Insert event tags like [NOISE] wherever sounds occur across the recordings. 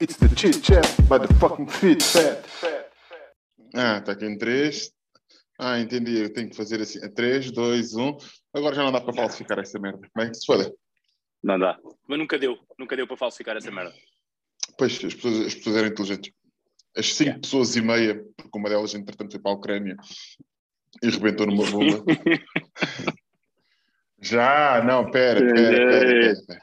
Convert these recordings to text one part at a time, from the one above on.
It's the chit chat by the fucking fit fat. Ah, está aqui em 3. Ah, entendi. Eu tenho que fazer assim. 3, 2, 1. Agora já não dá para falsificar essa merda. Bem, se foda. Não dá. Mas nunca deu. Nunca deu para falsificar essa merda. Pois, as pessoas, as pessoas eram inteligentes. As 5 Yeah. pessoas e meia, porque uma delas, entretanto, foi para a Ucrânia e rebentou numa bomba. [LAUGHS] já, não, pera, pera, pera. pera, pera.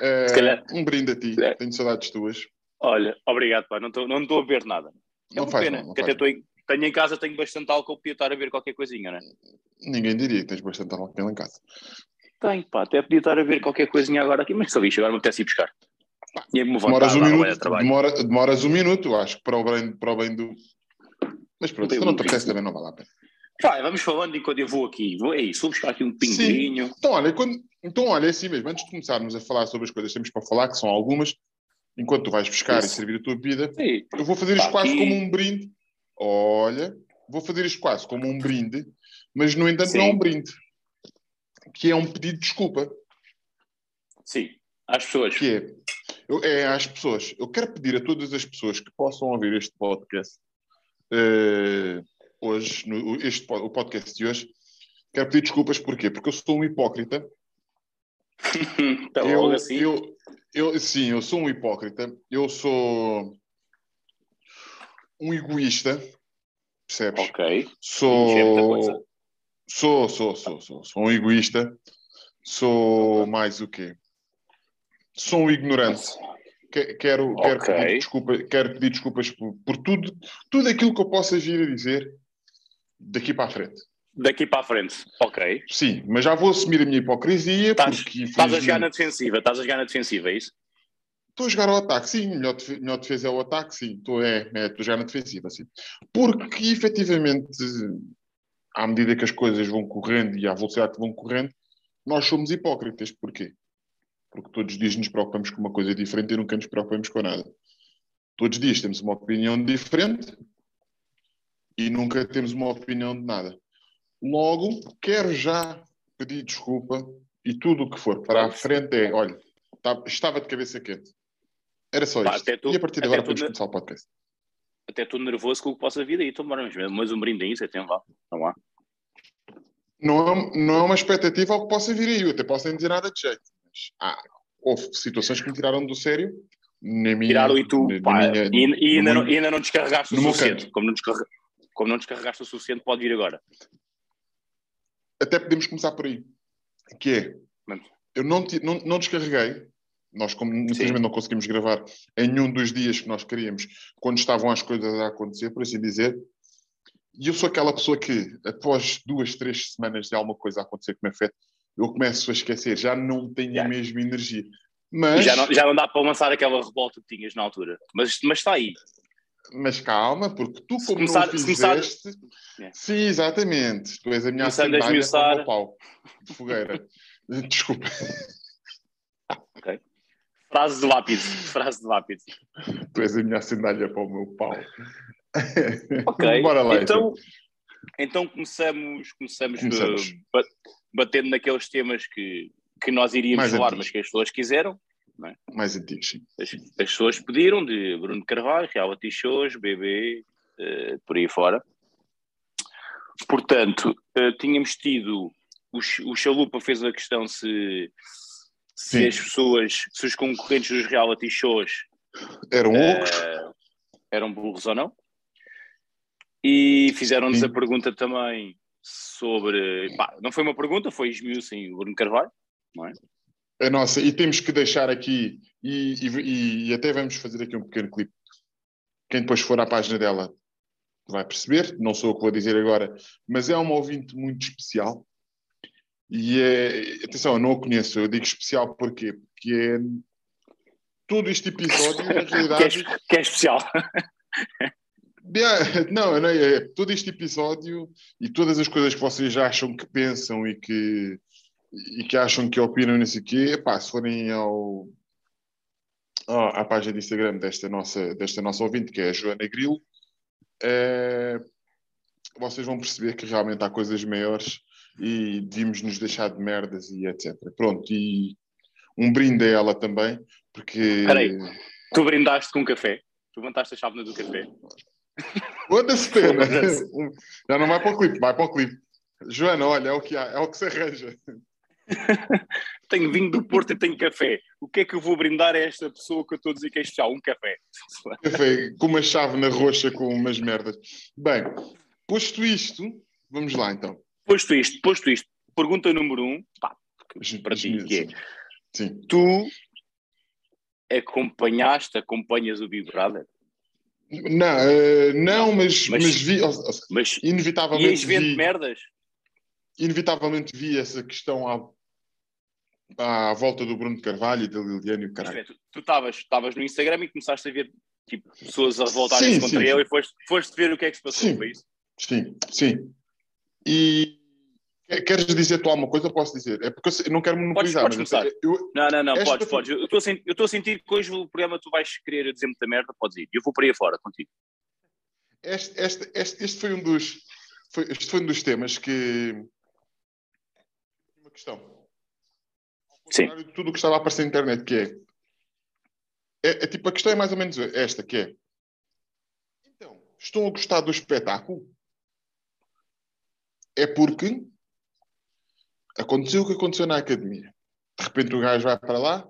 Eh, calhar- Um brinde a ti. É. Tenho saudades tuas. Olha, obrigado, pá. Não estou não a ver nada. É Não uma faz pena, mal, que até em, tenho em casa, tenho bastante álcool, podia estar a ver qualquer coisinha, não é? Ninguém diria que tens bastante álcool em casa. Tenho, pá, até podia estar a ver qualquer coisinha agora aqui, mas bicho, agora me apetece ir buscar. Me Demoras um minuto, demora, demoras um minuto, acho que para o bem, para o bem do. Mas pronto, se não te apetece também não vale a pena. Vai, vamos falando enquanto eu vou aqui. Vou, é isso, vou buscar aqui um pinguinho. Então, olha, quando, então, olha, é assim mesmo, antes de começarmos a falar sobre as coisas que temos para falar, que são algumas, enquanto tu vais buscar e Isso. servir a tua bebida, Sim. eu vou fazer isto quase aqui. como um brinde. Olha, vou fazer isto quase como um brinde, mas no entanto não é Sim. um brinde, que é um pedido de desculpa, Sim, às pessoas. que é, eu, é às pessoas. Eu quero pedir a todas as pessoas que possam ouvir este podcast eh, hoje, no, este, o podcast de hoje, quero pedir desculpas, porquê? Porque eu sou um hipócrita [LAUGHS] Está eu, logo assim. eu, eu, sim, eu sou um hipócrita. Eu sou um egoísta, percebes? Ok. Sou, sou, sou, sou, sou, sou um egoísta. Sou mais o quê? Sou um ignorante. Que- Quero, quero, Ok. pedir, desculpa, quero pedir desculpas por, por tudo, tudo aquilo que eu possa vir a dizer daqui para a frente. Daqui para a frente. Ok. Sim, mas já vou assumir a minha hipocrisia, Estás- porque Estás a jogar na defensiva. Estás a jogar na defensiva, é isso? Estou a jogar ao ataque, sim. Melhor, melhor defesa é o ataque, sim. Estou é, é, estou a jogar na defensiva, sim. Porque, efetivamente, à medida que as coisas vão correndo e à velocidade que vão correndo, nós somos hipócritas. Porquê? Porque todos os dias nos preocupamos com uma coisa diferente e nunca nos preocupamos com nada. Todos os dias temos uma opinião diferente e nunca temos uma opinião de nada. Logo, quero já pedir desculpa e tudo o que for para a frente é, olha, tá- estava de cabeça quente. Era só Pá, isto. até tu- e a partir de até agora podemos na- começar o podcast. Até estou nervoso com o que possa vir aí. Então, bora, mas, um brinde aí, você tem lá. Não há. Não é, não é uma expectativa ao que possa vir aí. Eu até posso nem dizer nada de jeito. Mas há, houve situações que me tiraram do sério. Na minha, Tiraram e tu, na- na pá, minha- e, e ainda não, ainda não descarregaste o suficiente. Como não, descarre- como não descarregaste o suficiente, pode vir agora. até podemos começar por aí. Que é, eu não, não, não descarreguei. Nós, como infelizmente não conseguimos gravar em nenhum dos dias que nós queríamos, quando estavam as coisas a acontecer, por assim dizer. E eu sou aquela pessoa que, após duas, três semanas de alguma coisa a acontecer que me afeta, eu começo a esquecer, já não tenho Já. a mesma energia. Mas, já não, já não dá para lançar aquela revolta que tinhas na altura. Mas, mas está aí. Mas calma, porque tu, como começar- não se começar- fizeste. É. Sim, exatamente. Tu és a minha Começando a sandália para o pau de fogueira. [LAUGHS] Desculpa. Frase de lápide. Frase de lápide. Tu és a minha sandália para o meu pau. [LAUGHS] Ok. Bora lá, então, então começamos, começamos, Começamos. uh, ba- batendo naqueles temas que, que nós iríamos Mais falar, mas que as pessoas quiseram. Mais antigos, sim. As, as pessoas pediram de Bruno Carvalho, reality shows, BB, eh, por aí fora. Portanto, eh, tínhamos tido. O, o Chalupa fez a questão se, se Sim. as pessoas, se os concorrentes dos reality shows Eram eh, loucos. eram burros ou não. E fizeram-nos a pergunta também sobre. pá, não foi uma pergunta, foi esmiuçem o Bruno Carvalho. A nossa, e temos que deixar aqui, e, e- e até vamos fazer aqui um pequeno clipe. Quem depois for à página dela vai perceber, não sou eu que vou dizer agora, mas é uma ouvinte muito especial. E é, atenção, eu não a conheço, eu digo especial porquê? Porque é todo este episódio, na [LAUGHS] Que é, realidade, que é especial. [LAUGHS] Não, não é, todo este episódio e todas as coisas que vocês acham que pensam e que, e que acham que opinam nisso aqui, epá, se forem ao, à página de Instagram desta nossa, desta nossa ouvinte, que é a Joana Grilo, eh, vocês vão perceber que realmente há coisas maiores e devíamos nos deixar de merdas e etc. Pronto, e um brinde a ela também, porque Espera aí. Tu brindaste com um café? Tu levantaste a chávena do café? [LAUGHS] Foda-se, pena. [LAUGHS] Já não vai para o clipe, vai para o clipe. Joana, olha, é o que há, é o que se arranja. [LAUGHS] tenho vinho do Porto e tenho café. O que é que eu vou brindar a esta pessoa que eu estou a dizer que é especial? Um café. [LAUGHS] Café com uma chávena roxa com umas merdas. Bem, posto isto, vamos lá então. Posto isto, posto isto. Pergunta número um, pá, para ti, que é, Sim. tu acompanhaste, acompanhas o Big Brother? Não, eh, não mas, Mas- mas, vi, Mas inevitavelmente ias vendo vi, merdas? inevitavelmente vi essa questão à, à volta do Bruno Carvalho e da Liliane e o caralho. tu- estavas no Instagram e começaste a ver tipo, pessoas a revoltarem-se Sim, contra sim, ele sim. e foste, foste ver o que é que se passou, foi isso? Sim, sim. E quer- queres dizer tu alguma coisa? Posso dizer. É porque eu não quero monopolizar. podes mas começar. eu- Não, não, não, Esta podes, podes. Eu estou a sentir que hoje o programa tu vais querer dizer muita merda, podes ir. Eu vou por aí fora contigo. este, este, este, este foi um dos foi, este foi um dos temas que uma questão Ao Sim. contrário de tudo o que estava a aparecer na internet que é, é, é tipo a questão é mais ou menos esta que é então estão a gostar do espetáculo é porque aconteceu o que aconteceu na academia de repente o gajo vai para lá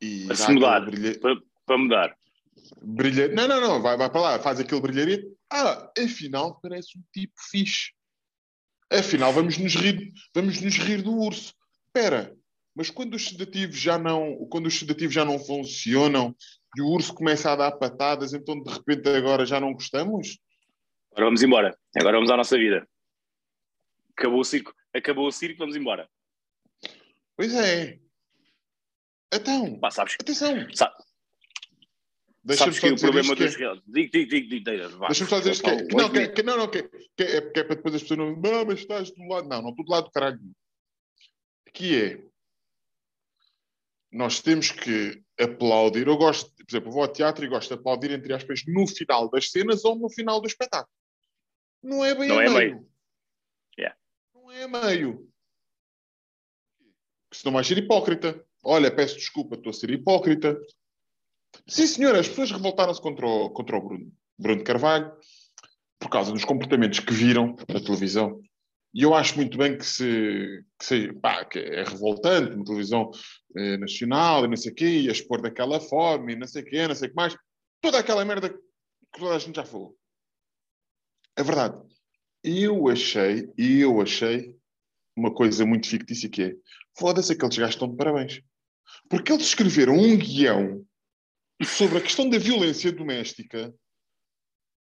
e Para se mudar. brilha- Para, para mudar. Brilha... Não, não, não, vai, vai para lá, faz aquele brilharito. Ah, afinal parece um tipo fixe. Afinal, vamos nos rir, vamos nos rir do urso. Espera, mas quando os sedativos já não, quando os sedativos já não funcionam e o urso começa a dar patadas, então de repente agora já não gostamos? Agora vamos embora. Agora vamos à nossa vida. Acabou o circo. Acabou o circo, vamos embora. Pois é. Então, Pá, sabes, atenção. sa- Deixa-me só dizer isto que é- dos reais. Digo, digo, digo, digo, digo, vá. Deixa-me só dizer isto que, é- que não, que, que não, não, que, que é, que é para depois as pessoas não. Não, mas estás do lado. Não, não estou do lado do caralho. Que é. Nós temos que aplaudir. Eu gosto, por exemplo, vou ao teatro e gosto de aplaudir, entre aspas, no final das cenas ou no final do espetáculo. Não é bem Não a é meio. meio. Yeah. Não é a meio. Senão vais ser hipócrita. Olha, peço desculpa, estou a ser hipócrita. Sim, senhor, as pessoas revoltaram-se contra o, contra o Bruno, Bruno Carvalho por causa dos comportamentos que viram na televisão. E eu acho muito bem que se, que se pá, que é revoltante, uma televisão eh, nacional e não sei o quê, e a expor daquela forma e não sei o quê, não sei o que mais. Toda aquela merda que toda a gente já falou. É verdade. Eu achei, eu achei uma coisa muito fictícia que é, foda-se, aqueles gajos estão de parabéns. Porque eles escreveram um guião sobre a questão da violência doméstica.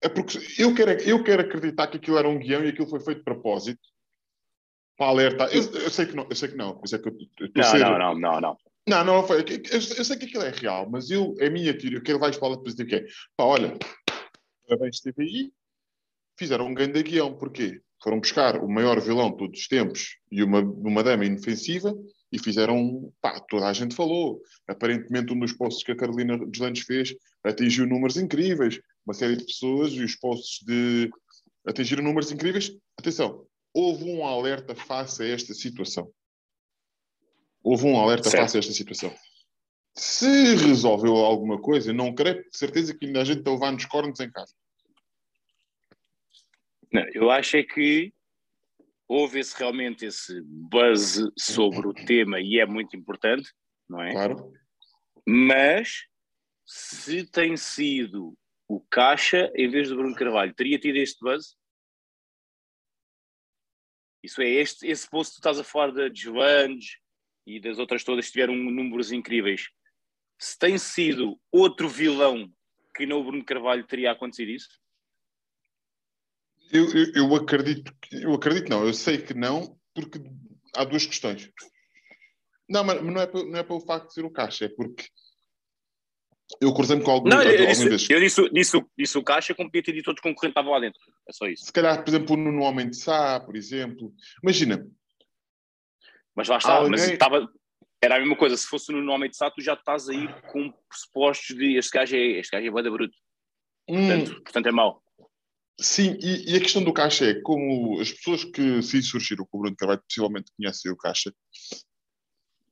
É porque eu quero, eu quero acreditar que aquilo era um guião e aquilo foi feito de propósito para alertar. Eu, eu sei que não, eu sei que não. Por isso é que eu, eu Não, ser- não, não, não, não. não, não foi. Eu, eu sei que aquilo é real, mas eu, a minha teoria, eu isto para o lado positivo, que é, pá, olha, parabéns TVI, fizeram um grande guião, porquê? Foram buscar o maior vilão de todos os tempos e uma, uma dama inofensiva e fizeram, pá, toda a gente falou. Aparentemente um dos posts que a Carolina Deslandes fez atingiu números incríveis, uma série de pessoas e os posts de atingiram números incríveis. Atenção, houve um alerta face a esta situação. Houve um alerta Certo. face a esta situação. Se resolveu alguma coisa, não creio, de certeza que ainda a gente está levar nos cornos em casa. Não, eu acho é que houve esse, realmente esse buzz sobre o tema e é muito importante, não é? Claro. Mas se tem sido o Caixa em vez do Bruno Carvalho, teria tido este buzz? Isso é, este, esse post que tu estás a falar da Joanes e das outras todas tiveram números incríveis. Se tem sido outro vilão que não o Bruno Carvalho teria acontecido isso? Eu, eu, eu acredito, que- eu acredito não, eu sei que não, porque há duas questões. Não, mas não é, não é pelo facto de ser o caixa, é porque eu cruzei-me com algum, Não, eu, algum disse, eu disse, disse, disse o Caixa como podia ter dito outros concorrentes que estavam lá dentro. É só isso. Se calhar, por exemplo, no Homem de Sá, por exemplo. Imagina, Mas lá está, Alguém- mas estava. Era a mesma coisa, se fosse no nome de Sá, tu já estás a ir com pressupostos de este gajo é, este gajo é bué da bruto, hum, portanto, portanto é mau. sim, e, e a questão do caixa é como as pessoas que se surgiram com o Bruno Carvalho possivelmente conhecem o caixa,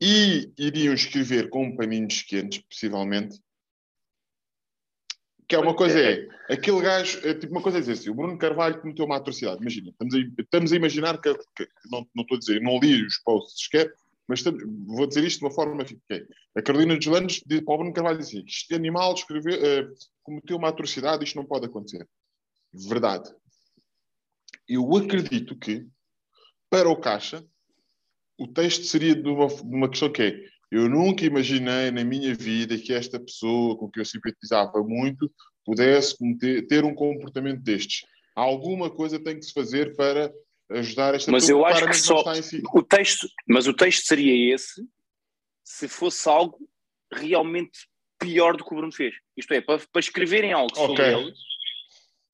e iriam escrever com paninhos quentes, possivelmente. Que é uma coisa, é, aquele gajo, é tipo uma coisa é dizer assim, o Bruno Carvalho cometeu uma atrocidade, imagina, estamos a, estamos a imaginar que, que não, não estou a dizer, não li os posts sequer, mas estamos, vou dizer isto de uma forma que é. A Carolina dos Landes diz para o Bruno Carvalho assim, este animal escreveu, uh, cometeu uma atrocidade, isto não pode acontecer. Verdade. Eu acredito que, para o Caixa, o texto seria de uma, de uma questão que é, eu nunca imaginei na minha vida que esta pessoa com que eu simpatizava muito pudesse ter um comportamento destes. Alguma coisa tem que se fazer para ajudar esta mas pessoa eu acho que só si. o texto mas o texto seria esse se fosse algo realmente pior do que o Bruno fez isto é para, para escreverem algo sobre okay. ele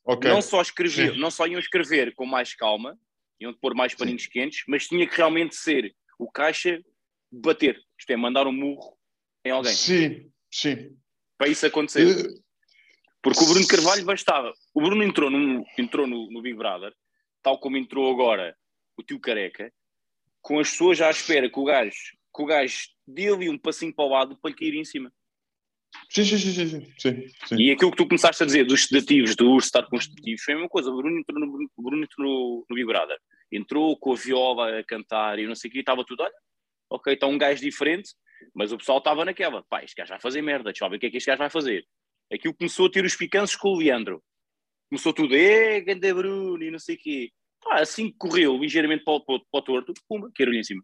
okay. não só escrever Sim. não só iam escrever com mais calma iam pôr mais paninhos Sim. quentes mas tinha que realmente ser o caixa bater isto é mandar um murro em alguém Sim, sim. Para isso acontecer. Uh, Porque o Bruno Carvalho bastava. O Bruno entrou, num, entrou no, no Big Brother tal como entrou agora o tio Careca, com as pessoas à espera que o gajo, que o gajo dê-lhe um passinho para o lado para lhe cair em cima. Sim, sim, sim, sim, sim. E aquilo que tu começaste a dizer dos sedativos, do urso estar com os sedativos, foi a mesma coisa. O Bruno entrou no, Bruno entrou no, Big Brother. Entrou com a viola a cantar e não sei o que, estava tudo, olha, ok, está um gajo diferente, mas o pessoal estava naquela, pá, este gajo vai fazer merda, deixa eu ver o que é que este gajo vai fazer. Aquilo começou a ter os picantes com o Leandro começou tudo, é, ganda Bruno e não sei o quê. Pá, assim que correu ligeiramente para o, para, para o torto, pumba, caiu em cima.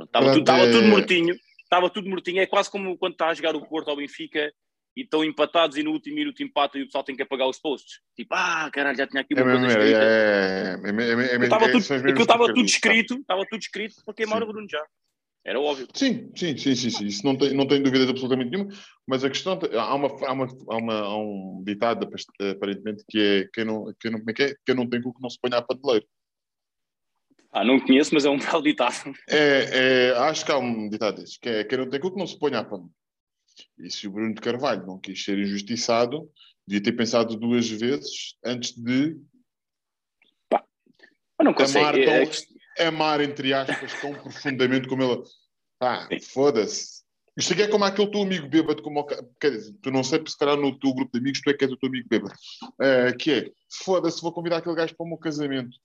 Estava tudo, é... tudo mortinho, estava tudo mortinho. É quase como quando está a jogar o Porto ao Benfica e estão empatados e no último minuto empata e o pessoal tem que apagar os posts. Tipo, ah, caralho, já tinha aqui uma é coisa escrita. É, é, estava tudo, estava tudo escrito, estava tudo escrito para queimar o Bruno já. Era óbvio. Sim, sim, sim, sim, sim. Isso não tem, não tem dúvidas absolutamente nenhuma. Mas a questão. Há, uma, há, uma, há, uma, há um ditado, aparentemente, que é quem não, quem não, é, é? quem não tem cu que não se ponha a padeleiro. Ah, não conheço, mas é um belo ditado. É, é, acho que há um ditado desse, que é quem não tem cu que não se ponha a padeleiro. E se o Bruno de Carvalho não quis ser injustiçado, devia ter pensado duas vezes antes de. Pá, eu não consigo. Amar tão, é amar, entre aspas, tão profundamente como ele. Pá, foda-se. Isto aqui é como aquele teu amigo bêbado, como quer dizer, tu não sei, se calhar no teu grupo de amigos tu é que és o teu amigo bêbado. Uh, que é, foda-se, vou convidar aquele gajo para o meu casamento.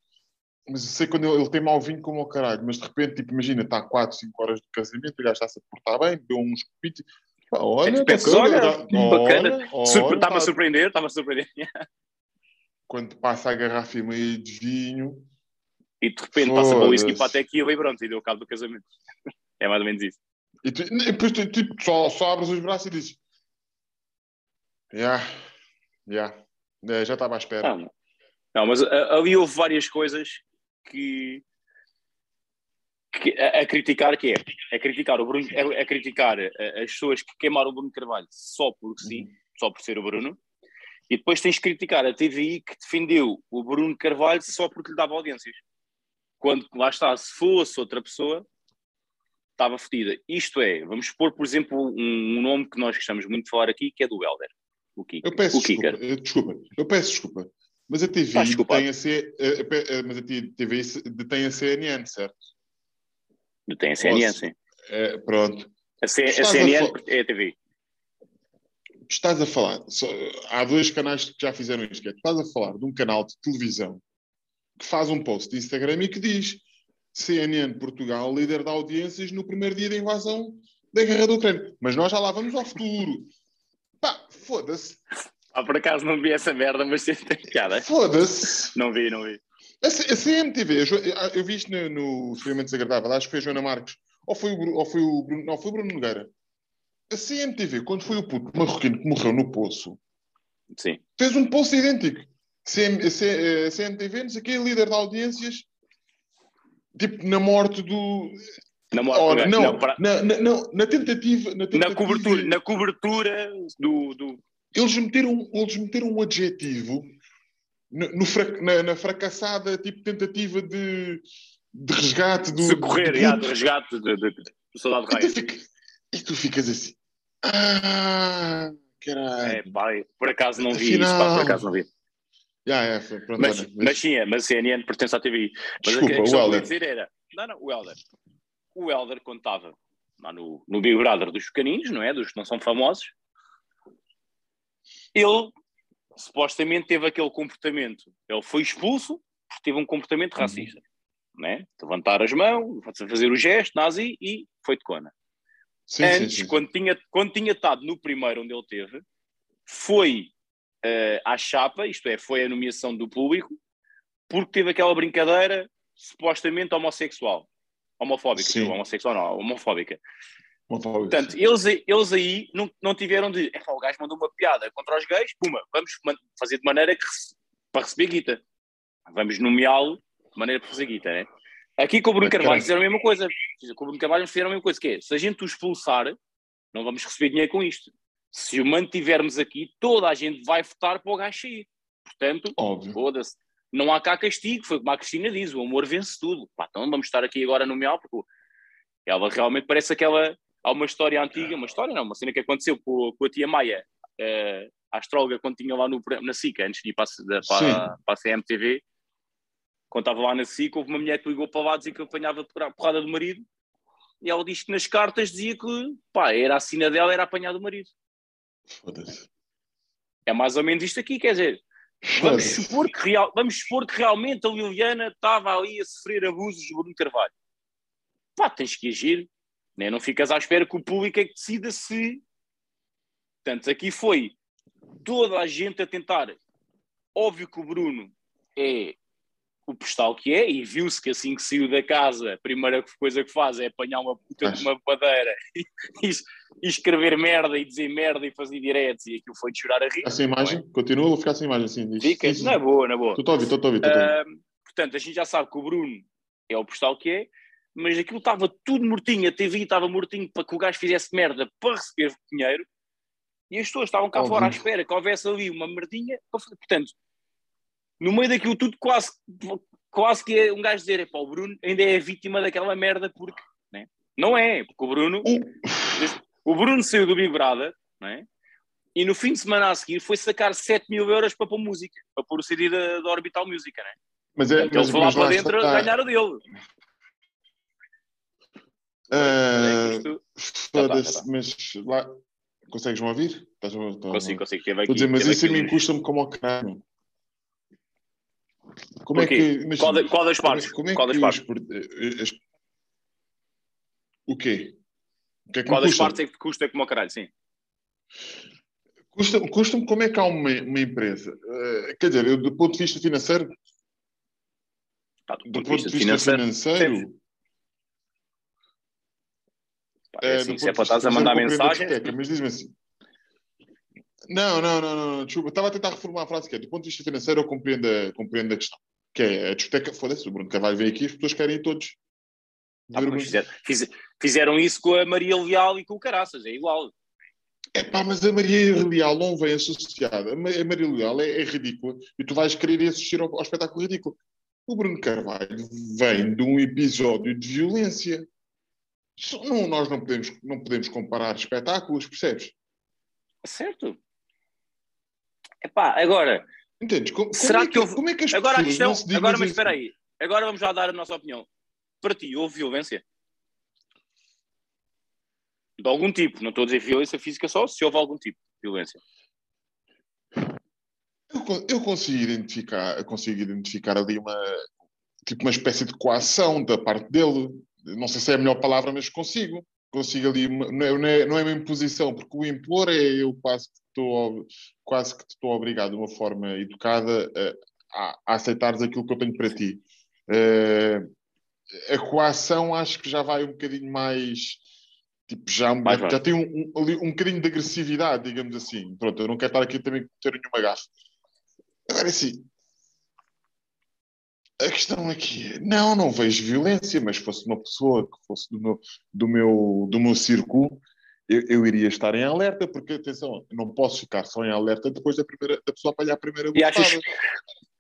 Mas eu sei quando ele, ele tem mau vinho como o caralho, mas de repente, tipo, imagina, está 4, 5 horas de casamento, o gajo está-se a portar bem, deu uns copitos. Olha, é pensas, olha, bacana. Estava a surpreender, estava a surpreender. Quando passa a garrafa e meio de vinho, e de repente passa para o whisky para até aqui e pronto, e deu cabo do casamento. [LAUGHS] É mais ou menos isso. E, tu, e depois tu tipo, só, só abres os braços e dizes: yeah, yeah. Já estava à espera. Não, não mas ali houve várias coisas que. que a, a, criticar que é a criticar o Bruno a, a criticar as pessoas que queimaram o Bruno Carvalho só por sim, uhum. só por ser o Bruno e depois tens que criticar a TVI que defendeu o Bruno Carvalho só porque lhe dava audiências quando lá está, se fosse outra pessoa, estava fodida. Isto é, vamos pôr, por exemplo, um, um, nome que nós gostamos muito de falar aqui, que é do Helder. O Kika. Eu peço o desculpa, eu, desculpa, eu peço desculpa. Mas a TV tem a, C, mas a TV detém a CNN, certo? Detém a CNN, sim. É, pronto. A, C, a CNN a é a TV. Estás a falar, só, há dois canais que já fizeram isto, que é, estás a falar de um canal de televisão que faz um post de Instagram e que diz CNN Portugal, líder de audiências no primeiro dia da invasão da guerra da Ucrânia. Mas nós já lá vamos ao futuro. Pá, foda-se. Ah, por acaso não vi essa merda, mas tem piada. Foda-se. Não vi, não vi. A, a CMTV, eu, eu vi isto no, no Experimento Desagradável, acho que foi a Joana Marques, ou foi o, ou foi o Bruno, não, foi o Bruno Nogueira. A CMTV, quando foi o puto marroquino que morreu no poço, Sim. fez um poço idêntico. CM, C, CMTV, não sei o quê, líder de audiências, tipo, na morte do. Na morte, oh, não, não, para... na, na, não, na, tentativa, na tentativa. Na cobertura, na cobertura do. do... Eles, meteram, eles meteram um adjetivo no, no na, na, fracassada tipo, tentativa de, de resgate do. Socorrer, de, de, de resgate de, de, do soldado Ryan. E tu ficas assim. Ah, caralho. É, pai, por acaso não vi Afinal... isso, pá, por acaso não vi. Yeah, yeah, pronto, mas, mas, mas sim, é, mas a CNN pertence à TVI. Mas Desculpa, a questão que eu ia dizer era: não, não, o Helder. O Helder contava lá no, no Big Brother dos pequeninos, não é? Dos que não são famosos. Ele supostamente teve aquele comportamento. Ele foi expulso porque teve um comportamento Uhum. racista. Né? Levantar as mãos, fazer o gesto nazi e foi de cona. Sim, Antes, sim, sim. Quando, tinha, quando tinha estado no primeiro onde ele teve, foi eh, à chapa, isto é, foi a nomeação do público, porque teve aquela brincadeira supostamente homossexual. Homofóbica, Sim. homossexual não, homofóbica. Homofóbico, Portanto, sim. eles, eles aí não, não tiveram de. É o gajo mandou uma piada contra os gays, puma, vamos fazer de maneira que para receber guita. Vamos nomeá-lo de maneira para fazer guita, né? Aqui com o Bruno Carvalho fizeram a mesma coisa. Com o Bruno Carvalho fizeram a mesma coisa, que é, se a gente o expulsar, não vamos receber dinheiro com isto. Se o mantivermos aqui, toda a gente vai votar para o gajo sair. Portanto, foda-se. Não há cá castigo, foi como a Cristina diz, o amor vence tudo. Pá, então vamos estar aqui agora a nomear, porque ela realmente parece aquela. Há uma história antiga, uma história não, uma cena que aconteceu com, com a tia Maia, eh, a astróloga, quando tinha lá no, na SICA, antes de ir para, a- da- para, para a CMTV, quando estava lá na SICA, houve uma mulher que ligou para lá dizer que apanhava porra- porrada do marido, e ela diz que nas cartas dizia que pá, era a sina dela, era apanhar do marido. Foda-se. É mais ou menos isto aqui, quer dizer, Vamos supor, que real, vamos supor que realmente a Liliana estava ali a sofrer abusos do Bruno Carvalho. Pá, tens que agir. Né? Não ficas à espera que o público é que decida se. Portanto, aqui foi toda a gente a tentar. Óbvio que o Bruno é o postal que é, e viu-se que assim que saiu da casa, a primeira coisa que faz é apanhar uma puta de uma padeira [LAUGHS] e, e escrever merda e dizer merda e fazer diretos, e aquilo foi de chorar a rir. Fica sem imagem? Continua ou ficar sem imagem assim? Diz. Fica, sim. na boa, na boa. Estou a ouvir, estou a ouvir. portanto, a gente já sabe que o Bruno é o postal que é, mas aquilo estava tudo mortinho, a TV estava mortinho para que o gajo fizesse merda para receber dinheiro e as pessoas estavam cá Óbvio. fora à espera que houvesse ali uma merdinha. Portanto, no meio daquilo tudo, quase, quase que é um gajo dizer: "Epá, o Bruno ainda é vítima daquela merda, porque né? não é, porque o Bruno, Uh, o Bruno saiu do Big Brother, não é? E no fim de semana a seguir foi sacar 7 mil euros para pôr música, para pôr o CD da, da Orbital Music, não é? mas é, Então mas, ele foi lá para dentro está. ganhar o dele. Ah, Isto- Foda-se, tá, tá. mas lá. Consegues-me ouvir? Estás a Consigo, consigo. Aqui, dizer, mas isso a mim custa-me como ao caralho. Como é Porquê? que. imagina, Qual, da- qual das é- partes? Como é qual das que partes? eh, as- O quê? O que é que Qual das custa? partes é que custa como ao caralho? Sim. Custa- Custa-me como é que há uma, uma empresa. eh, quer dizer, eu, do ponto de vista financeiro, Pá, do do ponto de vista financeiro, pá, é eh, assim, se é para de vista estás a mandar financeiro, mensagens. discoteca, mas diz-me assim. Não, não, não, não, desculpa. Estava a tentar reformular a frase que é, do ponto de vista financeiro, eu compreendo a, compreendo a questão. Que é a discoteca, foda-se, o Bruno Carvalho vem aqui, as pessoas querem ir todos. Ah, fizeram, fiz- fizeram isso com a Maria Leal e com o Caraças, é igual. É pá, mas a Maria Leal não vem associada. A Ma- a Maria Leal é, é ridícula e tu vais querer ir assistir ao, ao espetáculo ridículo. O Bruno Carvalho vem de um episódio de violência. Não- nós não podemos, não podemos comparar espetáculos, percebes? Certo. Epá, agora, Entendes? Como, como Será é que houve- como é que as agora a pessoas questão, não se digam agora, mas espera aí, agora vamos já dar a nossa opinião. Para ti, houve violência? De algum tipo, não estou a dizer violência física só, se houve algum tipo de violência. Eu, eu consigo identificar, eu consigo identificar ali uma tipo uma espécie de coação da parte dele. Não sei se é a melhor palavra, mas consigo. Consigo ali, não é, não é, não é uma imposição, porque o impor é eu quase que estou quase que estou obrigado de uma forma educada a, a, aceitares aquilo que eu tenho para ti. Eh, a coação acho que já vai um bocadinho mais tipo, já, Mais já vai. tem um, um, um bocadinho de agressividade, digamos assim. Pronto, eu não quero estar aqui também ter nenhuma gafe. Agora sim, a questão aqui é, não, não vejo violência, mas fosse uma pessoa que fosse do meu, do meu, do meu círculo, eu, eu iria estar em alerta, porque atenção, não posso ficar só em alerta depois da, primeira, da pessoa apanhar a primeira E achas,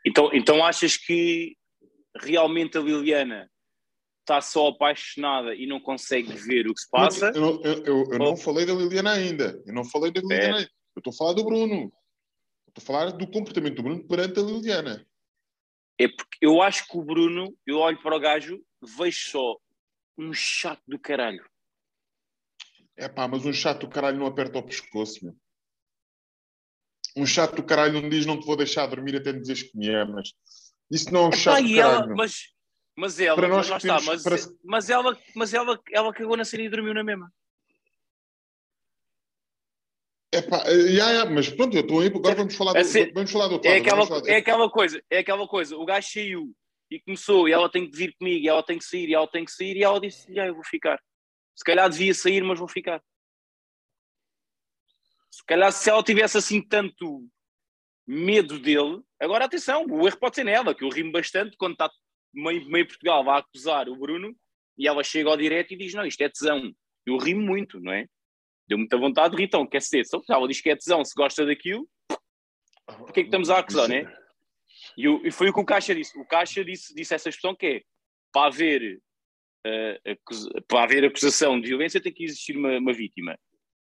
então, então achas que realmente a Liliana está só apaixonada e não consegue ver o que se passa? Eu, não- eu- eu- eu não falei da Liliana ainda. Eu não falei da Liliana ainda. Eu estou a falar do Bruno. Estou a falar do comportamento do Bruno perante a Liliana. É porque eu acho que o Bruno, eu olho para o gajo, vejo só um chato do caralho. É pá, mas um chato do caralho não aperta o pescoço, meu. Um chato do caralho não diz não te vou deixar dormir até me dizeres que me amas. Isso não é um chato do caralho. ela, mas, mas ela, Para mas nós que está, temos- mas, para- mas ela, mas ela, ela cagou na cena e dormiu na mesma. É pá, eh, já, já, mas pronto, eu estou aí, agora vamos falar do, Assim, vamos falar do outro É aquela, falar- é aquela coisa, é aquela coisa. O gajo saiu e começou, e ela tem que vir comigo, e ela tem que sair, e ela tem que sair, e ela disse: Já, eu vou ficar. Se calhar devia sair, mas vou ficar. Se calhar, se ela tivesse assim tanto medo dele, agora atenção, o erro pode ser nela, que eu rimo bastante quando está meio, meio Portugal vai acusar o Bruno e ela chega ao direto e diz: Não, isto é tesão. Eu rimo muito, não é? Deu muita vontade de então, quer ser, se ela diz que é tesão, se gosta daquilo, Porquê que estamos a acusar, né? E, o- e foi o que o Caixa disse. O Caixa disse, disse essa expressão que é para haver, acusa- para haver acusação de violência tem que existir uma, uma vítima.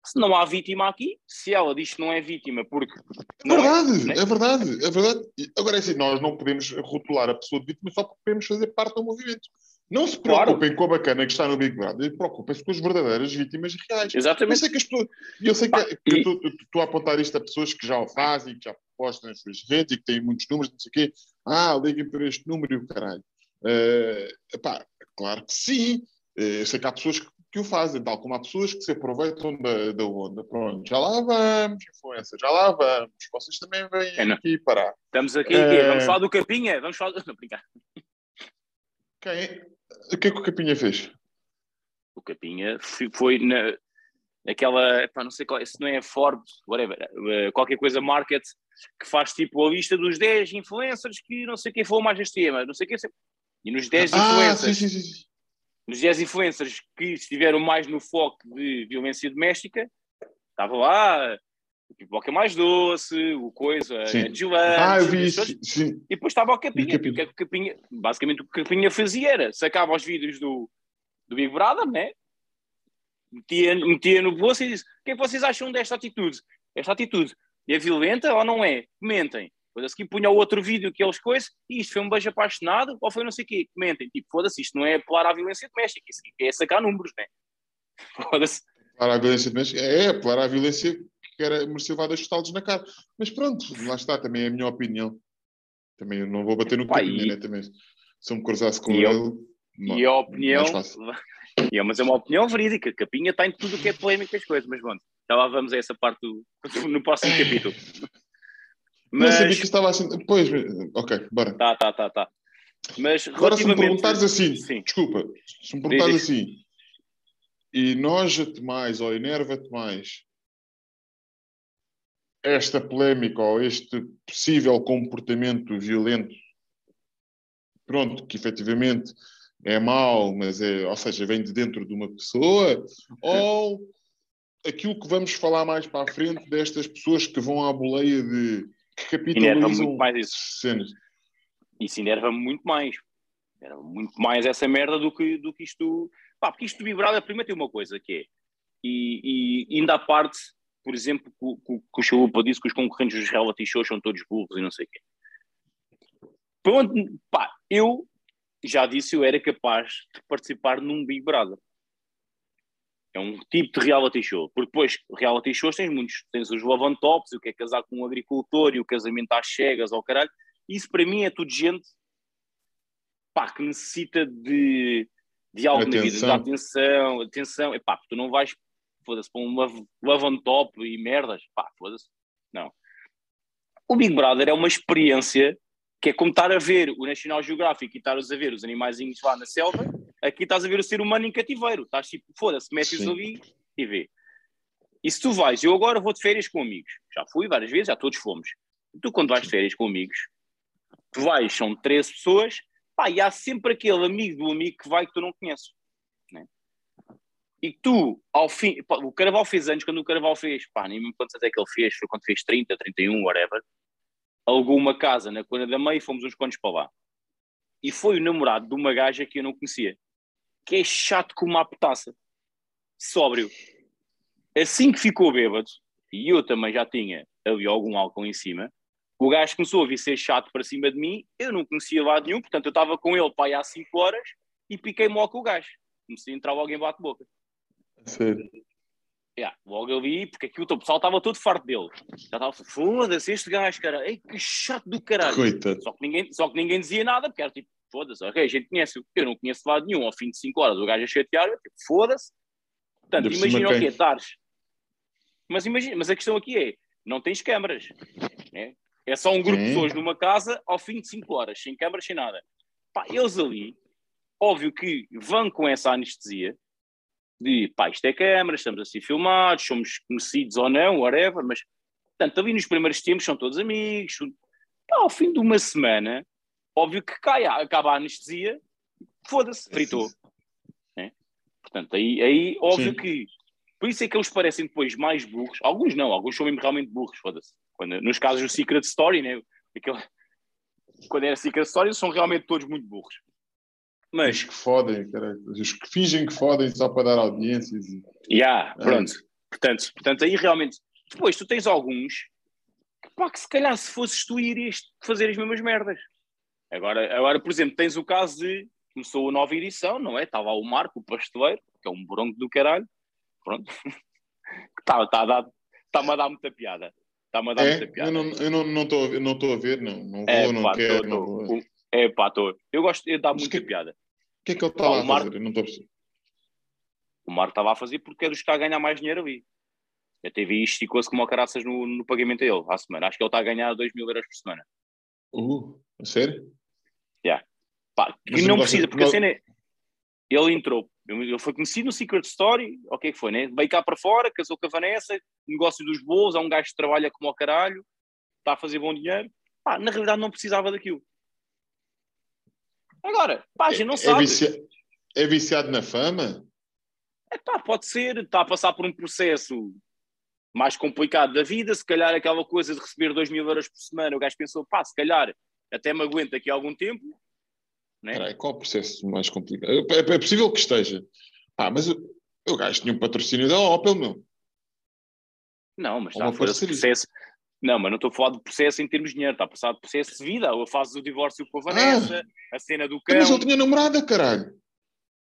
Se não há vítima aqui, se ela diz que não é vítima porque É é, verdade, né? é verdade, é verdade. Agora é assim, nós não podemos rotular a pessoa de vítima só porque queremos fazer parte do movimento. Não se Claro. preocupem com a bacana que está no Big Brother, preocupem-se com as verdadeiras vítimas reais. Eu exatamente. sei que as pessoas. Eu sei que, Pá, que e- tu, tu- tu- tu a apontar isto a pessoas que já o fazem, que já postam nas suas redes e que têm muitos números, não sei o quê. Ah, liguem para este número e o caralho. Eh, epá, claro que sim. Eh, eu sei que há pessoas que, que o fazem, tal como há pessoas que se aproveitam da, da onda. Pronto, já lá vamos, influência, já lá vamos. Vocês também vêm É, aqui parar. Estamos aqui, Eh, quê? vamos falar do Capinha? Vamos falar. [LAUGHS] Não, brincar. Quem? O que é que o Capinha fez? O Capinha foi na, naquela, epá, não sei qual, se não é Forbes, whatever, eh, qualquer coisa market, que faz tipo a lista dos 10 influencers que não sei quem foi mais este tema, não sei quem. E nos 10 Ah, influencers, sim, sim. sim. nos 10 influencers que estiveram mais no foco de violência doméstica, estava lá o Pipoca Mais Doce, o Coisa, Sim. a Gilante, Ah, eu vi isso. e depois estava o Capinha. O Capinha? O é o Capinha basicamente o que o Capinha fazia era sacava os vídeos do, do Big Brother, né? Metia, metia no bolso e disse: O que é que vocês acham desta atitude? Esta atitude é violenta ou não é? Comentem. Depois a seguir punha o outro vídeo que eles coisas e isto foi um beijo apaixonado ou foi não sei o quê. Comentem. Tipo, foda-se, isto não é apelar à violência doméstica, isso é sacar números, né? [LAUGHS] Foda-se. Para a violência doméstica. É, para a violência que era mereceu vários estalos na cara. Mas pronto, lá está, também é a minha opinião. Também eu não vou bater no Capinha, e- né? Também. Se eu me cruzasse com E eu- ele. E a opinião. [LAUGHS] E é, mas é uma opinião verídica. Capinha está em tudo o que é polémica as coisas, mas bom, já lá vamos a essa parte do, [LAUGHS] no próximo capítulo. [LAUGHS] Não sabia Mas. que estava assim. Pois, ok, bora. Tá, tá, tá, tá. Mas Agora, se me perguntares assim, Sim. desculpa, se me perguntares assim, e noja-te mais ou enerva-te mais esta polémica ou este possível comportamento violento, pronto, que efetivamente é mau, mas é, ou seja, vem de dentro de uma pessoa, ou aquilo que vamos falar mais para a frente destas pessoas que vão à boleia de que Enerva capitalizam muito mais isso. cenas. Isso enerva-me muito mais. Era muito mais essa merda do que, do que isto. Pá, porque isto do Big Brother, primeiro tem uma coisa que é. E, e ainda à parte, por exemplo, que, o- que, o- Chalupa disse que os concorrentes dos reality shows são todos burros e não sei o quê. Pronto, pá, eu já disse, eu era capaz de participar num Big Brother. É um tipo de reality show. Porque depois, reality shows tens muitos. Tens os Love on Tops, o que é casar com um agricultor e o casamento às cegas ao caralho. Isso para mim é tudo gente pá, que necessita de, de algo na vida, de Atenção. atenção, atenção. Epá, tu não vais, foda-se, para um love, on top e merdas. Pá, foda-se. Não. O Big Brother é uma experiência que é como estar a ver o National Geographic e estares a ver os animaizinhos lá na selva. Aqui estás a ver o ser humano em cativeiro. Estás tipo, foda-se, metes ali e vê. E se tu vais, eu agora vou de férias com amigos. Já fui várias vezes, já todos fomos. Tu, quando vais de férias com amigos, tu vais, são 13 pessoas, pá, e há sempre aquele amigo do amigo que vai que tu não conheces. E tu, ao fim, o Carnaval fez anos, quando o Carnaval fez, pá, nem me quantos até que ele fez, foi quando fez 30, 31, whatever, alugou uma casa na Cona da Meia e fomos uns quantos para lá. E foi o namorado de uma gaja que eu não conhecia, que é chato como uma petaça, sóbrio. Assim que ficou bêbado, e eu também já tinha ali algum álcool em cima, o gajo começou a vir ser chato para cima de mim, eu não conhecia lado nenhum, portanto eu estava com ele aí há 5 horas e piquei-me logo com o gajo. Comecei a entrar logo em bate-boca. Sério. Yeah, logo ali, porque aqui o pessoal estava todo farto dele. Já estava foda-se, este gajo, cara, ei, que chato do caralho. Coitado. Só que, ninguém, só que ninguém dizia nada, porque era tipo, foda-se, ok, a gente conhece, eu não conheço de lado nenhum, ao fim de 5 horas o gajo a chatear, eu, tipo, foda-se. Portanto, imagina o quê, estares. Mas imagina, mas a questão aqui é, não tens câmaras, né? É só um grupo de Sim. pessoas numa casa ao fim de 5 horas, sem câmaras, sem nada. Pá, eles ali, óbvio que vão com essa anestesia de, pá, isto é câmaras, estamos a ser filmados, somos conhecidos ou não, whatever, mas, portanto, ali nos primeiros tempos são todos amigos. Pá, ao fim de uma semana, óbvio que cai, acaba a anestesia, foda-se, fritou. né? Portanto, aí, aí óbvio Sim. que, por isso é que eles parecem depois mais burros, alguns não, alguns são mesmo realmente burros, foda-se. Quando- Nos casos do Secret Story, né? Aquele, quando era Secret Story, são realmente todos muito burros. Os Mas, que fodem, caralho. Os que fingem que fodem só para dar audiências. já, É. pronto. Portanto, portanto, aí realmente. Depois tu tens alguns que, pá, que se calhar se fosses tu irias fazer as mesmas merdas. Agora, agora, por exemplo, tens o caso de. Começou a nova edição, não é? Estava lá o Marco, o pasteleiro, que é um bronco do caralho. Pronto. Está [LAUGHS] tá Está-me a dar muita piada. Está-me a dar É? muita piada. Eu não estou não, não tô a ver- não tô a ver, não. Não vou, É, não pá, quero. tô- não tô- vou. O É pá, estou. Eu gosto, eu dá Mas muita que- piada. que é que ele Pá, o a Marco- fazer? Eu não estou a perceber. O Marco estava a fazer porque é dos que está a ganhar mais dinheiro ali. A TVI esticou-se como a caraças no, no pagamento dele à semana. Acho que ele está a ganhar 2 mil euros por semana. Uh, a sério? Pá, que Mas não precisa, porque a não- cena é. Ele entrou, ele foi conhecido no Secret Story, o que é que foi, né? Veio cá para fora, casou com a Vanessa, negócio dos bolos, há um gajo que trabalha como ao caralho, está a fazer bom dinheiro. Pá, na realidade não precisava daquilo. Agora, pá, a gente não é, sabe. vicia- é viciado na fama? É pá, pode ser, está a passar por um processo mais complicado da vida, se calhar aquela coisa de receber 2 mil euros por semana, o gajo pensou, pá, se calhar até me aguenta aqui algum tempo, né? Qual o processo mais complicado? É, é possível que esteja. Ah, mas o, o gajo tinha um patrocínio da Opel, meu. Não, mas está a uma fazer parceria. processo. Não, mas não estou a falar de processo em termos de dinheiro, está a passar de processo de vida, a fase do divórcio com a Vanessa, a cena do cão. Ah. Mas ele tinha namorada, caralho.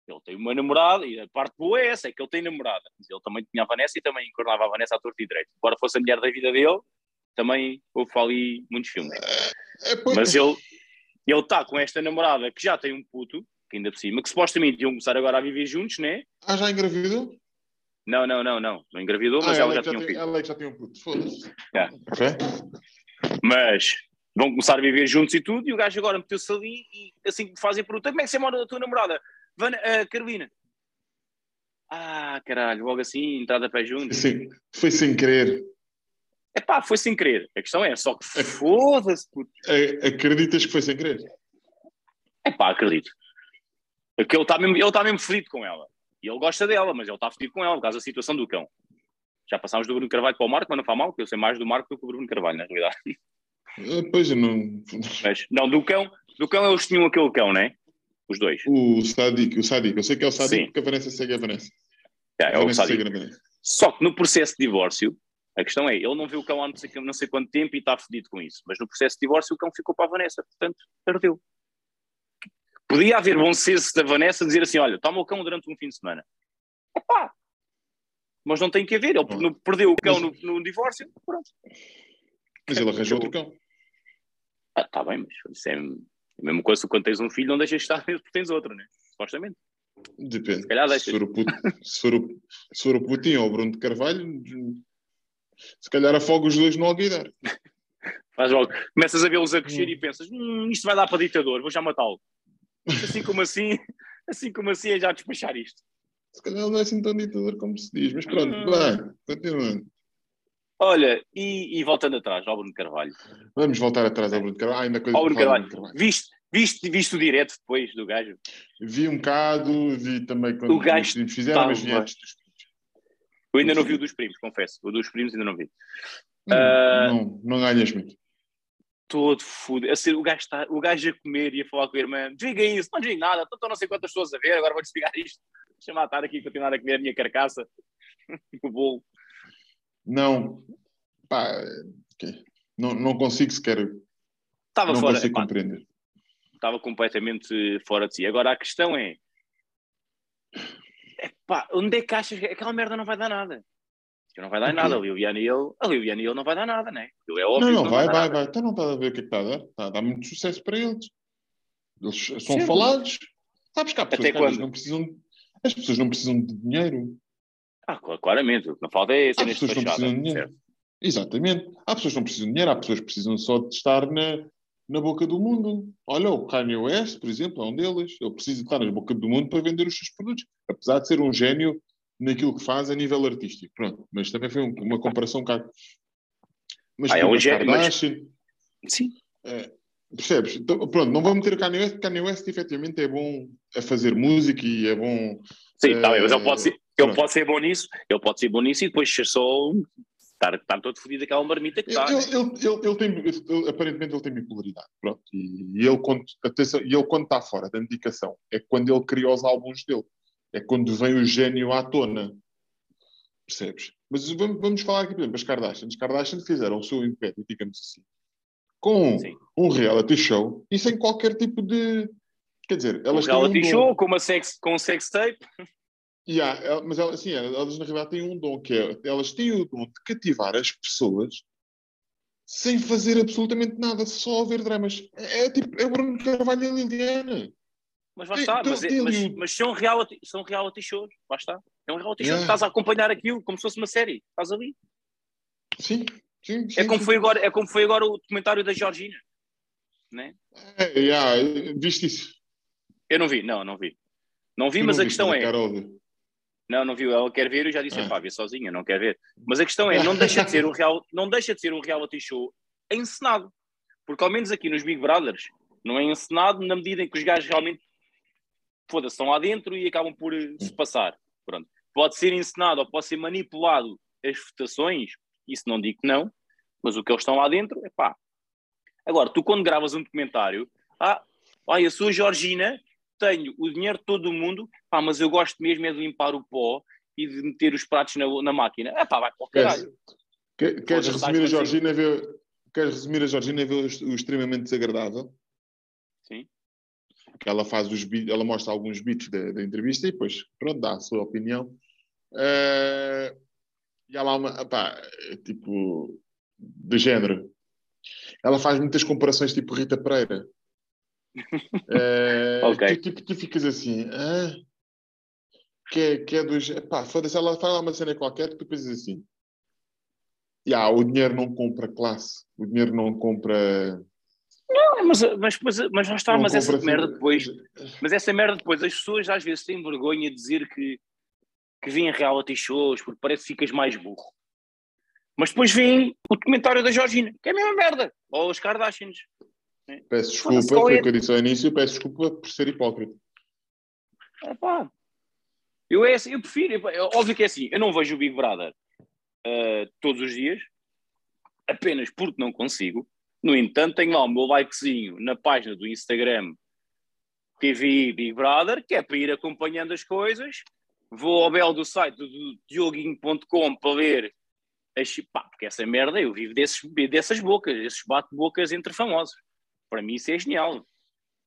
Ele tem uma namorada, e a parte boa é essa, é que ele tem namorada. Mas ele também tinha a Vanessa e também encornava a Vanessa à torta e direito. Embora fosse a mulher da vida dele, também houve ali muitos filmes. É, pois- Mas ele ele está com esta namorada que já tem um puto, que ainda por cima, que supostamente iam começar agora a viver juntos, né? Ah, já engravidou? Não, não, não, não. Não engravidou, mas ah, ela é já tinha um filho. Ela é que já tinha um puto. Foda-se. É. Ok. Mas vão começar a viver juntos e tudo, e o gajo agora meteu-se ali e assim que fazem a pergunta: como é que se chama a tua namorada? Vana, ah, Carolina. Ah, caralho, logo assim, entrada pé juntos. Sim, foi sem querer. É pá, foi sem querer. A questão é, só que foda-se, puto. A- Acreditas que foi sem querer? É pá, acredito. Porque ele está mesmo, ele tá mesmo fedido com ela. E ele gosta dela, mas ele está fedido com ela, por causa da situação do cão. Já passámos do Bruno Carvalho para o Marco, mas não faz mal, porque eu sei mais do Marco do que o Bruno Carvalho, na realidade. Ah, Pois, eu não. Mas, não, do cão, do cão eles tinham aquele cão, né? Os dois. O Sadik, o Sadik. Eu sei que é o Sadik Sim. porque a Vanessa segue a Vanessa. É, é o Vanessa. Só que no processo de divórcio, a questão é, ele não viu o cão há não sei, não sei quanto tempo e está fedido com isso. Mas no processo de divórcio o cão ficou para a Vanessa, portanto, perdeu. Podia haver bom senso da Vanessa dizer assim, olha, toma o cão durante um fim de semana. Epá! Mas não tem que haver, ele perdeu o cão no, no divórcio, pronto. Mas ele arranjou outro cão. Ah, tá bem, mas isso é a mesma coisa quando tens um filho não deixas de estar mesmo porque tens outro, né? Supostamente. Depende. Se calhar deixa. Se for o Putin, se for o, se for o Putin ou o Bruno de Carvalho, se calhar afoga os dois no Alguidar. [LAUGHS] Faz logo. Começas a vê-los a crescer Hum. e pensas, hum, isto vai dar para ditador, vou já matá-lo. Assim como assim, assim como assim é já despachar isto. Se calhar ele não é assim tão ditador como se diz. Mas pronto, Hum. vai, continuando. Olha, e, e voltando atrás, ao Bruno Carvalho. Vamos voltar atrás ao Bruno Carvalho. Ah, ainda coisa Ao Bruno Carvalho. Bruno Carvalho. Viste, viste, viste o direto depois do gajo? Vi um bocado, vi também quando O gajo os primos fizeram, mas vi antes dos primos. Eu ainda não vi o dos primos, confesso. O dos primos ainda não vi. Ah. Não, não ganhas muito. Todo fudido. A ser, o, gajo está, o gajo a comer e a falar com a irmã: desliga isso, não desliga nada, estão não sei quantas pessoas a ver, agora vou desligar isto. Deixa-me estar aqui e continuar a comer a minha carcaça. [LAUGHS] o bolo. Não, pá, ok. não, não consigo sequer, Estava não fora. consigo epá, compreender. estava completamente fora de si. Agora a questão é: epá, onde é que achas que aquela merda não vai dar nada? Que não vai dar O quê? nada. A Liliana e ele, a Liliana e ele não vai dar nada, né? Ele é óbvio. Não, que não, vai, vai, vai. Então não está a ver o que é que está a dar. Está a dar muito sucesso para eles. Eles são Sim. falados. Sabes que há pessoas Até que não precisam. As pessoas não precisam de dinheiro. Ah, cla- claramente. O que não falta é cenas de pessoas não precisam de dinheiro. certo? Exatamente. Há pessoas que não precisam de dinheiro, há pessoas que precisam só de estar na, na boca do mundo. Olha, o Kanye West, por exemplo, é um deles. Ele precisa estar na boca do mundo para vender os seus produtos. Apesar de ser um gênio naquilo que faz a nível artístico. Pronto. Mas também foi um- uma comparação um bocado. Mas Ah, é tipo, um as gênio, mas- Sim. Percebes? Então, pronto, não vamos meter o Kanye West, Kanye West efetivamente é bom a fazer música e é bom. Sim, tá bem, mas ele Eh, pode, ser, ele pronto. pode ser bom nisso, ele pode ser bom nisso e depois ser só estar, estar todo fodido aquela marmita que está. ele, ele, ele- ele tem, aparentemente ele tem bipolaridade. Pronto. E, e ele, quando, atenção, e ele, quando está fora da medicação, é quando ele cria os álbuns dele. É quando vem o gênio à tona. Percebes? Mas vamos, vamos falar aqui, por exemplo, as Kardashian. As Kardashian fizeram o seu império, digamos assim, com Sim. um reality show e sem qualquer tipo de. Quer dizer, Um elas têm um reality dom. show com, uma sex, com um sex tape. Yeah, el- mas elas, sim, elas na realidade têm um dom que é elas têm o dom de cativar as pessoas sem fazer absolutamente nada, só a ver dramas. É, é tipo, é Bruno Carvalho e Liliana. Mas lá Tem- está, tem- mas, é- mas, mas são, reality, são reality shows, lá está. É um reality show, Yeah. estás a acompanhar aquilo como se fosse uma série, estás ali. Sim, sim, sim. É como sim. foi agora, é como foi agora o documentário da Georgina. Né? É, yeah, viste isso? Eu não vi, não, não vi. Não vi, Tu mas não a questão é, não, não viu, ela quer ver, eu já disse, Ah. pá, vê sozinha, não quer ver. Mas a questão é, não deixa de ser um real, não deixa de ser um reality show encenado. Porque ao menos aqui nos Big Brothers não é encenado na medida em que os gajos realmente foda-se, estão lá dentro e acabam por eh, se passar. Pronto. Pode ser encenado ou pode ser manipulado as votações, isso não digo que não, mas o que eles estão lá dentro é pá. Agora, tu quando gravas um documentário, ah, olha, sou a Georgina, tenho o dinheiro de todo o mundo, pá, mas eu gosto mesmo é de limpar o pó e de meter os pratos na, na máquina. Ah, pá, vai para o caralho. Queres, queres resumir a Georgina ver, queres resumir a Georgina ver o extremamente desagradável? Que ela faz os beats, ela mostra alguns beats da, da entrevista e depois, pronto, dá a sua opinião. Eh, e há lá uma, pá, é tipo, de género. Ela faz muitas comparações tipo Rita Pereira. [LAUGHS] Eh, Ok. tu, tipo, tu ficas assim, ah, que, é, que é dos. Pá, foda-se, ela fala uma cena qualquer que tu pensas assim. Ya, o dinheiro não compra classe, o dinheiro não compra. Ah, Mas, mas, mas, mas lá está, não mas essa compra- merda depois, mas essa merda depois, as pessoas às vezes têm vergonha de dizer que, que vêm reality shows porque parece que ficas mais burro. Mas depois vem o documentário da Georgina, que é a mesma merda, ou os Kardashians. Peço Foda-se, desculpa, foi é? o que eu disse ao início, peço desculpa por ser hipócrita. Epá, eu, é assim, eu prefiro, epá, é óbvio que é assim, eu não vejo o Big Brother ah, todos os dias, apenas porque não consigo. No entanto, tenho lá o meu likezinho na página do Instagram TV Big Brother, que é para ir acompanhando as coisas. Vou ao belo do site do dioguinho.com para ler as, pá, porque essa merda eu vivo desses, dessas bocas, esses bate-bocas entre famosos. Para mim isso é genial.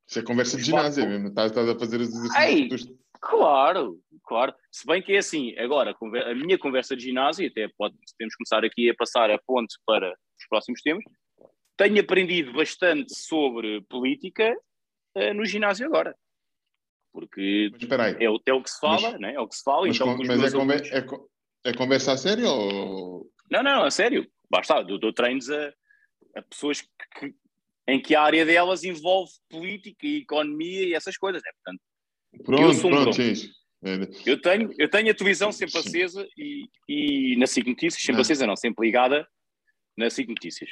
Isso é conversa de ginásio mesmo. Estás, estás a fazer os Ei! exercícios. dos- Claro, claro. Se bem que é assim, agora, a minha conversa de ginásio, até pode, podemos começar aqui a passar a ponte para os próximos temas, tenho aprendido bastante sobre política eh, no ginásio agora. Porque aí. é o, é o que se fala, Mas- né? é o que se fala. Mas, então, com mas é, alunos- é é conversa a sério ou. Não, não, a sério. Basta, eu dou treinos a, a pessoas que, em que a área delas envolve política e economia e essas coisas. Né? Portanto, Pronto, sou um sim. isso. É, Eu tenho, eu tenho a televisão sempre acesa e, e na SIC Notícias, sempre Não. acesa, não, sempre ligada na SIC Notícias.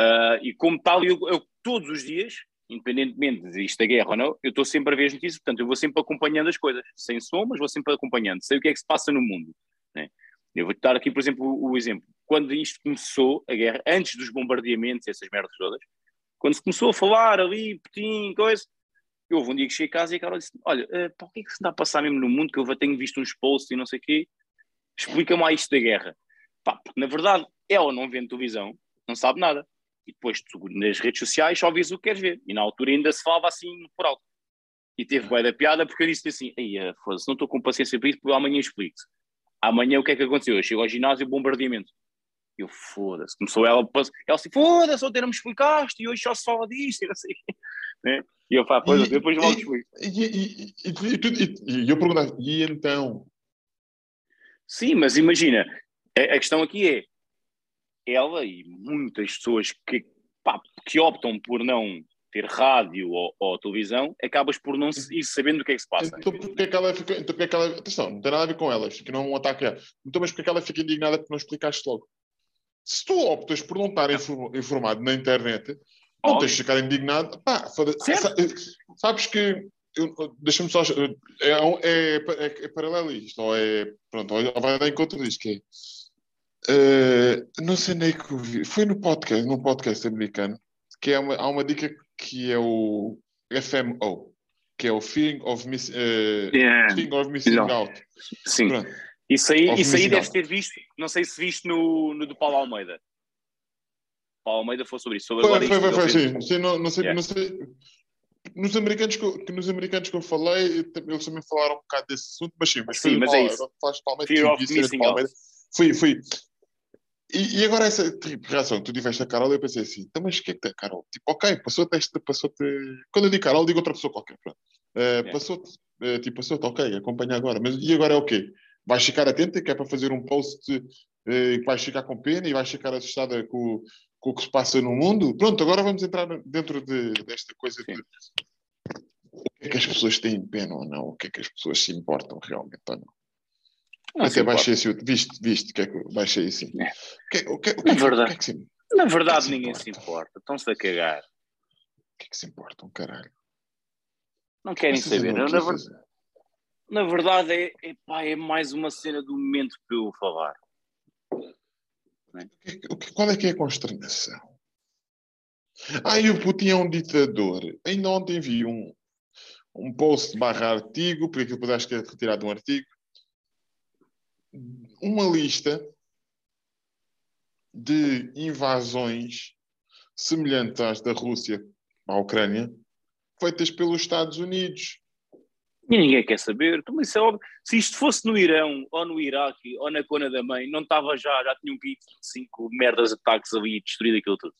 Ah, e como tal, eu, eu todos os dias, independentemente de isto da guerra ou não, eu estou sempre a ver as notícias, portanto, eu vou sempre acompanhando as coisas, sem som, mas vou sempre acompanhando, sei o que é que se passa no mundo. né? Eu vou-te dar aqui, por exemplo, o, o exemplo. Quando isto começou, a guerra, antes dos bombardeamentos, essas merdas todas, quando se começou a falar ali, Putin, coisa, eu houve um dia que cheguei a casa e a Carol disse: Olha, pá, o que é que se anda a passar mesmo no mundo? Que eu tenho visto uns posts e não sei o quê. Explica-me lá isto da guerra. Pá, na verdade ela não vê televisão, não sabe nada. E depois tu, nas redes sociais só vês o que queres ver. E na altura ainda se falava assim por alto. E teve bué da piada porque eu disse assim: Ei, foda-se, não estou com paciência para isso, porque amanhã explico-te. Amanhã o que é que aconteceu? Eu chego ao ginásio, bombardeamento. Eu foda-se. Começou ela, ela assim, foda-se, ontem não me explicaste e hoje só se fala disto e não sei. [LAUGHS] Né? E eu falo, pois, E- depois logo explico. E, e, e, eu perguntava, e então? Sim, mas imagina, a, a questão aqui é ela e muitas pessoas que, pá, que optam por não ter rádio ou, ou televisão, acabas por não ir sabendo o que é que se passa. Então porque é que ela fica. Então porque é que ela. Atenção, não tem nada a ver com ela, isto aqui não é um ataque a ela. Então, mas porque é que ela fica indignada porque não explicaste logo? Se tu optas por não estar infor- informado na internet, não Óbvio. tens de ficar indignado. Pá, foda sa- sabes que. Deixa-me só. É, um- é, é, é paralelo isto, ou é. Pronto, ou vai dar encontro disto, que é. Eh, não sei nem que vi. Foi no podcast, num podcast americano, que é uma, há uma dica que é o FMO, que é o Feeling of, miss, eh, Yeah. feeling of Missing Não. Out. Sim, Pronto. isso aí, isso aí out. ter visto, não sei se viste no, no do Paulo Almeida. Paulo Almeida foi sobre isso, sobre Foi, foi, foi, foi, sim. Sim, não, não sei, Yeah. não sei. Nos americanos, que, nos americanos que eu falei, eles também falaram um bocado desse assunto, mas sim, mas Sim, foi mas é Paulo- isso. Palmeira, Fear of missing out. Fui, fui. E, e agora essa tipo, reação que tu tiveste a Carol, eu pensei assim, então, mas o que é que tem, Carol? Tipo, ok, passou-te esta, passou-te. Quando eu digo Carol, digo outra pessoa qualquer. Pronto. Eh, Passou-te, eh, tipo, passou-te, ok, acompanha agora. Mas e agora é o quê? Vais ficar atenta, que é para fazer um post eh, que vais ficar com pena e vais ficar assustada com, o- com o que se passa no mundo? Pronto, agora vamos entrar dentro de, desta coisa de o que é que as pessoas têm pena ou não, o que é que as pessoas se importam realmente ou não. Não se Até baixei esse outro, viste, viste, o que é que baixei assim. É. O que, o que, o que, Na o que, verdade. o que é que se, o Na verdade, se ninguém se importa. Estão-se a cagar. que é que se importa, um caralho? Não querem saber. andam Na, ver- na verdade, é, é, pá, é mais uma cena do momento para eu falar. O que é que- o que- Qual é que é a consternação? Ah, e o Putin é um ditador. Ainda ontem vi um, um post barra artigo, porque aquilo depois acho que é retirado de um artigo, uma lista de invasões semelhantes às da Rússia à Ucrânia, feitas pelos Estados Unidos. E ninguém quer saber. Então, isso é óbvio. Se isto fosse no Irão, ou no Iraque, ou na Cona da Mãe, não estava já, já tinham caído cinco merdas ataques ali destruído aquilo tudo.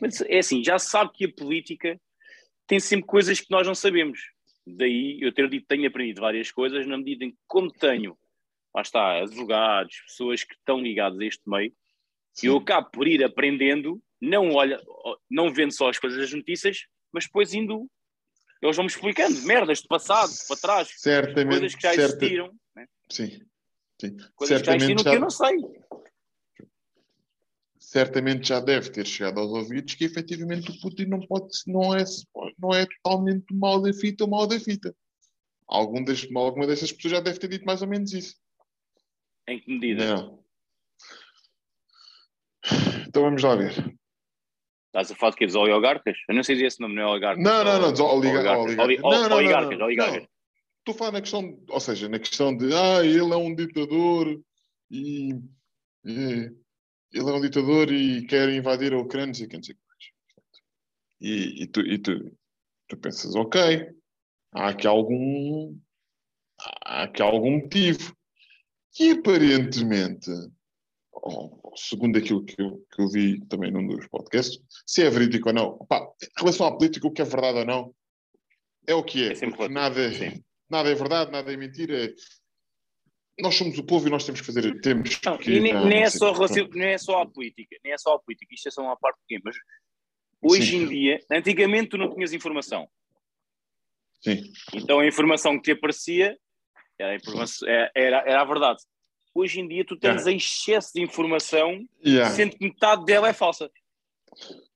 Mas é assim, já se sabe que a política tem sempre coisas que nós não sabemos. Daí eu ter dito tenho aprendido várias coisas, na medida em que, como tenho, lá está, advogados, pessoas que estão ligadas a este meio, eu acabo por ir aprendendo, não, olha, não vendo só as coisas das notícias, mas depois indo. Eles vão-me explicando merdas de passado, para trás, Certamente, coisas que já certa- existiram, né? Sim, sim. coisas que já existiram Certamente que eu não sei. certamente já deve ter chegado aos ouvidos que efetivamente o Putin não, pode, não, é, não é totalmente mal da fita ou mal da fita. Algum das, alguma dessas pessoas já deve ter dito mais ou menos isso. Em que medida? Não. Então vamos lá ver. Estás a falar de quê? Dos oligarcas? Eu não sei dizer esse nome, não é oligarcas. Não, não, não, dos oliga- oligarcas. oligarcas. Estou a falar na questão, ou seja, na questão de ah, ele é um ditador e, e- ele é um ditador e quer invadir a Ucrânia, não sei o que, não sei o que mais. E, e, tu, e tu, tu pensas, ok, há aqui algum há aqui algum motivo. E aparentemente, segundo aquilo que eu, que eu vi também num dos podcasts, se é verídico ou não, pá, em relação à política, o que é verdade ou não, é o que é. É nada, sim. nada é verdade, nada é mentira. é- Nós somos o povo e nós temos que fazer. Temos Não, que, e nem, não, nem é só nem é só a política, nem é só a política, isto é só uma parte pequena, mas hoje Sim. em dia, antigamente tu não tinhas informação, Sim, então a informação que te aparecia era a, informação- é- era, era a verdade. Hoje em dia tu tens Yeah. excesso de informação, Yeah. sendo que metade dela é falsa.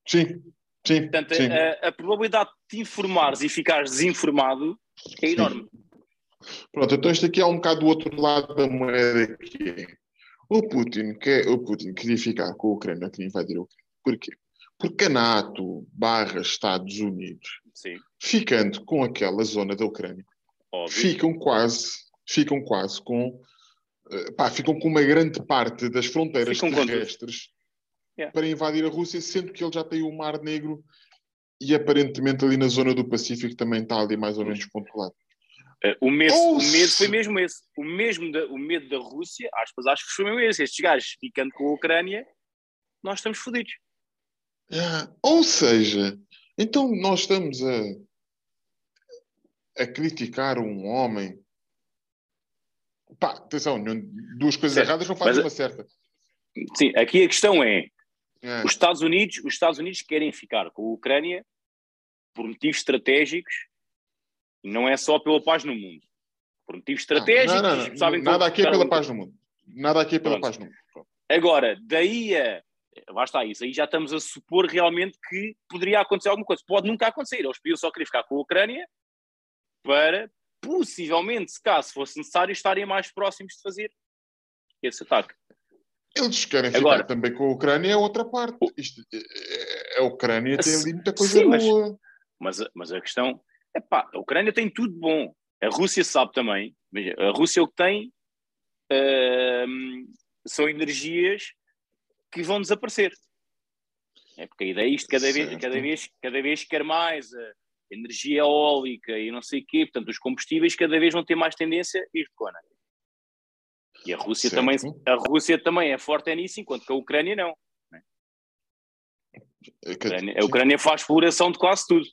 sim, sim, Portanto, sim. a, a probabilidade de te informares e ficares desinformado é Sim. enorme. Pronto, então isto aqui é um bocado do outro lado da moeda que é o Putin, quer, o Putin queria ficar com a Ucrânia, queria invadir a Ucrânia. Porquê? Porque a NATO barra Estados Unidos, Sim, ficando com aquela zona da Ucrânia, óbvio. ficam quase, ficam quase com, eh, pá, ficam com uma grande parte das fronteiras Ficam terrestres Yeah. para invadir a Rússia, sendo que ele já tem o Mar Negro e aparentemente ali na zona do Pacífico também está ali mais ou menos controlado. Uh, o, medo, o medo foi mesmo esse. O, mesmo da, o medo da Rússia, aspas, acho que foi mesmo esse. Estes gajos ficando com a Ucrânia, nós estamos fodidos. Ah, ou seja, então nós estamos a, a criticar um homem. Pá, atenção, duas coisas Certo, erradas não fazem uma certa. Sim, aqui a questão é: Ah, os Estados Unidos, os Estados Unidos querem ficar com a Ucrânia por motivos estratégicos, não é só pela paz no mundo. Por motivos estratégicos, não, não, não, sabem nada aqui é pela paz no mundo. Nada aqui é pela Pronto. paz no mundo. Pronto. Agora, daí a. Lá está isso, aí já estamos a supor realmente que poderia acontecer alguma coisa. Pode nunca acontecer. Eles podiam só querer ficar com a Ucrânia para, possivelmente, se caso fosse necessário, estarem mais próximos de fazer esse ataque. Eles querem ficar Agora- também com a Ucrânia, é outra parte. Isto, é- é- a Ucrânia tem ali muita coisa Sim, mas- boa. Mas, a- mas a questão é pá, a Ucrânia tem tudo bom. A Rússia sabe também. A Rússia o que tem ahm, são energias que vão desaparecer. É porque a ideia é isto, cada vez, cada vez, cada vez quer mais a energia eólica e não sei o quê. Portanto, os combustíveis cada vez vão ter mais tendência a ir de cona. E a Rússia, Certo. também, a Rússia também é forte é nisso, enquanto que a Ucrânia não. É A Ucrânia, a Ucrânia faz exploração de quase tudo.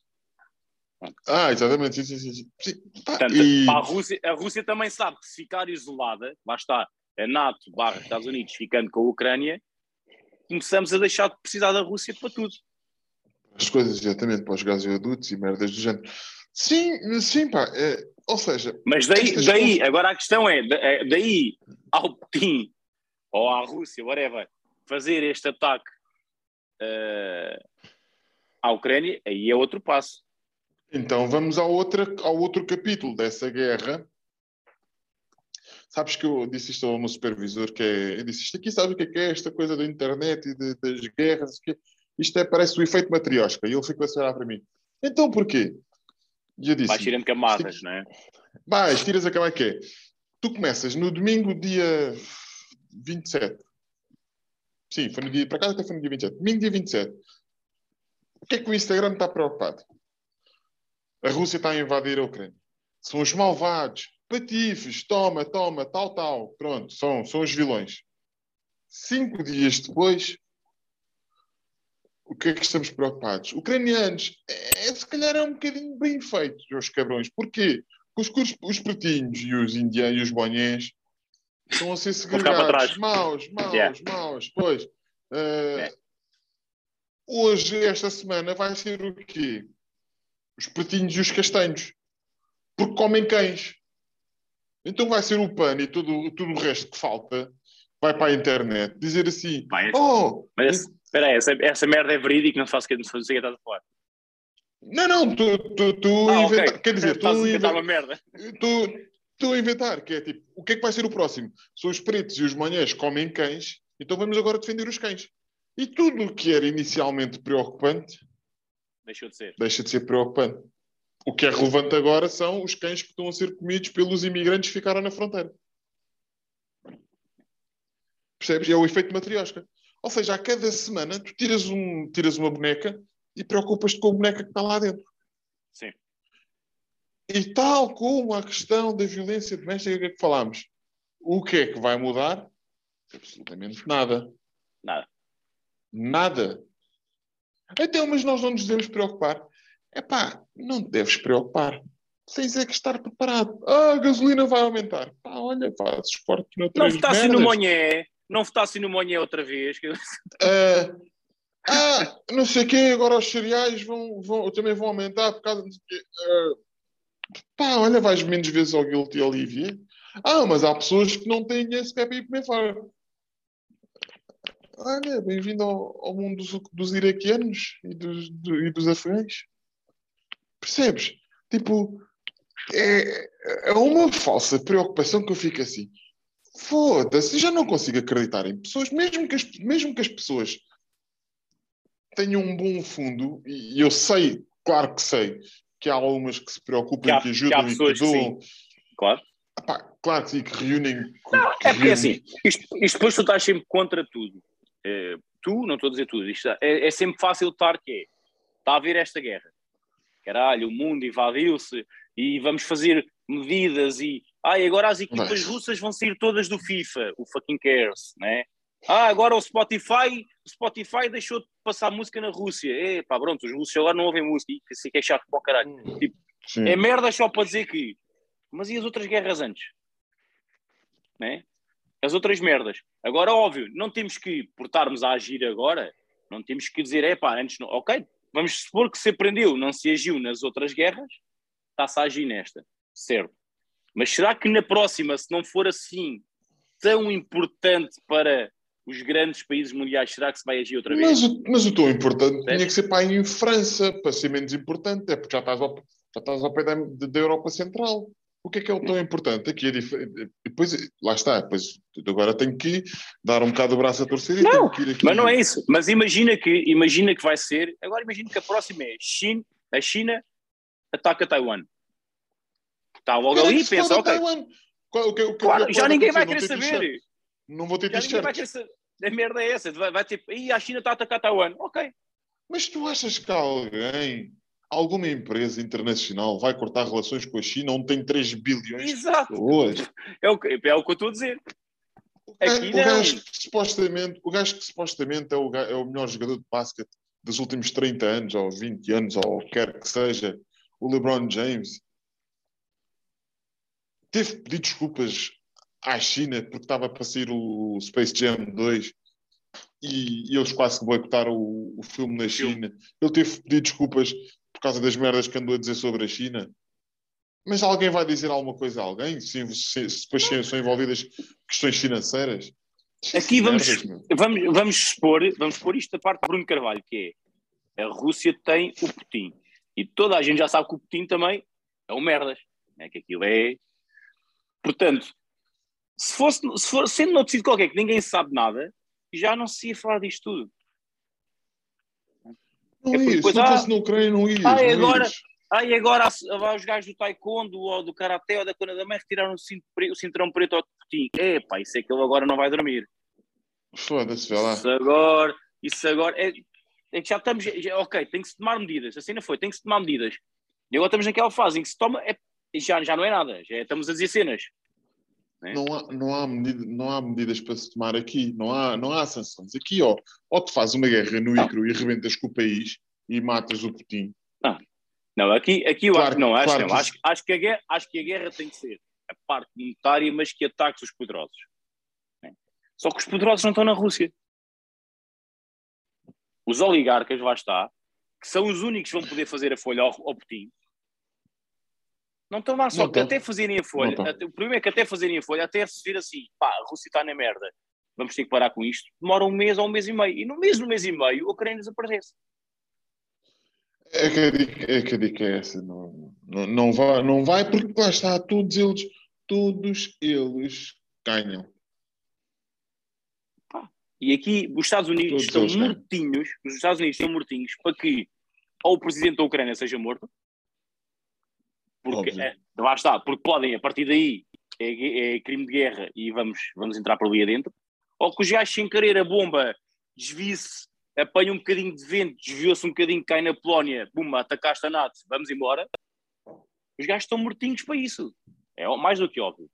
Ah, exatamente. Sim, sim, sim, Portanto, e- a, Rússia, a Rússia também sabe que se ficar isolada, lá está, a NATO barra Estados Unidos ficando com a Ucrânia, começamos a deixar de precisar da Rússia para tudo. As coisas exatamente para os gasodutos e merdas do género. Sim, sim, pá. é, ou seja, Mas daí, daí coisas- agora a questão é, é, daí ao Putin ou à Rússia, whatever, fazer este ataque eh, à Ucrânia, aí é outro passo. então vamos ao, outra, ao outro capítulo dessa guerra. Sabes que eu disse isto ao meu supervisor, que é, eu disse isto aqui, sabe o que é, que é esta coisa da internet e de- das guerras? Que isto é, parece o efeito matriosca. E ele ficou a olhar para mim. Então porquê? E eu disse, Vais tirando camadas, não é? Vais, tiras a cama que é. Tu começas no domingo, dia 27. Sim, foi no dia, para casa até foi no dia 27. Domingo, dia 27. O que é que o Instagram está preocupado? A Rússia está a invadir a Ucrânia. São os malvados, patifes, toma, toma, tal, tal. Pronto, são, são os vilões. Cinco dias depois, o que é que estamos preocupados? Ucranianos, é, se calhar é um bocadinho bem feito, os cabrões. Porquê? Os, cus- os pretinhos e os indianos e os bonhés estão a ser segregados. Maus, maus, Yeah. maus. Pois. eh, Yeah. Hoje, esta semana, vai ser o quê? Os pretinhos e os castanhos. Porque comem cães. Então vai ser o pano e tudo, tudo o resto que falta vai para a internet dizer assim: Vai, Oh, Mas espera aí, essa, essa merda é verídica, não faço que não sei o que estás a falar. não, não, tu, tu, tu Ah, inventa- ok. quer dizer, tu, inventar inven- uma merda. tu, tu inventar, que é tipo, o que é que vai ser o próximo? São os pretos e os manhãs comem cães, então vamos agora defender os cães. E tudo o que era inicialmente preocupante Deixou de ser. deixa de ser preocupante. O que é relevante agora são os cães que estão a ser comidos pelos imigrantes que ficaram na fronteira. Percebes? É o efeito matriosca. Ou seja, a cada semana tu tiras, um, tiras uma boneca e preocupas-te com a boneca que está lá dentro. Sim. E tal como a questão da violência doméstica que falámos, o que é que vai mudar? Absolutamente nada. Nada. Nada. Então, mas nós não nos devemos preocupar. Epá, não te deves preocupar. Tens é que estar preparado. Ah, a gasolina vai aumentar. Pá, olha, faz esporte Não noutras votasse no merdas. Não votasse no Monhé outra vez. [LAUGHS] Ah, ah, não sei o quê, agora os cereais vão, vão, também vão aumentar por causa de. Ah, pá, olha, vais menos vezes ao Guilty Olivier. Ah, mas há pessoas que não têm esse pé para ir comer fora. Olha, bem-vindo ao, ao mundo dos, dos iraquianos e dos, do- e dos afegães. Percebes? Tipo, é, é uma falsa preocupação que eu fico assim. Foda-se, já não consigo acreditar em pessoas, mesmo que as, mesmo que as pessoas tenham um bom fundo, e eu sei, claro que sei, que há algumas que se preocupam, Que há- que, ajudam e que pessoas que doam. Claro. Epá, claro que sim, que reúnem. que É porque reúnem- assim, isto, isto depois tu estás sempre contra tudo. Eh, tu, não estou a dizer tudo, isto é, é sempre fácil estar que é. Está a haver esta guerra. Caralho, o mundo invadiu-se e vamos fazer medidas e ai, agora as equipas Mas- russas vão sair todas do FIFA, o fucking cares, né? Ah, agora o Spotify, o Spotify deixou de passar música na Rússia. É, pá, pronto, os russos agora não ouvem música. Isso é chato para o caralho. Sim. É merda só para dizer que. Mas e as outras guerras antes? Né? As outras merdas. Agora, óbvio, não temos que, por estarmos a agir agora, não temos que dizer, é pá, antes não. Ok, vamos supor que se aprendeu, não se agiu nas outras guerras, está-se a agir nesta. Certo. Mas será que na próxima, se não for assim tão importante para os grandes países mundiais, será que se vai agir outra vez? Mas, o- mas o tão importante É. tinha que ser para em França, para ser menos importante, é porque já estás ao, já estás ao pé da, da Europa Central. O que é que é o tão importante? Aqui é diferente. Depois, lá está, depois agora tenho que dar um bocado o braço a torcer e Não, tenho que ir aqui. Mas não é isso. Mas imagina que, imagina que vai ser. Agora imagina que a próxima é China, a China ataca Taiwan. Está logo é ali e pensa, ok. Qual- o que- o que- Claro, que já ninguém vai querer saber. Não vou ter Já ninguém vai querer saber. A merda é essa. Vai, vai ter. Ih, a China está a atacar Taiwan. Ok. Mas tu achas que alguém, alguma empresa internacional vai cortar relações com a China onde tem 3 bilhões de Exato. pessoas? É o, que, é o que eu estou a dizer. É, o gajo que supostamente, o gajo que supostamente é o, é o melhor jogador de basquete dos últimos 30 anos, ou 20 anos, ou quer que seja, o LeBron James, teve que pedir desculpas à China porque estava para sair o Space Jam 2 e, e eles quase que boicotaram o, o filme na. China. Ele teve que pedir desculpas por causa das merdas que andou a dizer sobre a China. Mas alguém vai dizer alguma coisa a alguém? Se, se- se depois são envolvidas questões financeiras? Aqui vamos- Merdas. Vamos, vamos expor, vamos expor isto da parte de Bruno Carvalho, que é a Rússia tem o Putin. E toda a gente já sabe que o Putin também é um merdas. Né? Que aquilo é. Portanto, se fosse, se for, sendo noutro sítio qualquer que ninguém sabe nada, já não se ia falar disto tudo. Não É ia, depois se não na Ucrânia não ias. Ah, agora- ias. Ah, e agora há os gajos do taekwondo ou do karaté ou da cona da mãe retiraram o, cinto o cinturão preto ao Putin. É, pá, isso é que ele agora não vai dormir. Foda-se, vê lá. Isso agora, isso agora é, é que já estamos, já- ok, tem que se tomar medidas, assim não foi, tem que se tomar medidas. E agora estamos naquela fase em que se toma, é, já, já não é nada, já estamos a dizer cenas. Não há, não, há medida, não há medidas para se tomar aqui, não há, não há sanções. Aqui, ó, ou te fazes uma guerra no Não. Icro e rebentas com o país e matas o Putin. Não, aqui, aqui eu Claro, acho que não, acho, claro que não. que Acho, acho, que a guerra, acho que a guerra tem que ser a parte monetária, mas que ataque os poderosos. né? Só que os poderosos não estão na Rússia. Os oligarcas, lá está, que são os únicos que vão poder fazer a folha ao, ao Putin, não estão lá. Só que até fazerem a folha, até- o problema é que até fazerem a folha, até se vir assim, pá, a Rússia está na merda, vamos ter que parar com isto, demora um mês ou um mês e meio. E no mês, no mês e meio, a Ucrânia desaparece. É que a dica é, que a dica é essa. Não, não, não, vai, não vai porque lá está, todos eles, todos eles ganham. E aqui os Estados Unidos Todos estão mortinhos, os Estados Unidos estão mortinhos para que ou o presidente da Ucrânia seja morto, porque é, lá está, porque podem, a partir daí, é, é crime de guerra e vamos, vamos entrar por ali adentro, ou que os gajos sem querer a bomba desvie-se, apanha um bocadinho de vento, desviou-se um bocadinho, cai na Polónia, bum, atacaste a NATO, vamos embora. Os gajos estão mortinhos para isso. É mais do que óbvio.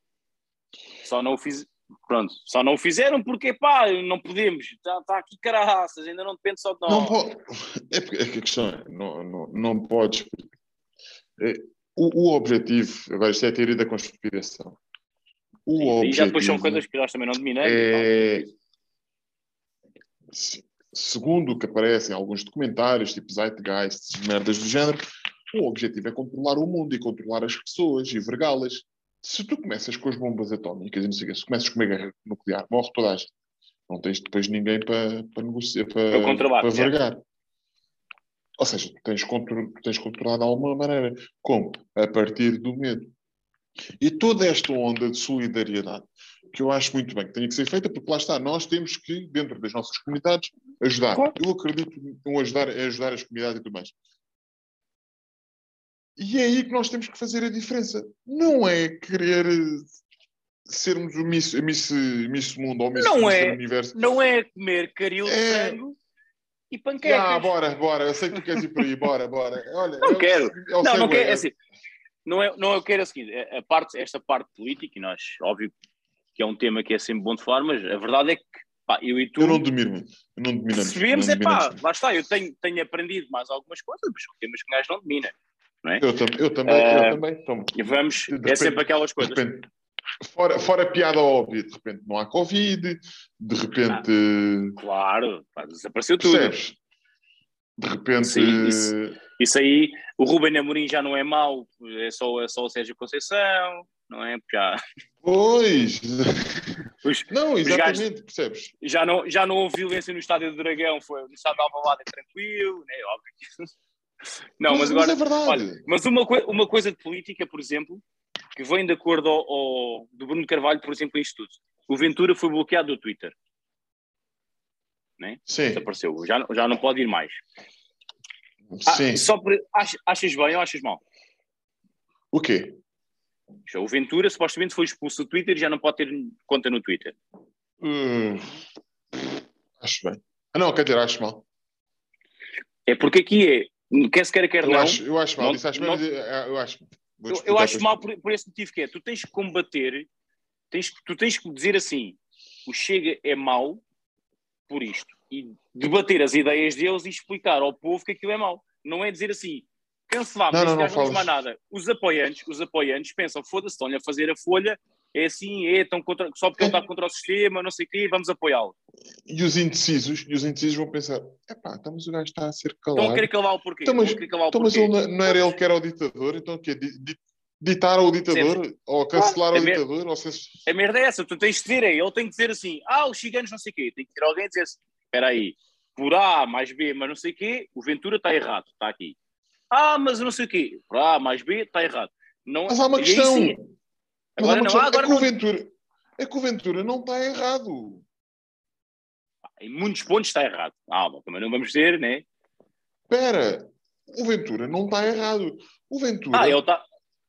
Só não o fiz, Pronto, só não o fizeram porque, pá, não podemos. Está tá aqui caraças, ainda não depende só de nós. Não pode. É porque que a questão é, não, não, não podes. é, o, o objetivo, agora isto é a teoria da conspiração. O e objetivo já depois são coisas que nós também não dominamos. é, se- segundo o que aparece em alguns documentários, tipo Zeitgeist, merdas do género, o objetivo é controlar o mundo e controlar as pessoas e vergá-las. Se tu começas com as bombas atómicas e não sei o quê, se começas com uma guerra nuclear, morre toda a gente. Não tens depois ninguém para, para negociar, para, Para para vergar. Ou seja, tens, contro tens controlado de alguma maneira. Como? A partir do medo. E toda esta onda de solidariedade, que eu acho muito bem que tenha que ser feita, porque lá está, nós temos que, dentro das nossas comunidades, ajudar. Claro. Eu acredito em ajudar, em ajudar as comunidades e tudo mais. E é aí que nós temos que fazer a diferença. Não é querer eh, sermos o Miss, Miss, Miss Mundo ou Miss, Não Miss é. Universo. Não é comer caril de É. frango e panquecas. Ah, bora, bora. Eu sei que tu queres ir por aí. Bora, bora. Olha, Não é o- quero. é o não, não quero. é- é assim, não é, não é o que era a parte, esta parte política, e nós, óbvio que é um tema que é sempre bom de falar, mas a verdade é que pá, eu e tu. Eu não domino, eu não domino. Percebemos, é pá, lá está, eu tenho, tenho aprendido mais algumas coisas, mas temas que o gajo não domina. Não é? Eu, tam eu também, Uh, eu também. Então, E vamos, é sempre aquelas de coisas. repente, fora, fora a piada óbvia, de repente não há Covid, de repente. Claro, pá, desapareceu tudo. Percebes? De repente. Sim, isso. Isso aí, o Ruben Amorim já não é mau, é só, é só o Sérgio Conceição, não é? Já, Pois! os- Não, gajos- exatamente, percebes? já, não, já não houve violência no estádio do Dragão, foi no estádio de Alvalade é tranquilo, né? óbvio. [LAUGHS] Não, mas agora, é verdade. olha, mas uma, uma coisa de política, por exemplo, que vem de acordo ao, ao- do Bruno Carvalho, por exemplo, isto tudo. O Ventura foi bloqueado do Twitter, Sim, desapareceu, já, já não pode ir mais. Ah, sim. só por, ach- achas bem ou achas mal? O quê? O Ventura supostamente foi expulso do Twitter e já não pode ter conta no Twitter. Hum, acho bem. Ah, não, quer dizer, acho mal. É porque aqui é, quer se queira, quer Eu, não. acho, eu acho mal. não- Isso acho, não- eu, eu acho. Eu, eu acho mal por, por esse motivo que é. Tu tens que combater, tens, tu tens que dizer assim: o Chega é mau por isto. E debater as ideias deles e explicar ao povo que aquilo é mau. Não é dizer assim, cancelamos, Não, não, não não diz mais nada. Os apoiantes, os apoiantes pensam, foda-se, estão-lhe a fazer a folha, é assim, é, estão contra, só porque ele está contra o sistema, não sei o quê, vamos apoiá-lo. E os indecisos, e os indecisos vão pensar: epá, então, mas o gajo está a ser Estão a calado. querer calar o porquê. Então, mas- o Então, mas ele não, não era ele que era o ditador, então o quê? Di- di- Ditar ao ditador? Ou cancelar Claro, ao é ditador? Ou seja, A merda é essa, tu tens de dizer, é, ele tem que dizer assim, ah, os ciganos não sei o quê, tem que ter alguém a dizer assim, espera aí, por A mais B, mas não sei o quê, o Ventura está errado, está aqui. Ah, mas não sei o quê, por A mais B, está errado. Não, Mas há uma e aí questão. sim. Há Agora não, ah, agora é, não. Ventura, é que o Ventura não está errado. Em muitos pontos está errado. Ah, mas também não vamos dizer, né? Espera, o Ventura não está errado. O Ventura. Ah, ele está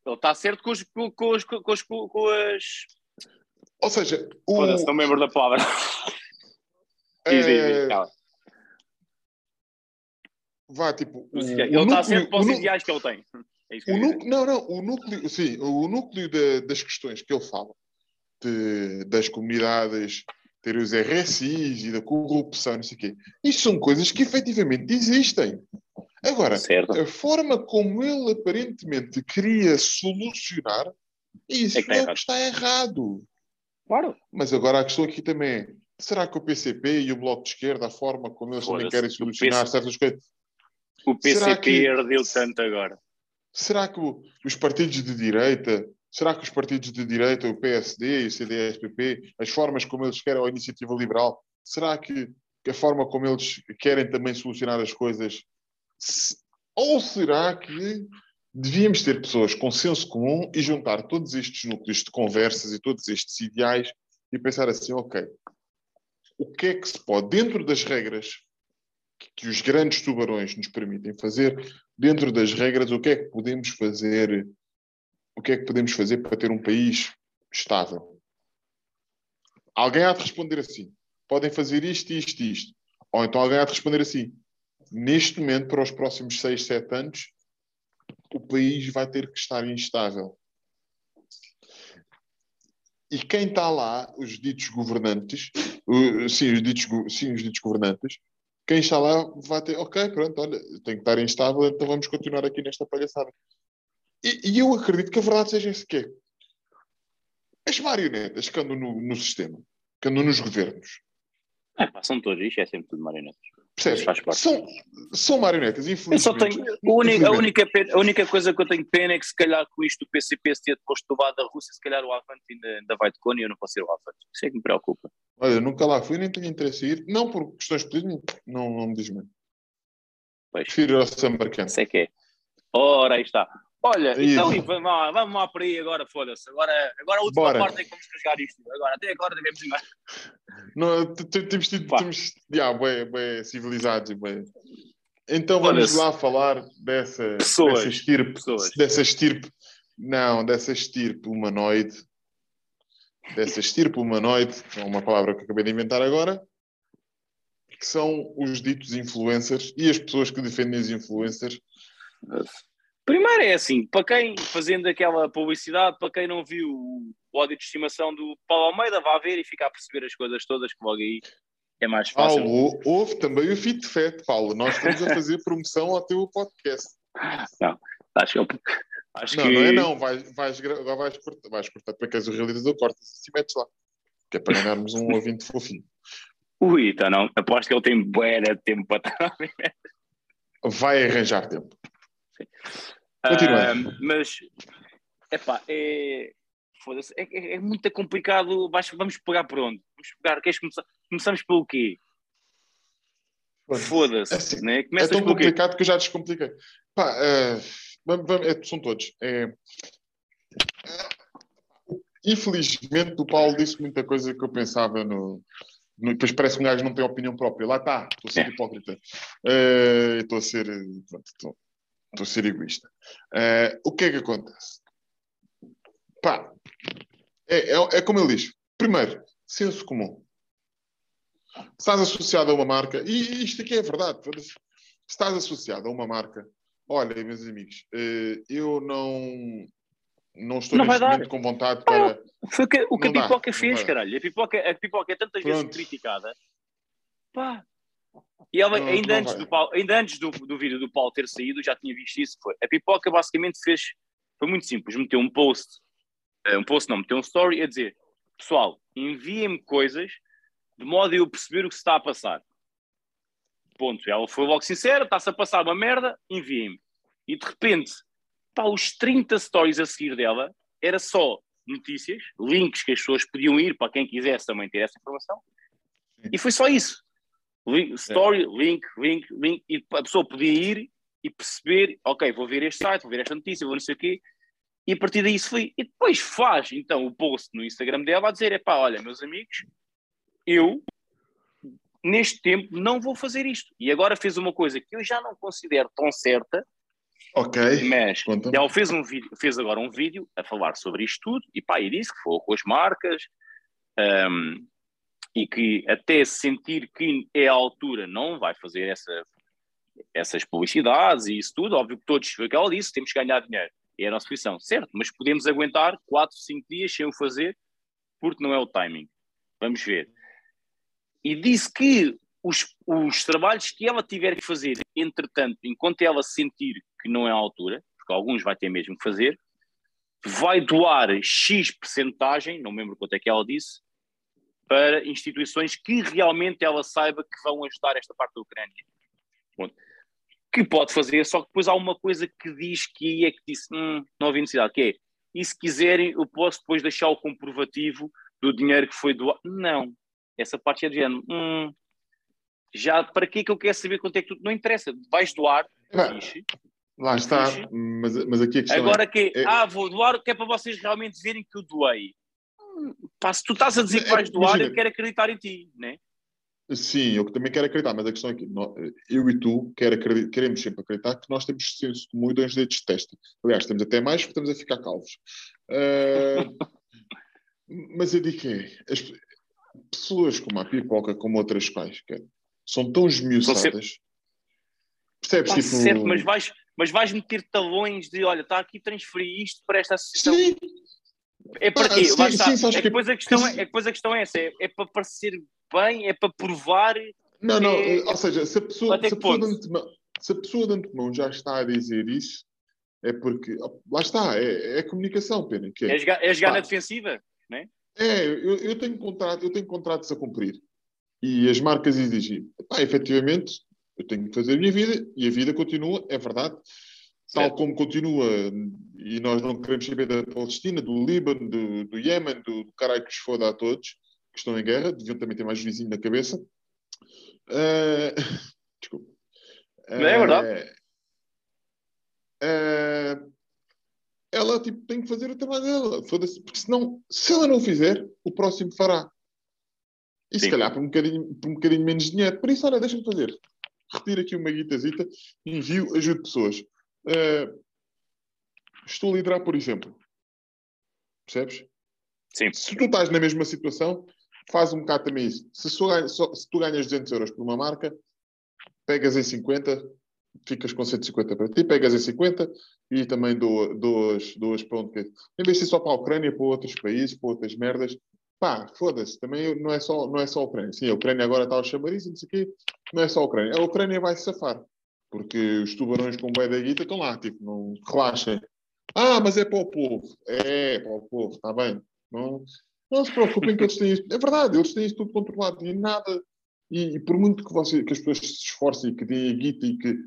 ele tá certo com, os, com, os- com, os- com as... Ou seja, o, Foda-se, não lembro da palavra. [LAUGHS] Diz, diz, é, diz, cala. vá, tipo, o, Ele o está certo para os ideais que ele tem. É isso que o núcleo, não, não, o núcleo, sim, o núcleo da- das questões que ele fala, de- das comunidades, ter os RSIs e da corrupção, não sei o quê, isto são coisas que efetivamente existem. Agora, Certo. a forma como ele aparentemente queria solucionar, isso É que está é, que está errado. Claro. Mas agora a questão aqui também é: será que o PCP e o Bloco de Esquerda, a forma como eles também querem solucionar PC certas coisas, O PCP que- ardeu tanto agora. Será que os partidos de direita, será que os partidos de direita, o PSD e o CDS-PP, as formas como eles querem a iniciativa liberal, será que a forma como eles querem também solucionar as coisas, se- ou será que devíamos ter pessoas com senso comum e juntar todos estes núcleos de conversas e todos estes ideais e pensar assim, ok, o que é que se pode, dentro das regras que os grandes tubarões nos permitem fazer, dentro das regras, o que é que podemos fazer, o que é que podemos fazer para ter um país estável? Alguém há de responder assim: podem fazer isto, isto, isto. Ou então alguém há de responder assim: neste momento, para os próximos 6, 7 anos, o país vai ter que estar instável. E quem está lá, os ditos governantes, sim, os ditos, sim, os ditos governantes, quem está lá vai ter, ok, pronto, olha, tem que estar instável, então vamos continuar aqui nesta palhaçada. E, e eu acredito que a verdade seja esse que é. As marionetas que andam no, no sistema, que andam nos governos, É, pá, são todos, isto é sempre tudo marionetas. Percebes? Faz parte. São, são marionetas, Eu só infelizmente. tenho. A única, a, Infelizmente. única pena- a única coisa que eu tenho pena é que se calhar com isto o PCP se ter posto do lado da Rússia, se calhar o Avante ainda, ainda vai de cone e eu não posso ser o Avante. Isso é que me preocupa. Olha, nunca lá fui, nem tenho interesse em ir. Não por questões políticas, não, não me diz muito. Pois. Prefiro ir ao Samarcand. Isso é que é. Ora, aí está. Olha, então vamos lá, vamos lá por aí agora, foda-se. Agora, agora a última Bora. parte é que vamos rasgar isto. Agora, até agora devemos ir mais. Não, temos tido, temos, bué, bué civilizados. bué. Então vamos lá falar dessa, Pessoas. dessa estirpe, Pessoas. dessa estirpe, não, dessa estirpe humanoide, dessa estirpe humanoide, é uma palavra que acabei de inventar agora, que são os ditos influencers e as pessoas que defendem os influencers. Primeiro é assim, para quem, fazendo aquela publicidade, para quem não viu o ódio de estimação do Paulo Almeida, vá ver e ficar a perceber as coisas todas que logo aí é mais fácil. Paulo, houve também o Fit Fat, Paulo. Nós estamos a fazer promoção ao teu podcast. Não, acho que, eu- acho Não, que não é não. Vais, vais, vais cortar, vais cortar para que és o realizador, cortas e metes lá. Que é para ganharmos um ouvinte fofinho. Ui, então não, aposto que ele tem bué de tempo para estar. [LAUGHS] Vai arranjar tempo. Continuando. Ah, mas, epá, é, foda-se, é, é, é muito complicado. Vamos pegar por onde? Vamos pegar, queres começar? Começamos pelo quê? Foda-se, É assim, né? É tão complicado que eu já descompliquei. Pá, eh, vamos- vamos- é, são todos. É, infelizmente, o Paulo disse muita coisa que eu pensava no. no- depois parece que um gajo não tem opinião própria. Lá está, estou a ser É. hipócrita. Eh, Estou a ser. pronto, Estou, estou a ser egoísta. Eh, o que é que acontece? Pá, é, é, é como ele diz. Primeiro, senso comum. Estás associado a uma marca, e isto aqui é verdade, estás associado a uma marca, olha, meus amigos, eh, eu não, não estou Não neste momento com vontade para. Foi o que, o que a dá, pipoca não fez, caralho. A pipoca, a pipoca é tantas vezes Pronto. criticada. Pá. E ela, Não, ainda, não antes vai. do Paulo, ainda antes do, do vídeo do Paulo ter saído, já tinha visto isso. Foi. A pipoca basicamente fez. Foi muito simples. Meteu um post. eh, Um post não, meteu um story a dizer: Pessoal, enviem-me coisas de modo a eu perceber o que se está a passar. Ponto. Ela foi logo sincera: está-se a passar uma merda, enviem-me. E de repente, pá, os 30 stories a seguir dela era só notícias, links que as pessoas podiam ir para quem quisesse também ter essa informação. E foi só isso. Link- story, link, link, link, e a pessoa podia ir e perceber, ok, vou ver este site, vou ver esta notícia, vou não sei o quê, e a partir daí isso foi. E depois faz, então, o post no Instagram dela a dizer, epá, olha, meus amigos, eu, neste tempo, não vou fazer isto. E agora fez uma coisa que eu já não considero tão certa, Ok. mas ela fez, um vídeo, fez agora um vídeo a falar sobre isto tudo e pá, e disse que falou com as marcas hum, e que até sentir que é a altura não vai fazer essa, essas publicidades e isso tudo. Óbvio que todos, foi o que ela disse, temos que ganhar dinheiro. É a nossa posição, certo? Mas podemos aguentar 4, 5 dias sem o fazer porque não é o timing. Vamos ver. E disse que os, os trabalhos que ela tiver que fazer, entretanto, enquanto ela sentir que não é a altura, porque alguns vai ter mesmo que fazer, vai doar X percentagem, não me lembro quanto é que ela disse, para instituições que realmente ela saiba que vão ajudar esta parte da Ucrânia. Ponto. Que pode fazer, só que depois há uma coisa que diz que é que disse, hum, não havia necessidade, que é, e se quiserem, eu posso depois deixar o comprovativo do dinheiro que foi doado. Não, essa parte é de género, hum, já para que que eu quero saber quanto é que tu. Não interessa, vais doar, Epá, fixe. lá está, mas, mas aqui a questão Agora é, que, é- ah, vou doar, que é para vocês realmente verem que eu doei. Pá, se tu estás a dizer que É, vais doar, imagina. eu quero acreditar em ti, né? Sim, eu também quero acreditar, mas a questão é que eu e tu queremos sempre acreditar que nós temos senso comum e dois dedos de testa. Aliás, temos até mais porque estamos a ficar calvos. Ah, [LAUGHS] mas eu digo é, as pessoas como a pipoca, como outras quaisquer, são tão esmiuçadas. Percebes? Pá, tipo, certo, mas vais, mas vais meter talões de, olha, está aqui, transferi isto para esta associação. Sim, É para Ah, quê? sim, sim, sabes é, que que- depois a questão é, é depois a questão é essa, é, é para parecer bem, é para provar. Não, não, É- ou seja, se a pessoa, se a pessoa, de antemão, se a pessoa de antemão já está a dizer isso, é porque, lá está, é, é comunicação, pena. Que é, É jogar, é jogar na defensiva. É, eu, eu tenho contrato, eu tenho contratos a cumprir. E as marcas exigem. Pá, efetivamente, eu tenho que fazer a minha vida e a vida continua, é verdade. Tal como continua, e nós não queremos saber da Palestina, do Líbano, do, do Iémen, do, do caralho que os foda a todos, que estão em guerra, deviam também ter mais vizinho na cabeça. Ah, [LAUGHS] desculpa. Não é verdade. Ah, ela tipo, tem que fazer o trabalho dela. Foda-se, porque senão, se ela não fizer, o próximo fará. E se Sim. calhar por um, bocadinho, por um bocadinho menos dinheiro. Por isso, olha, deixa-me fazer. Retiro aqui uma guitazita, envio, ajudo pessoas. Ah, estou a liderar, por exemplo. Percebes? Sim. Se tu estás na mesma situação, faz um bocado também isso. Se, só só- se tu ganhas 200 euros por uma marca, pegas em 50, ficas com 150 para ti, pegas em 50, e também dou duas, duas pronto, que em vez de ser só para a Ucrânia, para outros países, para outras merdas, pá, foda-se, também não é, só, não é só a Ucrânia. Sim, a Ucrânia agora está ao chamariz, não sei o quê, não é só a Ucrânia. A Ucrânia vai se safar, porque os tubarões com bem da guita estão lá, tipo, não relaxem. Ah, mas é para o povo. É, é para o povo, está bem. Não, não se preocupem que eles têm isto. É verdade, eles têm isto tudo controlado e nada. E, e por muito que, você, que as pessoas se esforcem, que deem a guita e que.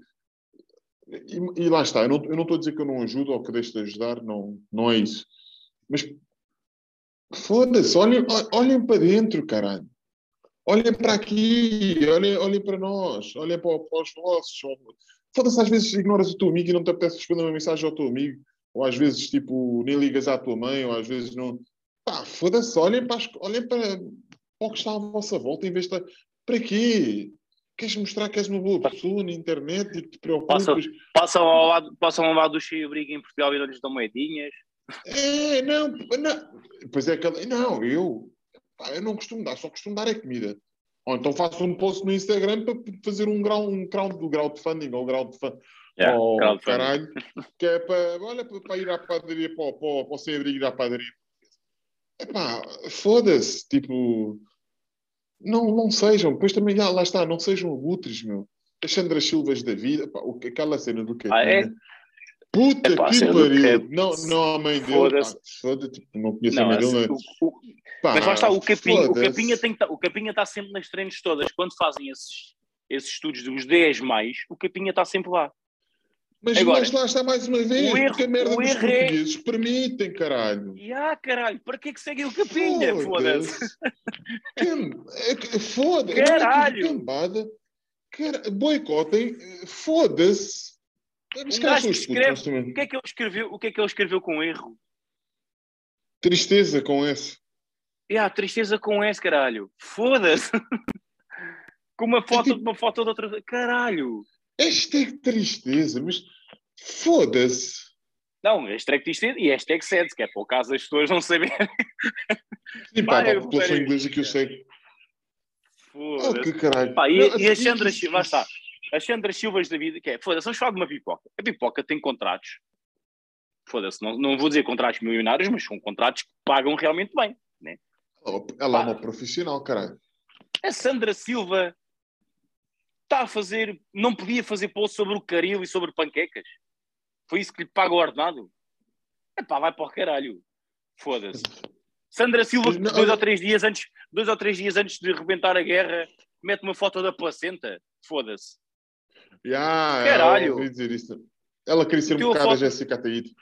E, e lá está, eu não, eu não estou a dizer que eu não ajudo ou que deixo de ajudar, não, não é isso. Mas foda-se, olhem, olhem para dentro, caralho. Olhem para aqui, olhem, olhem para nós, olhem para, para os vossos. Foda-se, às vezes ignoras o teu amigo e não te apetece responder uma mensagem ao teu amigo, ou às vezes, tipo, nem ligas à tua mãe, ou às vezes não. Pá, foda-se, olhem para, olhem para, para o que está à vossa volta, em vez de. Para quê? Queres mostrar que és uma boa pessoa na internet e que te preocupas? Passam, passam, ao lado, passam ao lado do cheio briga em Portugal e não lhes dão moedinhas. É, não, não. Pois é, que não, eu, pá, eu não costumo dar, só costumo dar é comida. Ou então faço um post no Instagram para fazer um grau, um crowd do crowdfunding ou grau de funding. Yeah, oh, crowdfunding. caralho, que é para, olha, para ir à padaria, para, para, para o sem-abrigo ir à padaria. Epá, foda-se, tipo, não, não sejam, depois também, ah, lá está, não sejam abutres, meu. As Sandras Silvas da vida, pá, aquela cena do que Ah, é? Puta Epá, que pariu! Não, não a mãe dele, Foda-se. pá, foda-se, tipo, não conheço Não, a mãe dele, assim, é? o- o- Pá, mas lá está, o Capinha, o foda-se. Capinha tem que tá- o Capinha está sempre nas treinos todas. Quando fazem esses, esses estudos dos 10 mais, o Capinha está sempre lá. Mas, Agora, mas lá está mais uma vez, o erro- porque a merda o dos erro é- portugueses permitem, caralho. E ah, caralho, para que é que seguem o Capinha? Foda-se. Cam- é Foda-se. é Caralho. Cara, boicotem. Foda-se. Um gajo que escreve-. O que é que ele escreveu? O que é que ele escreveu com erro? Tristeza com esse. E ah, tristeza com S, caralho. Foda-se. [LAUGHS] com uma foto tipo- de uma foto de outra. Caralho. Hashtag tristeza, mas foda-se. Não, hashtag tristeza e hashtag sede, que é o caso das pessoas não saberem. Sim, pá, Vai, a população inglesa que eu sei. Oh, Foda-se. que caralho. Pá, e, Não, e a assim, Sandra Silva, lá está. As Sandras Silvas da vida, que é, foda-se, vamos falar de uma pipoca. A pipoca tem contratos. Foda-se, não, não vou dizer contratos milionários, mas são contratos que pagam realmente bem. Ela ela é uma profissional, caralho. A Sandra Silva está a fazer, não podia fazer post sobre o caril e sobre panquecas. Foi isso que lhe paga o ordenado. Epá, vai para o caralho. Foda-se. Sandra Silva, não- dois ou três dias antes, dois ou três dias antes de rebentar a guerra, mete uma foto da placenta. Foda-se. Yeah, Caralho. Ela, ouvi dizer isso. ela queria ser um a bocado a foto- Jéssica Ataíde.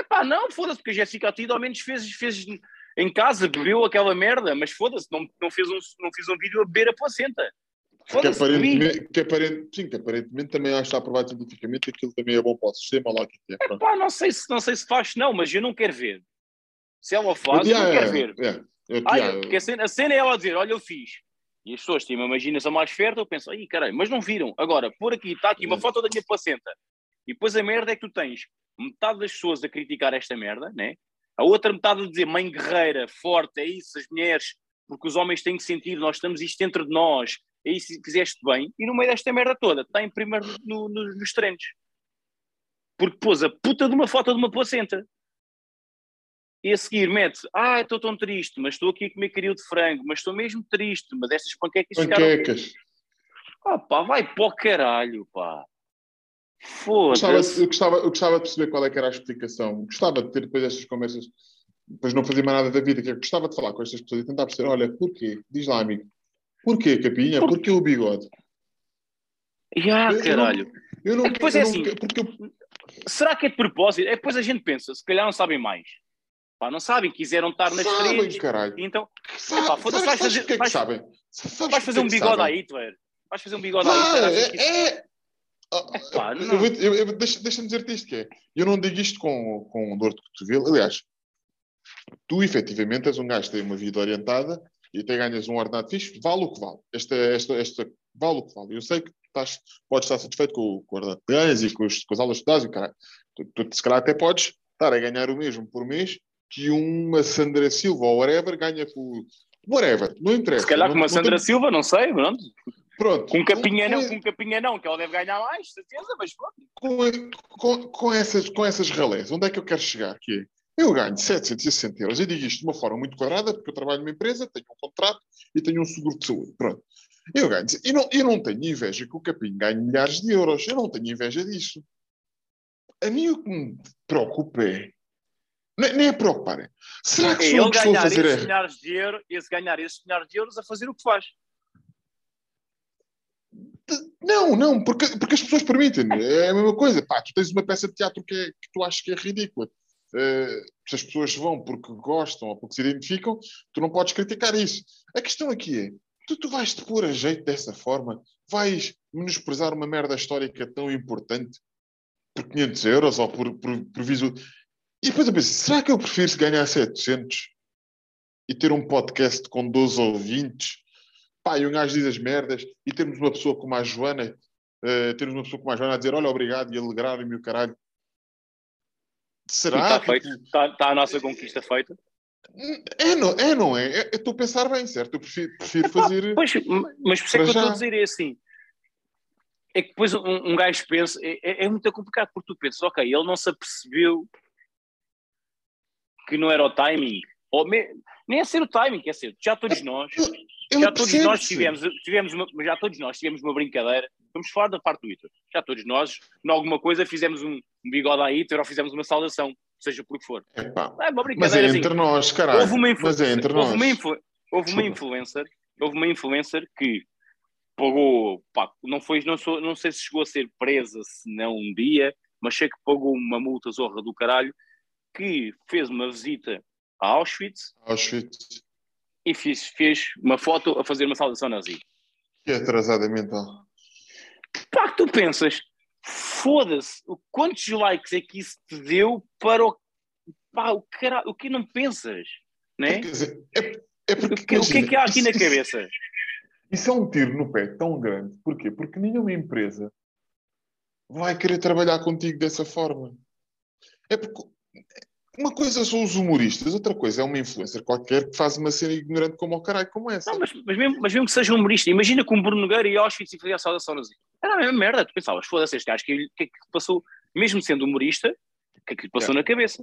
Epá, não, foda-se, porque a Jéssica Atido ao menos fez, fez em casa, bebeu aquela merda, mas foda-se, não, não, fez um, não fiz um vídeo a beber a placenta. Que aparentemente, que, aparente, sim, que aparentemente também acho aprovado cientificamente aquilo também é bom para o sistema, lá que é. pronto. Pá, não sei, se, não sei se faz, não, mas eu não quero ver. Se ela faz, eu Yeah, não quero yeah, ver. Eu- yeah, porque a cena, a cena é ela dizer, olha, eu fiz. E as pessoas têm uma imaginação mais fértil, eu penso, ai caralho, mas não viram. Agora, por aqui, está aqui uma Hum. foto da minha placenta. E depois a merda é que tu tens metade das pessoas a criticar esta merda, né? A outra metade a dizer, mãe guerreira, forte, é isso, as mulheres, porque os homens têm que sentir, nós estamos isto dentro de nós, é isso que fizeste bem. E no meio desta merda toda, está em primeiro no- no- nos treinos. Porque pôs a puta de uma foto de uma placenta. E a seguir mete, ah, estou tão triste, mas estou aqui a comer caril de frango, mas estou mesmo triste, mas estas panquecas ficaram... Panquecas. Ah pá, vai para o caralho, pá. Foda-se. eu, gostava, eu gostava de perceber qual é que era a explicação. Gostava de ter depois estas conversas, depois não fazer mais nada da vida, que eu gostava de falar com estas pessoas e tentar perceber, olha, porquê? Diz lá, amigo. Porquê, Capinha? Por- Porquê o bigode? Ah, Eu- eu caralho. Eu não, É depois eu é não assim. quero- porque eu- Será que é de propósito? É depois a gente pensa, se calhar não sabem mais. Pá, não sabem, quiseram estar nas sabem, três. caralho. Então, Epá, foda-se, vais fazer- porque é que vais- sabem? Sabes vais fazer um é que bigode a sabem? Hitler. Vais fazer um bigode a Hitler. Vai, achas que isso- é, é... Epá, eu eu- eu- deixa- Deixa-me dizer-te isto que é. Eu não digo isto com, com dor de cotovelo. Aliás, tu efetivamente és um gajo que tem uma vida orientada e até ganhas um ordenado fixe, vale o que vale. Esta, esta, esta vale o que vale. Eu sei que estás, podes estar satisfeito com, com o ordenado que ganhas e com, os, com as aulas que dás e caralho. Tu, tu, se calhar até podes estar a ganhar o mesmo por mês que uma Sandra Silva ou whatever ganha por. Whatever, não interessa. Se calhar não, com uma Sandra tem- Silva, não sei, pronto. Pronto. Com capinha não, com, com capinha não, que ela deve ganhar mais, certeza, mas pronto. com, com, com essas, com essas ralés, onde é que eu quero chegar? Que é, eu ganho 760 euros. Eu digo isto de uma forma muito quadrada, porque eu trabalho numa empresa, tenho um contrato e tenho um seguro de saúde. Pronto. Eu ganho. E não, eu não tenho inveja que o Capim ganhe milhares de euros. Eu não tenho inveja disso. A mim o que me preocupa é. Nem, nem é preocupar. É. Será que É eu ele estou a ganhar fazer esses erro? milhares de euros, esse ganhar esses milhares de euros a fazer o que faz. Não, não, porque, porque as pessoas permitem. É a mesma coisa. Pá, tu tens uma peça de teatro que, é- que tu achas que é ridícula. Eh, se as pessoas vão porque gostam ou porque se identificam, tu não podes criticar isso. A questão aqui é: tu, tu vais te pôr a jeito dessa forma? Vais menosprezar uma merda histórica tão importante por 500 euros ou por, por, por visu... E depois eu penso: será que eu prefiro ganhar 700 e ter um podcast com 12 ouvintes? Pá, e um gajo diz as merdas e termos uma pessoa como a Joana, eh, termos uma pessoa como a Joana a dizer olha, obrigado e alegrar-me o caralho. Será? Está feito. Está, está a nossa conquista feita. É, não é? Não é? Eu estou a pensar bem, certo? Eu prefiro, prefiro fazer. Pois, mas por isso é que eu estou a dizer é assim. É que depois um, um gajo pensa, é, é- é muito complicado porque tu pensas, ok, ele não se apercebeu que não era o timing. Ou me- nem é ser o timing, quer ser, já todos nós, Eu já todos nós tivemos, tivemos uma, já todos nós tivemos uma brincadeira, vamos falar da parte do Twitter, já todos nós, em alguma coisa, fizemos um, um bigode à Twitter ou fizemos uma saudação, seja por que for. Epá, É uma Mas é assim. entre nós, caralho. Houve uma, influ- Mas é entre houve nós. uma, influ- houve uma influencer, houve uma influencer que pagou, pá, não foi, não, sou, não sei se chegou a ser presa, se não um dia, mas sei que pagou uma multa zorra do caralho, que fez uma visita a Auschwitz Auschwitz. e fez, fez uma foto a fazer uma saudação nazi. Que é atrasada mental. Pá, que tu pensas, foda-se, o- quantos likes é que isso te deu para o, pá, o caralho, o que não pensas, né? Quer dizer, é, é O porque. que, o que é que há aqui imagina, na isso- cabeça? Isso é um tiro no pé tão grande. Porquê? Porque nenhuma empresa vai querer trabalhar contigo dessa forma. É porque uma coisa são os humoristas, outra coisa é uma influencer qualquer que faz uma cena ignorante como o caralho, como essa. Não, mas, mas, mesmo, mas mesmo que seja um humorista, imagina que um Bruno Nogueira e Auschwitz e fazia a saudação nazi. Era a mesma merda, tu pensavas, foda-se, este gajo, o que, é que passou, mesmo sendo humorista, o que é que lhe passou na cabeça?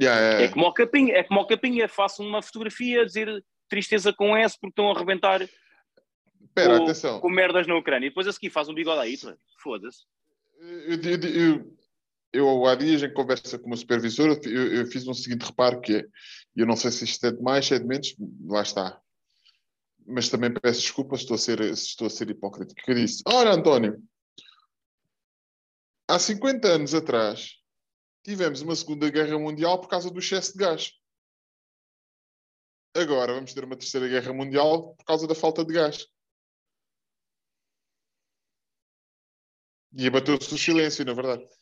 Yeah, yeah, É como o Capinha, é como o Capinha, façam uma fotografia a dizer tristeza com S porque estão a arrebentar Espera, com, atenção. com merdas na Ucrânia. E depois a seguir faz um bigode a Hitler. Foda-se. Eu, eu, eu, eu, há dias, em conversa com o meu supervisor, eu, eu fiz um seguinte reparo que é, eu não sei se isto é de mais, se é de menos, lá está. Mas também peço desculpa se estou a ser, se estou a ser hipócrita. Que eu disse, olha António, há 50 anos atrás tivemos uma Segunda Guerra Mundial por causa do excesso de gás. Agora vamos ter uma Terceira Guerra Mundial por causa da falta de gás. E abateu-se o silêncio, na verdade.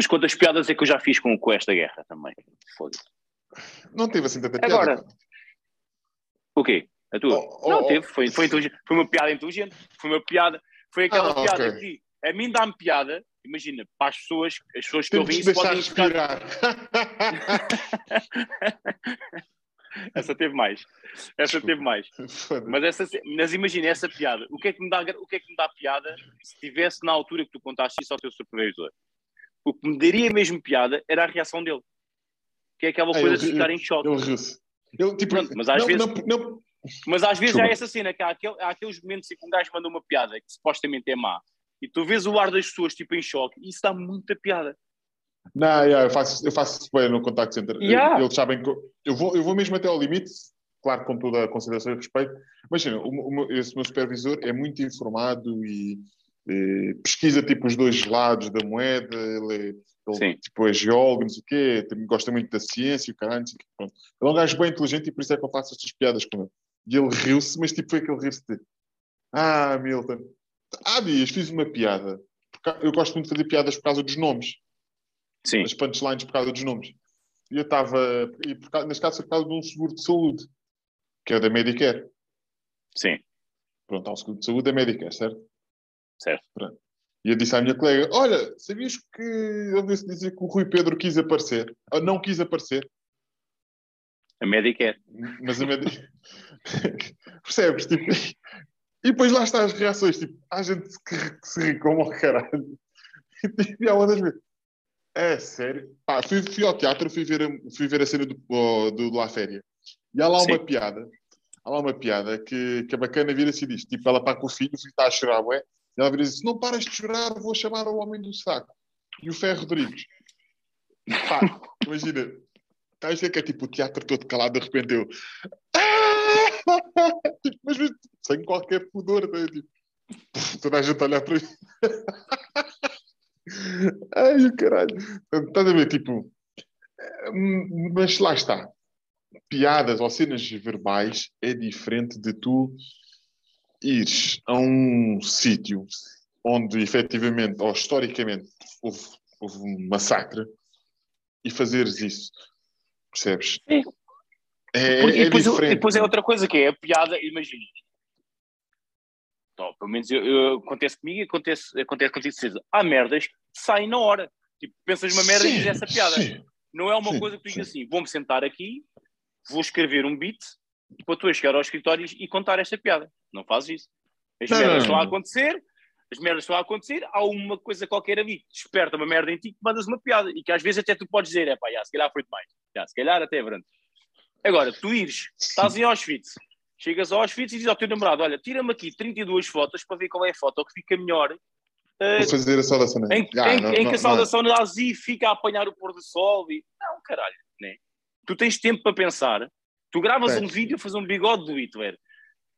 Mas quantas piadas é que eu já fiz com, com esta guerra também? Foda-se. Não teve assim tanta piada. Agora. O quê? A tua? Oh, oh, não oh. teve, foi, foi, inteligente. foi uma piada inteligente. Foi uma piada, foi aquela Ah, piada ok. que a mim dá-me piada. Imagina, para as pessoas, as pessoas que ouvem isso podem respirar. [LAUGHS] Essa teve mais. Essa Desculpa. teve mais. Mas, essa, mas imagina essa piada. O que, é que me dá, o que é que me dá piada se tivesse na altura que tu contaste isso ao teu supervisor? O que me daria mesmo piada era a reação dele. Que é aquela Ah, coisa ele- de ficar em choque. Ele riu-se. Tipo, Pronto, mas às não, vezes- não, não, Mas às vezes Desculpa. há essa cena que há, aquele, há aqueles momentos em que um gajo manda uma piada que supostamente é má e tu vês o ar das pessoas tipo em choque e isso dá muita piada. não yeah, eu, faço, eu faço isso no contact center. Yeah. Eles sabem que eu, eu vou, eu vou mesmo até ao limite, claro, com toda a consideração e respeito. Imagina, o, o, esse meu supervisor é muito informado e, pesquisa tipo os dois lados da moeda. Ele, é, ele tipo, é geólogo, não sei o quê, também gosta muito da ciência, o caralho, não o. Ele é um gajo bem inteligente e por isso é que eu faço estas piadas com ele. E ele riu-se, mas tipo foi aquele rir-se de Ah, Milton, há dias fiz uma piada. Porque Eu gosto muito de fazer piadas por causa dos nomes, Sim, as punchlines por causa dos nomes. E eu estava, neste caso por causa de um seguro de saúde, que é da Medicare. sim, Pronto, há um seguro de saúde da Medicare, certo? Certo. E eu disse à minha colega: Olha, sabias que eu ouvi-se dizer que o Rui Pedro quis aparecer? Ou não quis aparecer, A médica é. mas a Medicare. [LAUGHS] Percebes? Tipo, E depois lá está as reações, tipo, há gente que, que se ri como ao caralho. [LAUGHS] E, tipo, e há outras vezes. É sério? Pá, fui, fui ao teatro, fui ver, a- fui ver a cena do, do, do La Féria. E há lá uma Sim. piada, há lá uma piada que, que é bacana vira-se e diz, tipo, ela está com o filho, o filho está a chorar, ué, e ela vira e diz, não paras de chorar, vou chamar o homem do saco. E o Ferro Rodrigues. Pá, imagina, estás a ver que é tipo o teatro todo calado, de repente eu... Tipo, mas, sem qualquer pudor, tá? tipo, toda a gente a olhar para mim. [LAUGHS] Ai, o caralho. Estás a ver, tipo... hum, Mas lá está. Piadas ou cenas verbais é diferente de tu ires a um sítio onde efetivamente ou historicamente houve, houve um massacre e fazeres isso. Percebes? Sim. É, Porque- é e, depois, diferente. e depois é outra coisa que é a piada, imagina. Então, pelo menos eu, eu- acontece comigo e acontece, acontece contigo de certeza. Há merdas que saem na hora. Tipo, pensas numa merda e Sim, dizes essa piada. sim. Não é uma Sim, coisa que tu digas sim. assim, vou-me sentar aqui, vou escrever um beat para tu chegar ao escritório e contar esta piada. Não fazes isso. As Não, merdas não, estão a acontecer, as merdas estão a acontecer, há uma coisa qualquer ali, desperta uma merda em ti que mandas uma piada e que às vezes até tu podes dizer, é pá, já, se calhar foi demais, já, se calhar até é. Agora, tu ires, estás em Auschwitz, chegas a Auschwitz e dizes ao teu namorado, olha, tira-me aqui 32 fotos para ver qual é a foto que fica melhor Vou fazer a saudação. em, Ah, em- não, em que a saudação nazi fica a apanhar o pôr do sol e... Não, caralho, né? Tu tens tempo para pensar. Tu gravas Tens. um vídeo a fazer um bigode do Hitler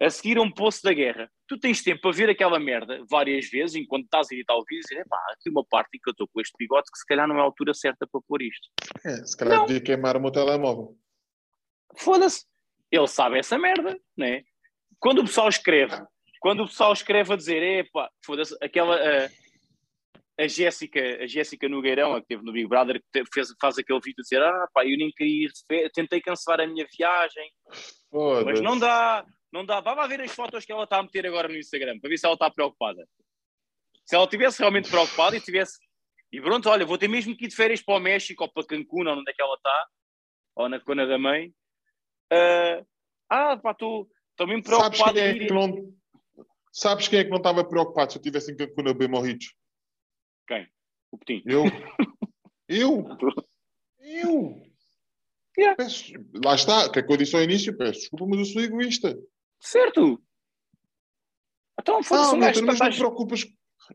a seguir a um poço da guerra. Tu tens tempo para ver aquela merda várias vezes enquanto estás a editar o vídeo e dizer, pá, aqui uma parte em que eu estou com este bigode que se calhar não é a altura certa para pôr isto. não. É, se calhar Não. devia queimar o meu telemóvel. Foda-se. Ele sabe essa merda, né? Quando o pessoal escreve, quando o pessoal escreve a dizer, epá, foda-se, aquela. A, a Jéssica, a Jéssica Nogueirão, a que esteve no Big Brother, que fez, faz aquele vídeo dizer, ah, pá, eu nem queria ir, tentei cancelar a minha viagem, mas não dá, não dá. Vá lá ver as fotos que ela está a meter agora no Instagram, para ver se ela está preocupada. Se ela estivesse realmente preocupada e tivesse. E pronto, olha, vou ter mesmo que ir de férias para o México ou para Cancún, ou onde é que ela está, ou na Cona da Mãe. Ah, ah, pá, estou mesmo Sabes preocupado quem, é que não... Sabes quem é que não estava preocupado se eu tivesse em Cancún a beber morritos? Quem? O Petinho. Eu? [LAUGHS] eu? Eu? Yeah. Peço- Lá está, o que é que eu disse ao início? Peço desculpa, mas eu sou egoísta. Certo. Então, foda-se, um gajo mas não te, preocupas,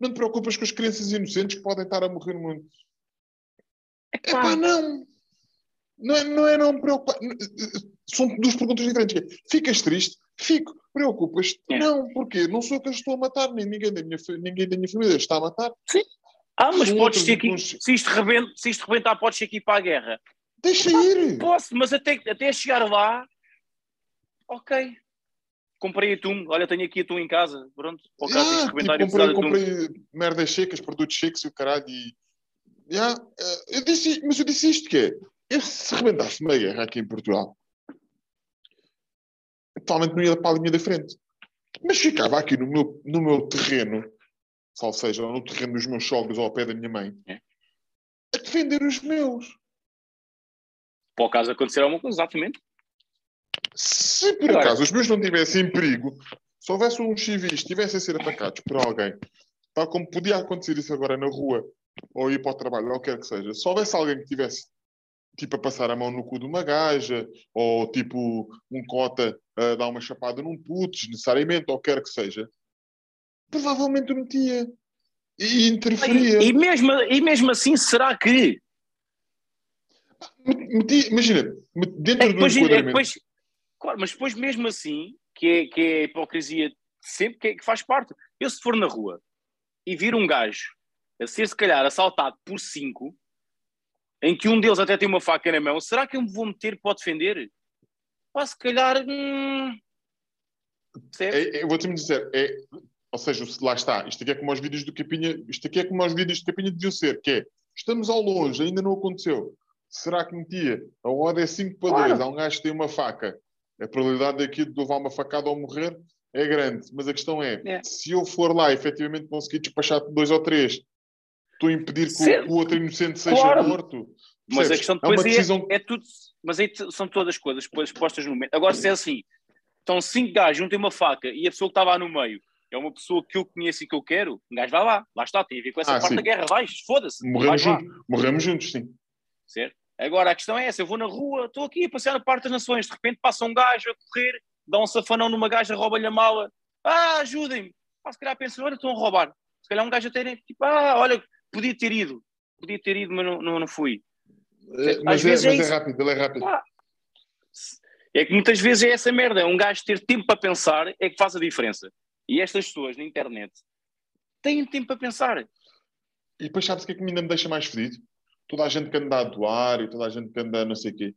não te preocupas com as crianças inocentes que podem estar a morrer no mundo. É pá, não. Não é não, é não me preocupar. São duas perguntas diferentes. é, Ficas triste? Fico. Preocupas-te? É. Não. Porquê? Não sou eu que as estou a matar, nem ninguém da minha, ninguém da minha família está a matar. Ah, mas São podes ter que. inconsci- Se isto, rebenta, se isto rebentar, podes ter que ir para a guerra. Deixa ir. Posso, mas até, até chegar lá, ok. Comprei atum, olha, tenho aqui atum em casa, pronto. Por causa Ah, disto tipo, comprei, comprei merdas secas, produtos secos e o caralho. E, Ya, eh, eu disse, mas eu disse isto que é, eu se rebentasse uma guerra aqui em Portugal, totalmente não ia para a linha da frente. Mas ficava aqui no meu, no meu terreno, ou seja, no terreno dos meus sogros ou ao pé da minha mãe, É. a defender os meus. Para o caso acontecer alguma coisa, exatamente. Se por Agora- acaso os meus não tivessem em perigo, se houvesse uns civis que estivessem a ser atacados por alguém, tal como podia acontecer isso agora na rua, ou ir para o trabalho, ou quer que seja, se houvesse alguém que tivesse tipo a passar a mão no cu de uma gaja, ou tipo um cota a dar uma chapada num puto, necessariamente, ou quer que seja, provavelmente o metia. E interferia. E, e mesmo, e mesmo assim, será que? Metia- imagina, É dentro que do depois, é depois- claro, mas depois mesmo assim, que é, que é a hipocrisia sempre que, é- que faz parte. Eu se for na rua e vir um gajo a ser se calhar assaltado por cinco, em que um deles até tem uma faca na mão, será que eu me vou meter para o defender? Pá, se calhar. Hum? É, é, eu vou-te dizer, é, ou seja, se- lá está, isto aqui é como os vídeos do Capinha, isto aqui é como os vídeos do Capinha deviam ser, que é, estamos ao longe, ainda não aconteceu. Será que metia? A hora é 5 para Claro. 2, há um gajo que tem uma faca. A probabilidade daqui de levar uma facada ou morrer é grande, mas a questão é, É. se eu for lá efetivamente conseguir despachar dois ou três, estou a impedir que o- outro inocente seja Claro. morto. Mas a Percebes? questão é uma depois é, decisão é tudo. Mas aí são todas coisas depois postas no momento. Agora, se é assim, estão cinco gajos, um tem uma faca e a pessoa que estava lá no meio é uma pessoa que eu conheço e que eu quero, um gajo vai lá, lá está, tem a ver com essa Ah, parte sim. da guerra, vais, foda-se. Morremos vais lá. juntos, morremos juntos, sim. Certo? Agora a questão é essa: eu vou na rua, estou aqui a passear no Parque das Nações, de repente passa um gajo a correr, dá um safanão numa gaja, rouba-lhe a mala. Ah, ajudem-me. Ah, se calhar penso, olha, estão a roubar. Se calhar um gajo até tipo, ah, olha, podia ter ido, podia ter ido, mas não, não, não fui. Eh, Mas, é, vezes é mas é isso. rápido, ele é rápido. Pá, É que muitas vezes é essa merda, um gajo ter tempo para pensar é que faz a diferença. E estas pessoas na internet têm tempo para pensar. E depois sabes o que é que ainda me deixa mais fedido? Toda a gente que anda a doar e toda a gente que anda a não sei o quê.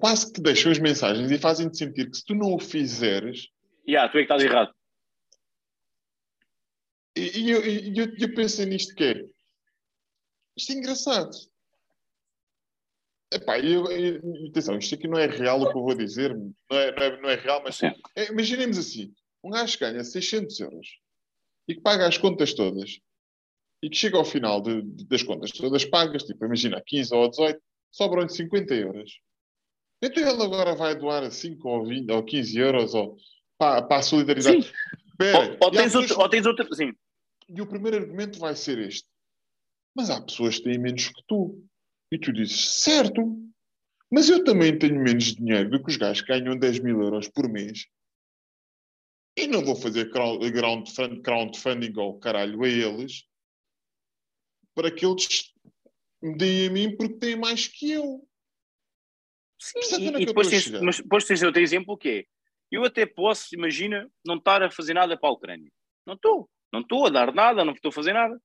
Quase que deixam as mensagens e fazem-te sentir que se tu não o fizeres. E ah, tu é que estás errado. E, e eu, eu, eu pensei nisto que é. Isto é engraçado. Epá, eu, eu, atenção, isto aqui não é real o que eu vou dizer, não é, não é, não é real, mas é, imaginemos assim: um gajo que ganha 600 euros e que paga as contas todas e que chega ao final de- de- das contas todas pagas, tipo, imagina 15 ou 18, sobram-lhe 50 euros. Então ele agora vai doar 5 ou 20 ou 15 euros ou, para, para a solidariedade. Sim. Espera, Ou, ou tens pessoas- outro, ou tens outro, sim. e o primeiro argumento vai ser este. Mas há pessoas que têm menos que tu. E tu dizes, certo, mas eu também tenho menos dinheiro do que os gajos que ganham 10 mil euros por mês. E não vou fazer crowd- crowdfund- crowdfunding ou caralho a eles para que eles me deem a mim porque têm mais que eu. Sim, Percebe e, é e depois, tens, mas depois tens outro exemplo que é, eu até posso, imagina, não estar a fazer nada para a Ucrânia. Não estou. Não estou a dar nada, não estou a fazer nada.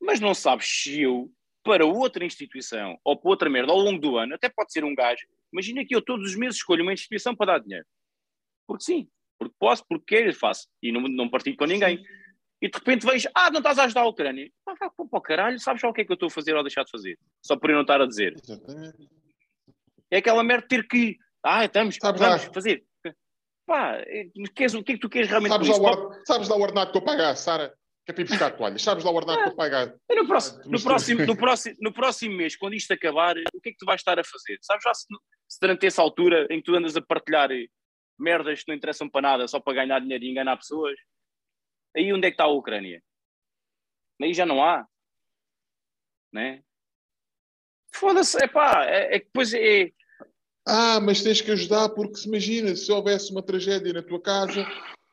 Mas não sabes se eu, para outra instituição ou para outra merda, ao longo do ano, até pode ser um gajo, imagina que eu todos os meses escolho uma instituição para dar dinheiro. Porque sim, porque posso, porque quero e faço. E não, não partilho com ninguém. E de repente vejo, ah, não estás a ajudar a Ucrânia. Ah, vai para o caralho, sabes já o que é que eu estou a fazer ou deixar de fazer? Só por eu não estar a dizer. Exatamente. É aquela merda de ter que. Ah, estamos, Sabes vamos lá. fazer. Pá, eh, queres, o que é que tu queres realmente Sabes lá, o sabes lá o ordenado que eu pago à Sara? Que é para ir buscar toalhas. Sabes lá o ordenado que eu pago à... [LAUGHS] E no, próximo, no, próximo, no, próximo, no próximo mês, quando isto acabar, o que é que tu vais estar a fazer? Sabes já se, se durante essa altura em que tu andas a partilhar eh, merdas que não interessam para nada, só para ganhar dinheiro e enganar pessoas, aí onde é que está a Ucrânia? Aí já não há. Né? Foda-se, é pá, é, é que depois é. Ah, mas tens que ajudar porque se imagina, se houvesse uma tragédia na tua casa,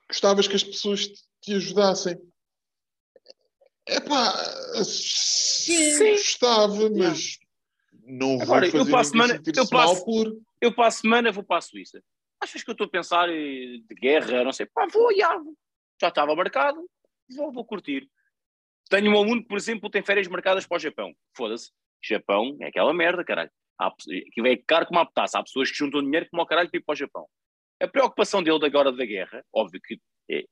gostavas que as pessoas te, te ajudassem. Epá, sim, Sim. gostava, mas não vou Agora, eu fazer a ninguém semana- eu passo- por... Eu semana vou para a Suíça. Achas que eu estou a pensar eh, de guerra, não sei, pá, vou, já, vou. já estava marcado, vou, vou curtir. Tenho um aluno que, por exemplo, tem férias marcadas para o Japão. Foda-se, Japão é aquela merda, caralho. Há, aquilo é caro como a petaça. Há pessoas que juntam dinheiro como ao caralho para ir para o Japão. A preocupação dele de agora da guerra, óbvio que é,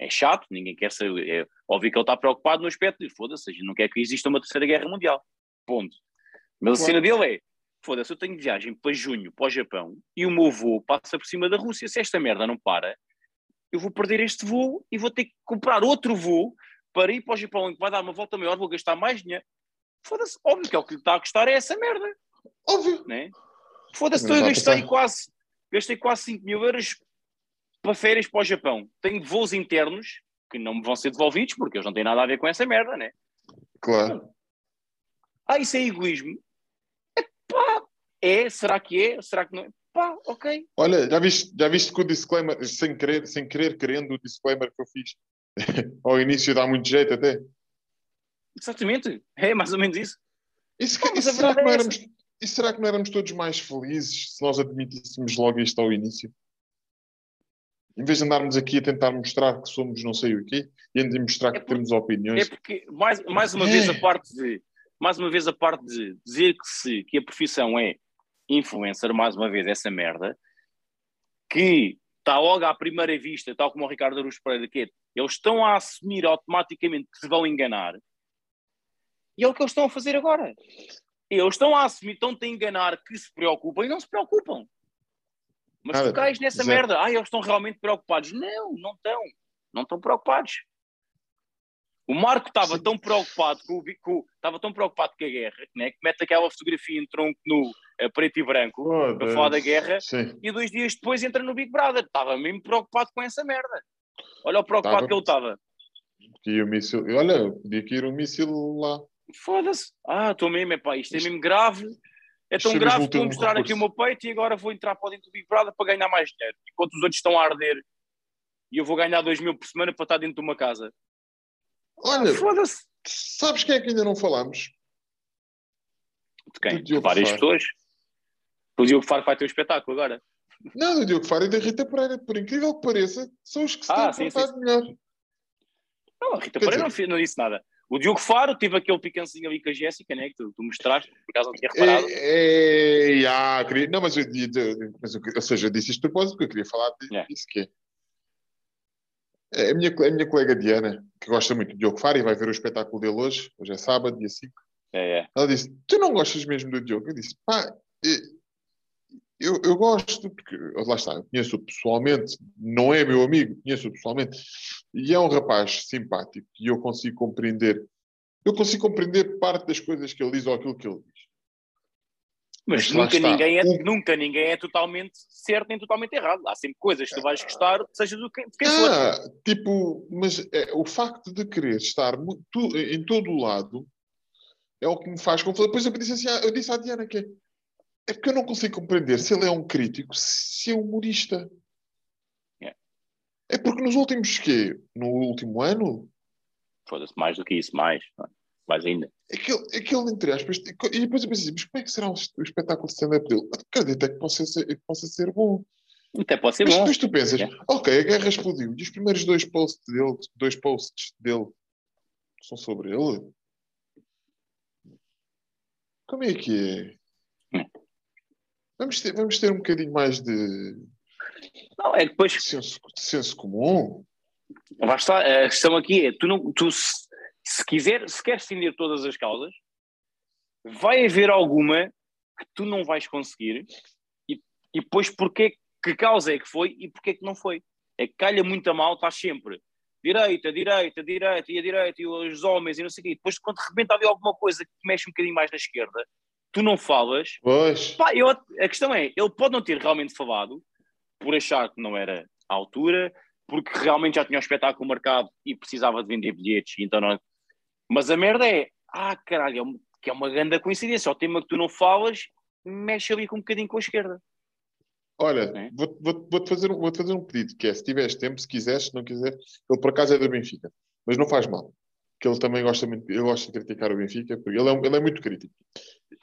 é chato, ninguém quer saber. É óbvio que ele está preocupado no aspecto de, foda-se, a não quer que exista uma terceira guerra mundial. Ponto. Mas a Claro. cena dele é, foda-se, eu tenho viagem para junho para o Japão e o meu voo passa por cima da Rússia. Se esta merda não para, eu vou perder este voo e vou ter que comprar outro voo para ir para o Japão, que vai dar uma volta maior, vou gastar mais dinheiro. Foda-se, óbvio que é o que lhe está a custar é essa merda, Óbvio. né? Foda-se, eu gastei quase, gastei quase 5 mil euros para férias para o Japão. Tenho voos internos que não me vão ser devolvidos porque eles não têm nada a ver com essa merda, né? Claro. Ah, isso é egoísmo. É é, será que é? Será que não é? Pá, ok. Olha, já viste, já viste que o disclaimer, sem querer, sem querer querendo, o disclaimer que eu fiz [LAUGHS] ao início dá muito jeito até. Exatamente. É mais ou menos isso. Isso, Pá, isso será que é éramos, isso será que não éramos todos mais felizes se nós admitíssemos logo isto ao início? Em vez de andarmos aqui a tentar mostrar que somos não sei o quê e a mostrar que É por- temos opiniões. É porque, mais, mais uma É. vez, a parte de mais uma vez a parte de dizer que se que a profissão é influencer, mais uma vez, essa merda, que está logo à primeira vista, tal como o Ricardo Aruz Pereira, que é, eles estão a assumir automaticamente que se vão enganar, e é o que eles estão a fazer agora. Eles estão a assumir, estão-te a enganar que se preocupam e não se preocupam. Mas Nada, tu cais nessa merda. Ah, eles estão realmente preocupados. Não, não estão. Não estão preocupados. O Marco estava tão preocupado com, o com- estava tão preocupado com a guerra, né, que mete aquela fotografia em tronco nu preto e branco, para falar da guerra, Sim. e dois dias depois entra no Big Brother. Estava mesmo preocupado com essa merda. Olha o preocupado Tava. que ele estava. Podia o míssil. Olha, podia cair um míssil lá. Foda-se. Ah, estou mesmo, epá, isto é mesmo grave. É tão é grave que vou mostrar aqui o recurso. meu peito e agora vou entrar para dentro do Big Brother para ganhar mais dinheiro. Enquanto os outros estão a arder e eu vou ganhar 2 mil por semana para estar dentro de uma casa. Olha, Foda-se. sabes quem é que ainda não falámos? De quem? De várias pessoas. O Diogo Faro vai ter um espetáculo agora. Não, do Diogo Faro e da Rita Pereira, por incrível que pareça, são os que se Ah, têm sim, portado melhor. Não, a Rita Quer Pereira não, dizer- não disse nada. O Diogo Faro teve aquele picancinho ali com a Jéssica, né? Que tu, tu mostraste, por acaso não tinha reparado. É, é, ah, queria, não, mas eu, mas eu- ou seja, eu disse isto de propósito porque eu queria falar de- É. disso que é. É A minha, a minha colega Diana, que gosta muito do Diogo Faro e vai ver o espetáculo dele hoje, hoje é sábado, dia 5, É, é. ela disse: Tu não gostas mesmo do Diogo? Eu disse: Pá, eh, eu, eu gosto, porque lá está, eu conheço-o pessoalmente, não é meu amigo, conheço-o pessoalmente, e é um rapaz simpático e eu consigo compreender. Eu consigo compreender parte das coisas que ele diz ou aquilo que ele diz. Mas Mas nunca ninguém, é, O- nunca ninguém é totalmente certo nem totalmente errado. Há sempre coisas que tu vais gostar, seja do que, de quem for. Ah, tipo, mas é, o facto de querer estar em todo o lado é o que me faz confusão. Depois eu disse, assim, à- eu disse à Diana que é, é porque eu não consigo compreender se ele é um crítico, se é humorista. É. É porque nos últimos quê? No último ano, Foda-se, mais do que isso, mais. Mais ainda. aquele, aquele entre aspas, e depois eu pensei, mas como é que será o, espetáculo de stand-up dele? Acredito é que possa ser, que possa ser bom. Até pode ser Mas bom. depois tu pensas, É. ok, a guerra explodiu, e os primeiros dois posts dele, dois posts dele são sobre ele? Como é que é? Hum. Vamos ter, vamos ter um bocadinho mais de Não, é que depois senso, de senso comum. Lá está, a questão aqui é, tu, não, tu se, se quiser, se queres defender todas as causas, vai haver alguma que tu não vais conseguir e, e depois porquê, que causa é que foi e porquê que não foi. É que calha muito a mal, estás sempre direita, direita, direita e a direita e os homens e não sei o quê. E depois quando de repente havia alguma coisa que mexe um bocadinho mais na esquerda, tu não falas, Pois, Pá, eu- a questão é, ele pode não ter realmente falado por achar que não era à altura, porque realmente já tinha o espetáculo marcado e precisava de vender bilhetes, então não... Mas a merda é, ah, caralho, é um- que é uma grande coincidência, o tema que tu não falas mexe ali com um bocadinho com a esquerda. olha, É. vou- vou- vou-te fazer, um- vou-te fazer um pedido, que é, se tiveres tempo, se quiseres, se não quiseres, ele por acaso é do Benfica, mas não faz mal, que ele também gosta muito, ele gosta de criticar o Benfica, porque ele é, um- ele é muito crítico.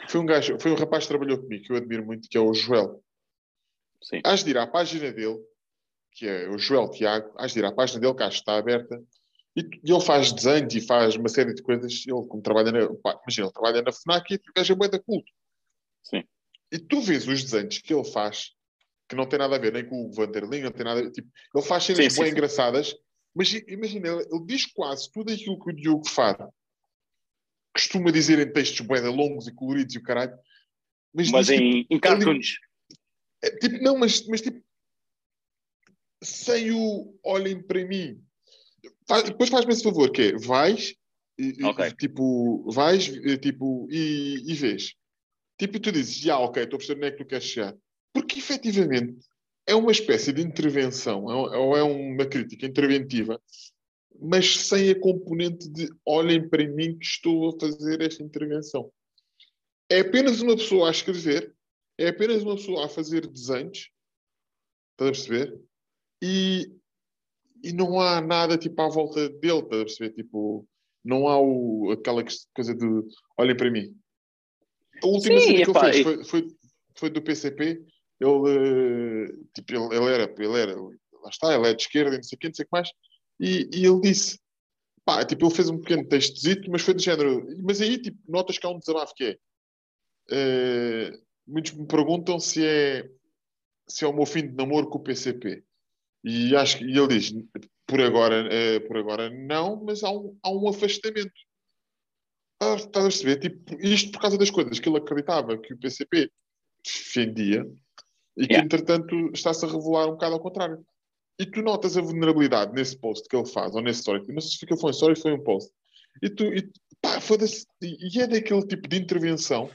Foi um gajo, foi um rapaz que trabalhou comigo, que eu admiro muito, que é o Joel. Sim. Hás de ir à página dele, que é o Joel Tiago, hás de ir à página dele, que acho que está aberta, e, e ele faz desenhos e faz uma série de coisas. Ele, como trabalha na. Pá, imagina, ele trabalha na FNAC e o gajo é bué da culto. Sim. E tu vês os desenhos que ele faz, que não tem nada a ver nem com o Vanderlin, não tem nada a ver. Tipo, ele faz cenas Sim, sim, bem sim. engraçadas, mas imagina, ele, ele diz quase tudo aquilo que o Diogo Faro costuma dizer em textos da longos e coloridos e o caralho. Mas, Mas diz, tipo, em, em cartoons, é, tipo, não, mas, mas tipo, sem o olhem para mim. Faz- depois faz-me esse favor, que é, vais, e, e, Ok. tipo, vais, e, tipo, e, e vês. Tipo, tu dizes, já, ok, estou a perceber onde é que tu queres chegar. Porque, efetivamente, é uma espécie de intervenção, é ou é uma crítica interventiva, mas sem a componente de olhem para mim que estou a fazer esta intervenção. É apenas uma pessoa a escrever, é apenas uma pessoa a fazer desenhos, estás a perceber? E, e não há nada tipo à volta dele, estás a perceber? Tipo, não há o, aquela coisa de olhem para mim. A última Sim, cena que ele fez foi, foi, foi do PCP. Ele, eh, tipo, ele, ele era, ele era, lá está, ele é de esquerda, não sei o que, não sei o que mais. E, e ele disse, pá, tipo, ele fez um pequeno textozito, mas foi do género. Mas aí, tipo, notas que há um desabafo que é. eh, muitos me perguntam se é, se é o meu fim de namoro com o PCP. E acho que e ele diz, por agora, eh, por agora não, mas há um, há um afastamento. Estás a perceber? Tipo, isto por causa das coisas que ele acreditava que o PCP defendia e que, Yeah. entretanto, está-se a revelar um bocado ao contrário. E tu notas a vulnerabilidade nesse post que ele faz, ou nesse story. Não sei se foi um story foi um post. E tu, e, pá, foda-se. E é daquele tipo de intervenção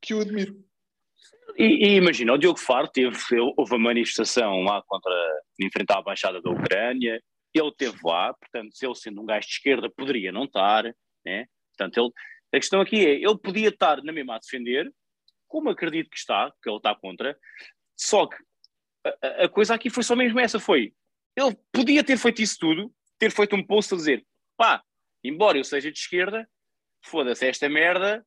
que eu admiro. E, e imagina, o Diogo Faro teve, houve a manifestação lá contra enfrentar a baixada da Ucrânia, ele esteve lá, portanto, se ele sendo um gajo de esquerda poderia não estar, né? Portanto, ele, a questão aqui é, ele podia estar na mesma a defender, como acredito que está, que ele está contra, só que a, a coisa aqui foi só mesmo essa, foi, ele podia ter feito isso tudo, ter feito um post a dizer, pá, embora eu seja de esquerda, foda-se esta merda,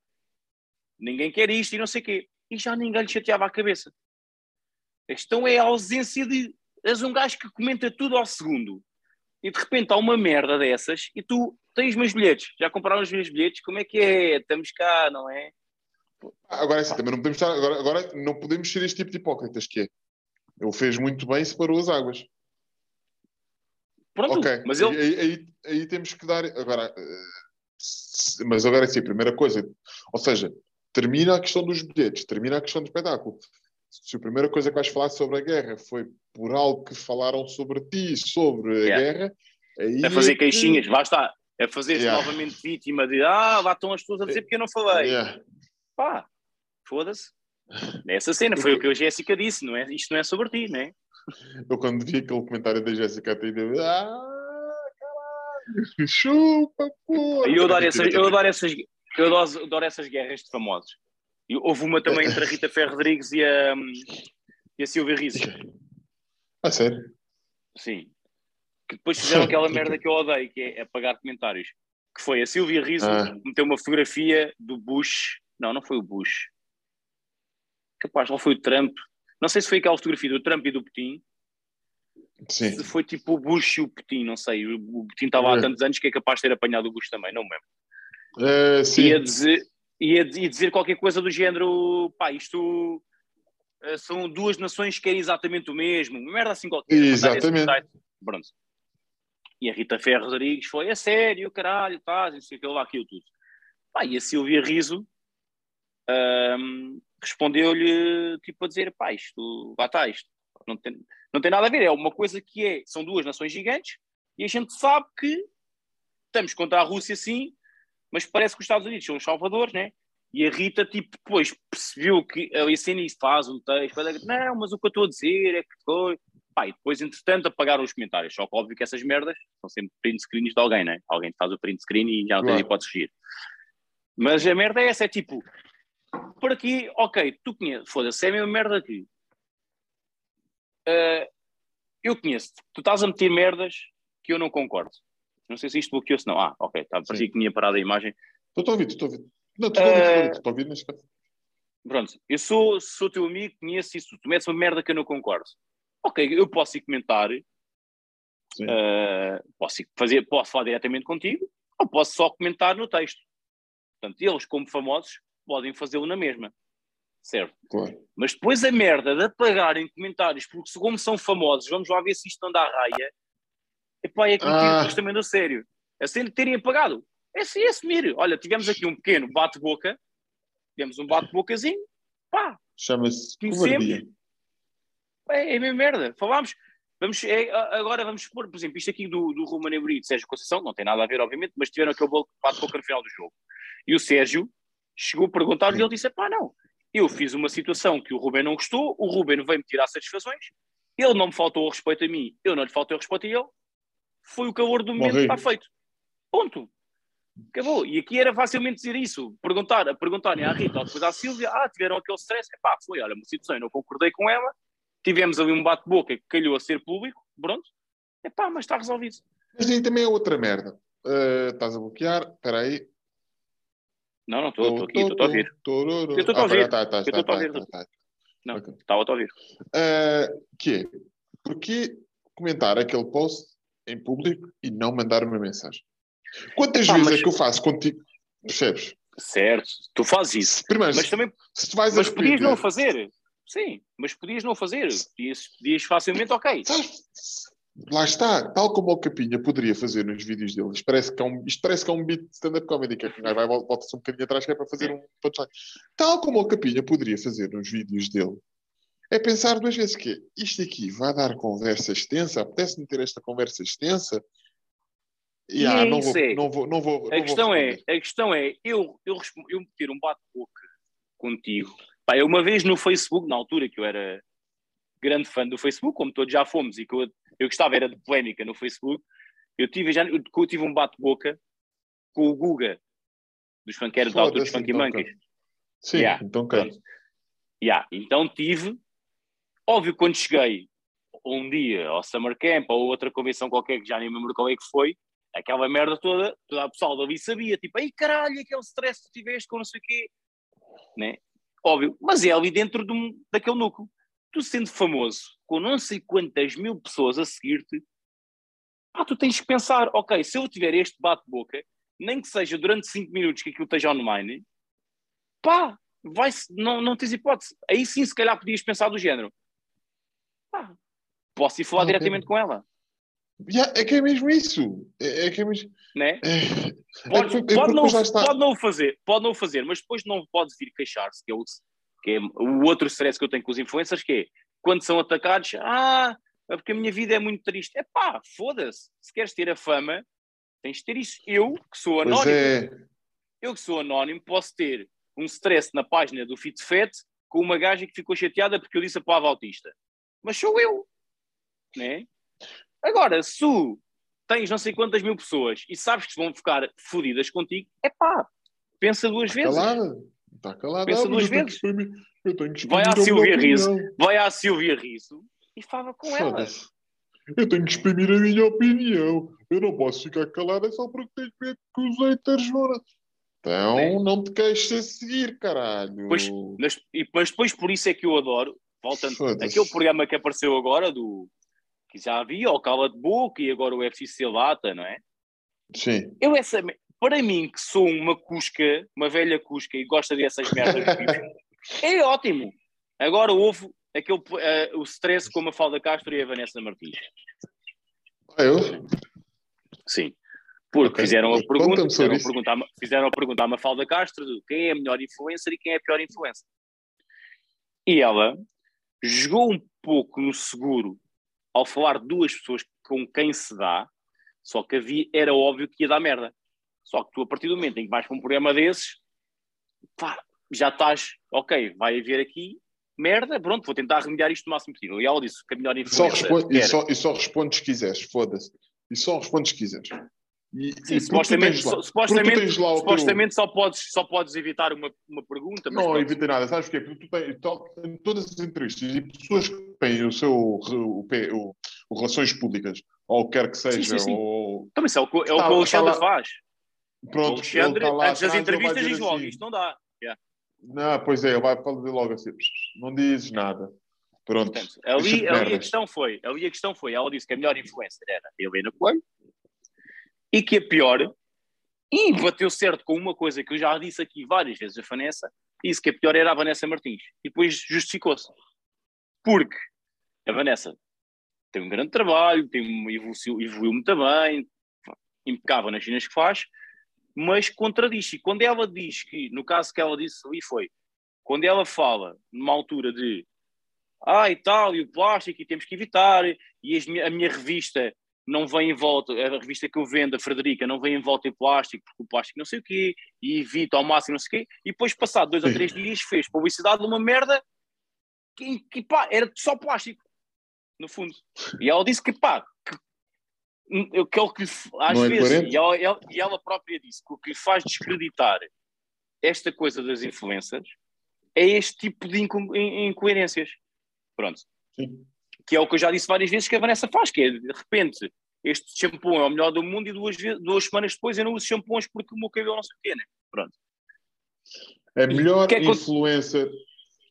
ninguém quer isto e não sei o quê. E já ninguém lhe chateava a cabeça. A questão é a ausência de. És um gajo que comenta tudo ao segundo. E de repente há uma merda dessas e tu tens meus bilhetes. Já compraram os meus bilhetes? Como é que é? Estamos cá, não é? Agora é assim, também não podemos estar, agora, agora não podemos ser este tipo de hipócritas que é. Ele fez muito bem e separou as águas. Pronto, Ok, mas ele. aí, aí, aí temos que dar. Agora, eh, mas agora é assim, a primeira coisa, ou seja, termina a questão dos bilhetes, termina a questão do espetáculo. Se a primeira coisa que vais falar sobre a guerra foi por algo que falaram sobre ti, sobre a Yeah. guerra, aí É fazer que- queixinhas, lá está. É fazer-se Yeah. novamente vítima de ah, lá estão as pessoas a dizer porque eu não falei. Yeah. Pá, foda-se. [LAUGHS] Essa cena foi o que a Jéssica disse, não é? Isto não é sobre ti, não é? [LAUGHS] Eu quando vi aquele comentário da Jéssica até deu, ah, caralho, chupa, porra. Eu adoro [LAUGHS] essas, eu adoro essas, eu adoro, adoro essas guerras de famosos. E houve uma também entre a Rita Ferro Rodrigues e a, e a Silvia Riso. Ah, sério? Sim. Que depois fizeram aquela merda que eu odeio, que é apagar comentários. Que foi a Silvia Riso Ah. meteu uma fotografia do Bush. Não, não foi o Bush. Capaz, não foi o Trump. Não sei se foi aquela fotografia do Trump e do Putin. Sim. Se foi tipo o Bush e o Putin, não sei. O Putin estava há É. tantos anos que é capaz de ter apanhado o Bush também, não me lembro. Eh, sim. ia dizer, ia, ia dizer qualquer coisa do género, pá, isto eh, são duas nações que querem exatamente o mesmo, merda assim qualquer. Exatamente. Pronto. E a Rita Ferro Rodrigues foi, é sério, caralho, estás, não sei o que lá, aquilo tudo. Pá, e a Silvia Riso ahm, respondeu-lhe, tipo, a dizer, pá, isto, lá está, isto não tem, não tem nada a ver, é uma coisa que é, são duas nações gigantes e a gente sabe que estamos contra a Rússia sim, mas parece que os Estados Unidos são os salvadores, né? E a Rita, tipo, depois percebeu que a ICNIS faz um texto, não, mas o que eu estou a dizer é que foi. Pá, e depois, entretanto, apagaram os comentários. Só que óbvio que essas merdas são sempre print screens de alguém, né? Alguém faz o print screen e já não tem Claro. hipótese de fugir. Mas a merda é essa, é tipo, por aqui, ok, tu conheces, foda-se, é a mesma merda aqui. Ah, eu conheço-te, tu estás a meter merdas que eu não concordo. Não sei se isto bloqueou-se, não. Ah, ok, tá, parecia Sim. que tinha parado a imagem. Estou a ouvir, estou a ouvir. Não, estou a ouvir, estou a ouvir, caso. Pronto, eu sou, sou teu amigo, conheço isso, tu metes uma merda que eu não concordo. Ok, eu posso ir comentar, ah, posso, ir fazer, posso falar diretamente contigo, ou posso só comentar no texto. Portanto, eles, como famosos, podem fazê-lo na mesma. Certo? Claro. Mas depois a merda de apagarem comentários, porque se como são famosos, vamos lá ver se isto anda à raia. Epá, é que Ah. depois também do sério. A cena de terem apagado. É assim, é assumir. Olha, tivemos aqui um pequeno bate-boca, tivemos um bate-bocazinho, pá, Chama-se covardia. é, é a mesma merda. Falámos, vamos, é, a- agora vamos supor, por exemplo, isto aqui do, do Romano Brito, Sérgio Conceição, não tem nada a ver, obviamente, mas tiveram aquele bo- bate-boca no final do jogo. E o Sérgio chegou a perguntar-lhe e ele disse: pá, não, eu fiz uma situação que o Rubem não gostou, o Rubem veio-me tirar satisfações, ele não me faltou o respeito a mim, eu não lhe faltei o respeito a ele, foi o calor do momento, está feito. Ponto. Acabou. E aqui era facilmente dizer isso. Perguntar, a perguntarem à Rita ou depois à Sílvia, ah, tiveram aquele stress. Epá, foi, olha, uma situação, eu não concordei com ela, tivemos ali um bate-boca que calhou a ser público, pronto. Epá, mas está resolvido. Mas aí também é outra merda. Eh, estás a bloquear? Espera aí. Não, não estou, aqui, estou a ouvir. Eu estou a ouvir. Eu estou a ouvir. Não, estava a ouvir. Uh, que é, porquê comentar aquele post em público e não mandar uma mensagem? Quantas vezes é que eu faço contigo? Percebes? Certo, tu fazes isso. Primeiro, Mas também se tu vais mas podias não fazer. Sim, mas podias não fazer. Podias, podias facilmente, ok. Lá está, tal como o Capinha poderia fazer nos vídeos dele. Isto parece que é um, isto parece que é um beat de stand-up comedy, que é que vai volta-se um bocadinho atrás que é para fazer um punchline. Tal como o Capinha poderia fazer nos vídeos dele. É pensar duas vezes que isto aqui vai dar conversa extensa, apetece-me ter esta conversa extensa. E ah, é não, vou, é. não vou, não vou, A não questão vou é, a questão é, eu, eu, eu meter um bate-boca contigo, Pá, eu uma vez no Facebook, na altura que eu era grande fã do Facebook, como todos já fomos, e que eu, eu gostava era de polémica no Facebook, eu tive, já, eu, tive um bate-boca com o Guga, dos funkeiros da altura dos Funky então, Monkeys. Sim, Yeah, então pronto. Yeah, então tive, óbvio, quando cheguei um dia ao Summer Camp ou outra convenção qualquer que já nem me lembro qual é que foi, aquela merda toda, toda a pessoal dali sabia, tipo, ai caralho, aquele stress que tu tiveste com não sei o quê, né? Óbvio, mas é ali dentro de um, daquele núcleo. Tu sendo famoso, com não sei quantas mil pessoas a seguir-te, pá, tu tens que pensar, ok, se eu tiver este bate-boca, nem que seja durante 5 minutos que aquilo esteja online, pá, vai não, não tens hipótese. Aí sim, se calhar podias pensar do género. Pá, posso ir falar Ah, diretamente com ela, Yeah, é que é mesmo isso. É, é que é mesmo. né? É, Pode, é que- é pode porque não, pode não o fazer, pode não o fazer, mas depois não pode vir queixar-se, que, é o, que é o outro stress que eu tenho com os influencers, que é quando são atacados, ah, é porque a minha vida é muito triste. É pá, foda-se. Se queres ter a fama, tens de ter isso. Eu, que sou anónimo, é. eu que sou anónimo, posso ter um stress na página do FitFet com uma gaja que ficou chateada porque eu disse a palavra autista. Mas sou eu, né? Agora, se tens não sei quantas mil pessoas e sabes que vão ficar fodidas contigo, é pá, pensa duas Está vezes. calada. Está calada. Pensa Ah, duas vezes. exprimir- Vai à Silvia Riso, vai à Silvia Riso e fala com ela. Eu tenho que exprimir a minha opinião. Eu não posso ficar calada só porque tenho medo que os haters vão. Então É. não te queixes a seguir, caralho. Pois, Mas, mas depois por isso é que eu adoro, voltando, aquele programa que apareceu agora, do que já havia, o Cala de Boca e agora o FCC Lata, não é? Sim. Eu essa, para mim, que sou uma cusca, uma velha cusca e gosta dessas merdas, [LAUGHS] é ótimo. Agora houve aquele, eh, o stress com a Mafalda Castro e a Vanessa Martins. Ah, eu? Sim. Porque Ok. fizeram, a pergunta, fizeram, a pergunta, à- fizeram a pergunta à Mafalda Castro de quem é a melhor influencer e quem é a pior influencer. E ela jogou um pouco no seguro ao falar de duas pessoas com quem se dá, só que havia, era óbvio que ia dar merda. Só que tu, a partir do momento em que vais para um programa desses, pá, já estás, ok, vai haver aqui merda, pronto, vou tentar remediar isto o máximo possível. E ela disse que a melhor Só influencer responde, e, só, e só respondes se quiseres, foda-se. E só respondes se quiseres. E, Sim, e supostamente, lá- supostamente, lá supostamente só, podes, só podes evitar uma, uma pergunta, Não pronto. evita nada, sabes porquê? Porque tu tens, em todas as entrevistas e pessoas que têm o seu o, o- o Relações Públicas, ou o que quer que seja, sim, sim. ou também isso é o que, é o, que o Alexandre está faz. o pronto, Alexandre, está lá antes das entrevistas, diz logo: assim, isto não dá. Não, pois é, ele vai falar logo assim, não dizes nada. Pronto. Portanto, ali, ali a questão foi, ali a questão foi, ela disse que a melhor influencer era a Helena Coelho e que a pior, e bateu certo com uma coisa que eu já disse aqui várias vezes a Vanessa, disse que a pior era a Vanessa Martins. E depois justificou-se. Porque a Vanessa tem um grande trabalho, tem, evoluiu, evoluiu muito bem, impecável nas cenas que faz, mas contradiz. E quando ela diz que, no caso que ela disse ali foi, quando ela fala numa altura de ah, e tal, e o plástico, e temos que evitar, e as a minha revista não vem em volta, a revista que eu vendo, a Frederica, não vem em volta em plástico, porque o plástico não sei o quê, e evita ao máximo não sei o quê, e depois, passado dois ou três dias, fez publicidade de uma merda que, que pá, era só plástico, no fundo. E ela disse que, pá, hum, que é o que às é vezes, e ela, e ela própria disse que o que faz descreditar esta coisa das influências é este tipo de inco- in- incoerências. Pronto. Sim. Que é o que eu já disse várias vezes que a Vanessa faz, que é de repente este shampoo é o melhor do mundo e duas, vezes, duas semanas depois eu não uso shampoos porque o meu cabelo não sei o né? Pronto. A melhor que é que- influencer,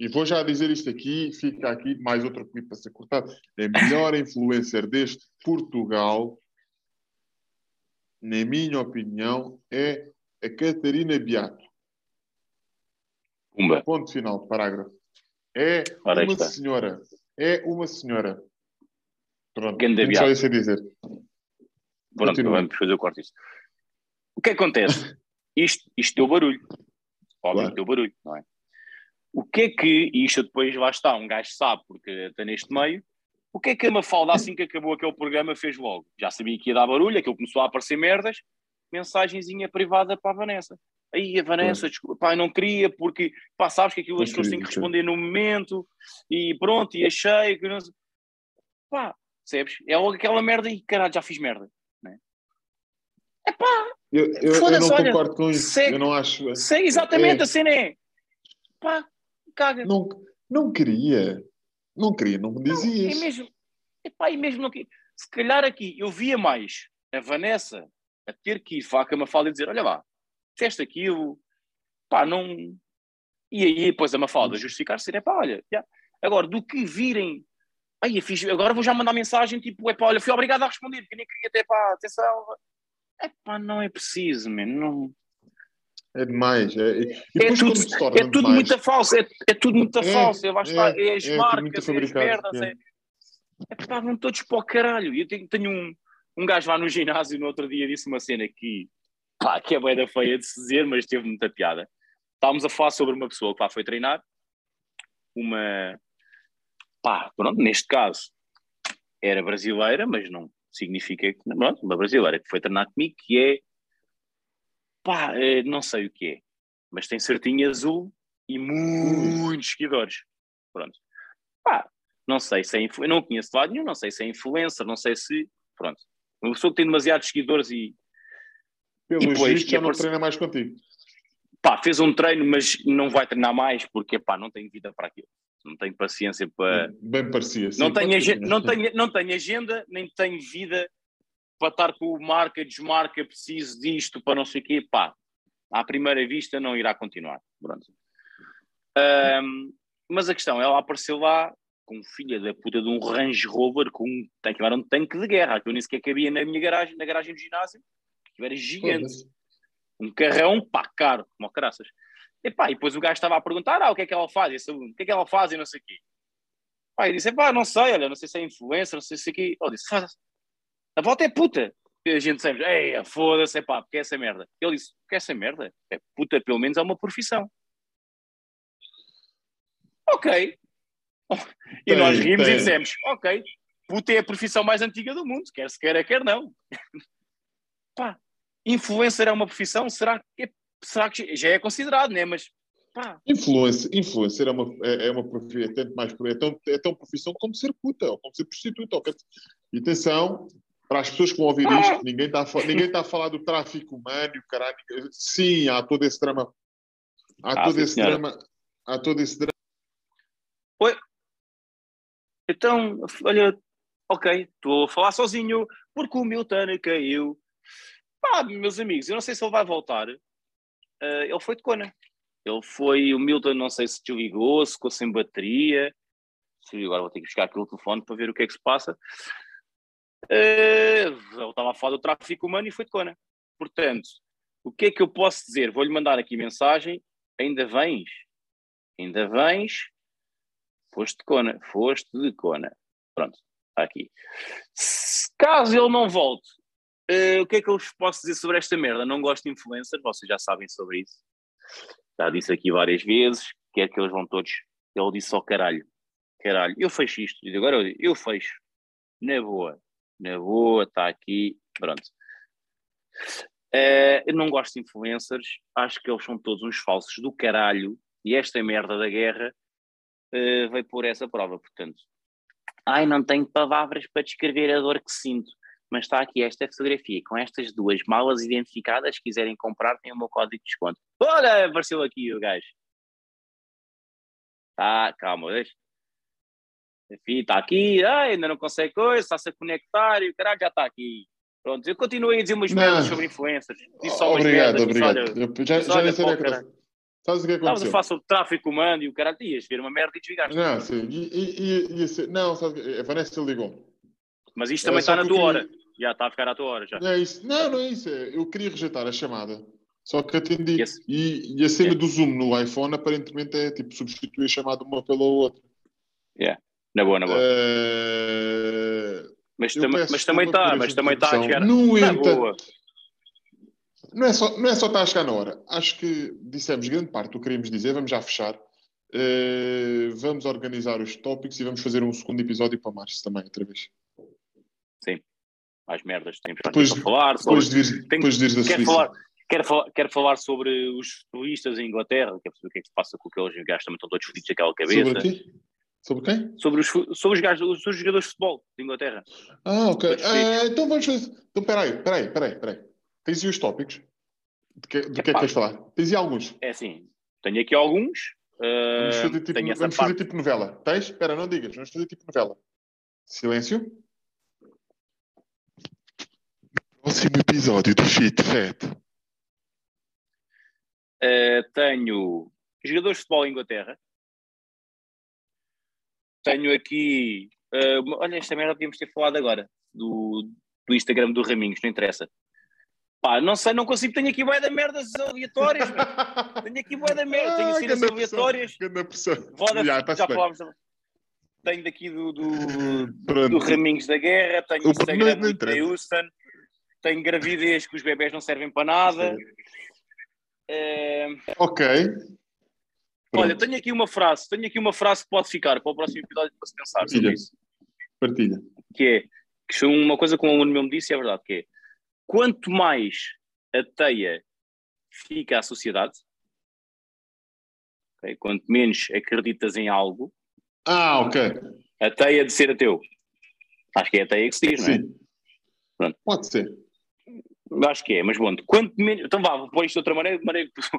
e vou já dizer isto aqui, fica aqui mais outro clipe para ser cortado. A melhor [LAUGHS] influencer deste Portugal, na minha opinião, é a Catarina Beato. Pumba. Ponto final, parágrafo. É Ora, uma está. senhora. É uma senhora. Pronto, Ganda só isso a dizer. Pronto, Continua. vamos fazer o corte. O que acontece? [LAUGHS] Isto, isto deu barulho. Óbvio Claro. deu barulho, não é? O que é que, e isto depois lá está, um gajo sabe, porque está neste meio, o que é que a Mafalda, assim que acabou aquele programa, fez logo? Já sabia que ia dar barulho, aquilo começou a aparecer merdas, mensagenzinha privada para a Vanessa. Aí a Vanessa, desculpa, pá, não queria, porque pá, sabes que aquilo as pessoas têm que responder no momento e pronto, e achei que não sei. Pá, percebes? É logo aquela merda e caralho, já fiz merda. Né? É pá, Eu, eu, eu não olha, concordo com isso. segue- Eu não acho. sei exatamente, É. a cena é. Pá, caga. Não, não queria. Não queria, não me dizias. E mesmo, epá, e mesmo não que- se calhar aqui eu via mais a Vanessa a ter que ir faca uma fala e dizer: Olha lá, fizeste aquilo, pá, não. E aí depois a Mafalda justificar-se, é pá, olha, já. agora do que virem, aí fiz, agora vou já mandar mensagem tipo: é pá, olha, fui obrigado a responder, porque nem queria ter, pá, atenção. É pá, não é preciso, man, não. É demais. É, É depois tudo, é tudo demais, muito falso, é, é tudo muito É, falso, é, lá está, é, é as é marcas, é as merdas, é. é, é pá, vão todos para o caralho. Eu tenho, tenho um, um gajo lá no ginásio no outro dia disse uma cena que, pá, que é bem da feia de se dizer, mas teve muita piada. Estávamos a falar sobre uma pessoa que lá foi treinar, uma, pá, pronto, neste caso era brasileira, mas não significa que, pronto, uma brasileira que foi treinar comigo, que é, pá, eh, não sei o que é, mas tem certinho azul e muitos seguidores. Pronto. Pá, não sei se é não conheço de lado nenhum, não sei se é influencer, não sei se. Pronto. Uma pessoa que tem demasiados seguidores e pelo e depois, visto, já não treina mais contigo. pá, fez um treino, mas não vai treinar mais porque pá, não tem vida para aquilo. Não tem paciência para. Bem parecia. sim, não, ser, não, tem, não tem agenda, nem tem vida para estar com o marca, desmarca, preciso disto, para não sei o quê. Pá, à primeira vista não irá continuar. Pronto. Ahm, mas a questão, ela apareceu lá com filha da puta de um Range Rover com um era um tanque de guerra, que eu nem sequer cabia na minha garagem, na garagem do ginásio, que era gigante um carrão, pá, caro, como caraças. E pá, e depois o gajo estava a perguntar, ah, o que é que ela faz? Esse aluno, o que é que ela faz e não sei o quê. Pá, e disse, pá, não sei, olha, não sei se é influencer, não sei se é aqui. Ele disse, faz a volta é puta. A gente sempre, ei, foda-se, é pá, porque é essa merda. Ele disse, porque é essa merda? É puta, pelo menos é uma profissão. Ok. E Tem, nós rimos tem. e dissemos, ok, puta é a profissão mais antiga do mundo, quer se queira, quer não. [LAUGHS] Pá, influencer é uma profissão? Será que, é- será que já é considerado, né? Mas, pá, Influencer, influencer é uma, é, é uma profissão, é tanto mais, é tão, é tão profissão como ser puta, ou como ser prostituta. ou E atenção, para as pessoas que vão ouvir Ah. isto, ninguém está ninguém está a falar do tráfico humano e o caralho. Sim, há todo esse drama. Há Ah, todo sim, esse senhora. drama. Há todo esse drama. então, olha, ok, estou a falar sozinho, porque o Milton caiu. Pá, meus amigos, eu não sei se ele vai voltar. Ah, ele foi de Cona. Ele foi, o Milton, não sei se desligou, se ficou sem bateria. Agora vou ter que buscar aquele telefone para ver o que é que se passa. Ah, ele estava a falar do tráfico humano e foi de Cona. Portanto, o que é que eu posso dizer? Vou-lhe mandar aqui mensagem. Ainda vens? Ainda vens? Foste de Cona. Foste de Cona. Pronto, está aqui. Se, caso ele não volte, eh, o que é que eu vos posso dizer sobre esta merda? Não gosto de influencers, vocês já sabem sobre isso. Já disse aqui várias vezes, quer que eles vão todos. Ele disse só caralho. Caralho, eu fecho isto. E agora eu, digo, eu fecho. Na boa. Na boa, está aqui. Pronto. Eh, eu não gosto de influencers, acho que eles são todos uns falsos do caralho e esta merda da guerra eh, veio por essa prova, portanto. Ai, não tenho palavras para descrever a dor que sinto, mas está aqui esta fotografia com estas duas malas identificadas. Se quiserem comprar, tem o meu código de desconto. Olha, apareceu aqui o gajo. Tá, calma, deixa. Enfim, está aqui, ai, ainda não consegue coisa, está-se a conectar e o caralho já está aqui. Pronto, eu continuei a dizer umas merdas sobre influencers. Disse só umas Obrigado, merdas, obrigado. olha, Eu já, já olha, é caralho. Sabes o que Estavas a aconteceu? falar sobre tráfico humano e o caralho, ias ver uma merda e desligaste. Não, sim. E, e, e, ser- não, sabes o que- a Vanessa ligou. Mas isto É também está na tua hora. Já está a ficar à tua hora já. Não é isso. Não, não é isso. é- Eu queria rejeitar a chamada. Só que atendi. Yes. E, e a cena Yeah. do Zoom no iPhone aparentemente é tipo substituir a chamada uma pela outra. Na boa, na boa. Eh, mas, tam mas também está, mas também está a interrupção. chegar. No Na entanto, boa. não é, só, não é só estar a chegar na hora. Acho que dissemos grande parte do que queríamos dizer. Vamos já fechar. Eh, vamos organizar os tópicos e vamos fazer um segundo episódio para março também, outra vez. Mais merdas temos Depois- para falar. sobre- Depois de vir, Tenho- depois de vir da Quer Suíça. falar, Quero, falar, quero falar sobre os turistas em Inglaterra, quero saber o que é que se passa com aqueles gajos também estão todos fodidos daquela cabeça. Sobre quê? Sobre quem? Sobre os, sobre os, gajos, os, os jogadores de futebol de Inglaterra. Ah, ok. Ah, então vamos fazer. Então, peraí, peraí, peraí, peraí. Tens aí os tópicos? De que, de que é que queres falar? Tens aí alguns? É assim, tenho aqui alguns. Vamos ah, fazer tipo, tenho essa vamos fazer tipo novela. Tens? Espera, não digas. Vamos fazer tipo novela. Silêncio. Próximo episódio do Shit Fat. Ah, tenho jogadores de futebol em Inglaterra. Tenho aqui. uma- olha, esta merda podíamos ter falado agora. Do, do Instagram do Raminhos, não interessa. Pá, não sei, não consigo. Tenho aqui bué de merdas aleatórias. meu. Tenho aqui bué de [LAUGHS] merda. Tenho Ah, cenas aleatórias. Vodafone, Já, já falámos. Tenho daqui do, do, do. Raminhos da Guerra, tenho O- Instagram não- não do Whitney interessa. Houston, tenho gravidez que os bebés não servem para nada. Eh, Ok. Olha, Pronto. tenho aqui uma frase, tenho aqui uma frase que pode ficar para o próximo episódio para se pensar sobre Partilha. isso. Partilha. Que é, que foi uma coisa que um aluno meu me disse e é verdade, que é quanto mais a teia fica à sociedade, ok, quanto menos acreditas em algo, Ah, ok. a teia de ser ateu. Acho que é a teia que se diz, não é? Sim. Pronto. Pode ser. Acho que é, mas bom, quanto menos. Então vá, vou pôr isto de outra maneira. maneira que-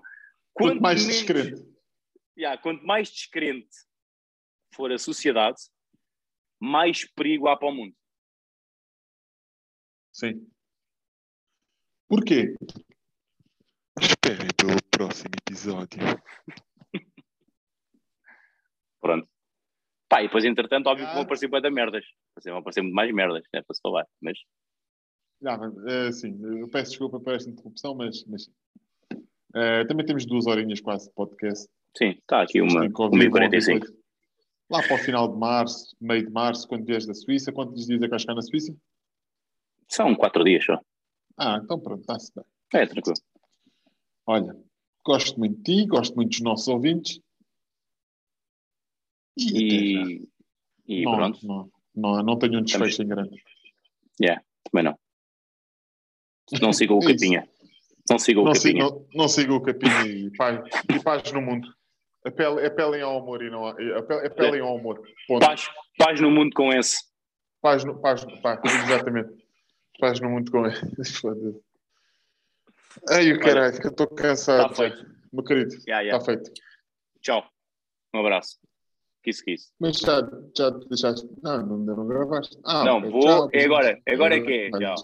Quanto mais menos- descrente. Yeah, quanto mais descrente for a sociedade, mais perigo há para o mundo. Sim. Porquê? Esperem pelo próximo episódio. [LAUGHS] Pronto. Pá, e depois, entretanto, óbvio que vão Ah. aparecer da merdas. Vão aparecer muito mais merdas, né, para se falar. Mas é, sim, eu peço desculpa por esta interrupção, mas, mas eh, também temos duas horinhas quase de podcast. Sim, está aqui uma, uma e vão ouvir 45. coisas. Lá para o final de março, meio de março, quando vieres da Suíça, quantos dias é que vais ficar na Suíça? São quatro dias só. Ah, então pronto, está-se bem. É, tranquilo. Olha, gosto muito de ti, gosto muito dos nossos ouvintes. E. E, e não, pronto, Não, não, não tenho um desfecho em grande. também não. Não sigam o [LAUGHS] É capinha. Não sigam o Não, capinha. não, não siga o capinha e paz, e paz no mundo. Apele- Apelem ao amor e não a- apel- apelem ao amor. Ponto. Paz, paz no mundo com esse. Paz, no, paz, paz, exatamente. Paz no mundo com. [LAUGHS] Foda-se. Ai, o caralho, que eu estou cansado. Está feito. Meu querido, Yeah, yeah. está feito. Tchau. Um abraço. Kiss, kiss. Mas já, já te deixaste. Não, não, ainda não gravaste. Ah, Não, ok, vou- tchau, é agora, agora é que é, tchau.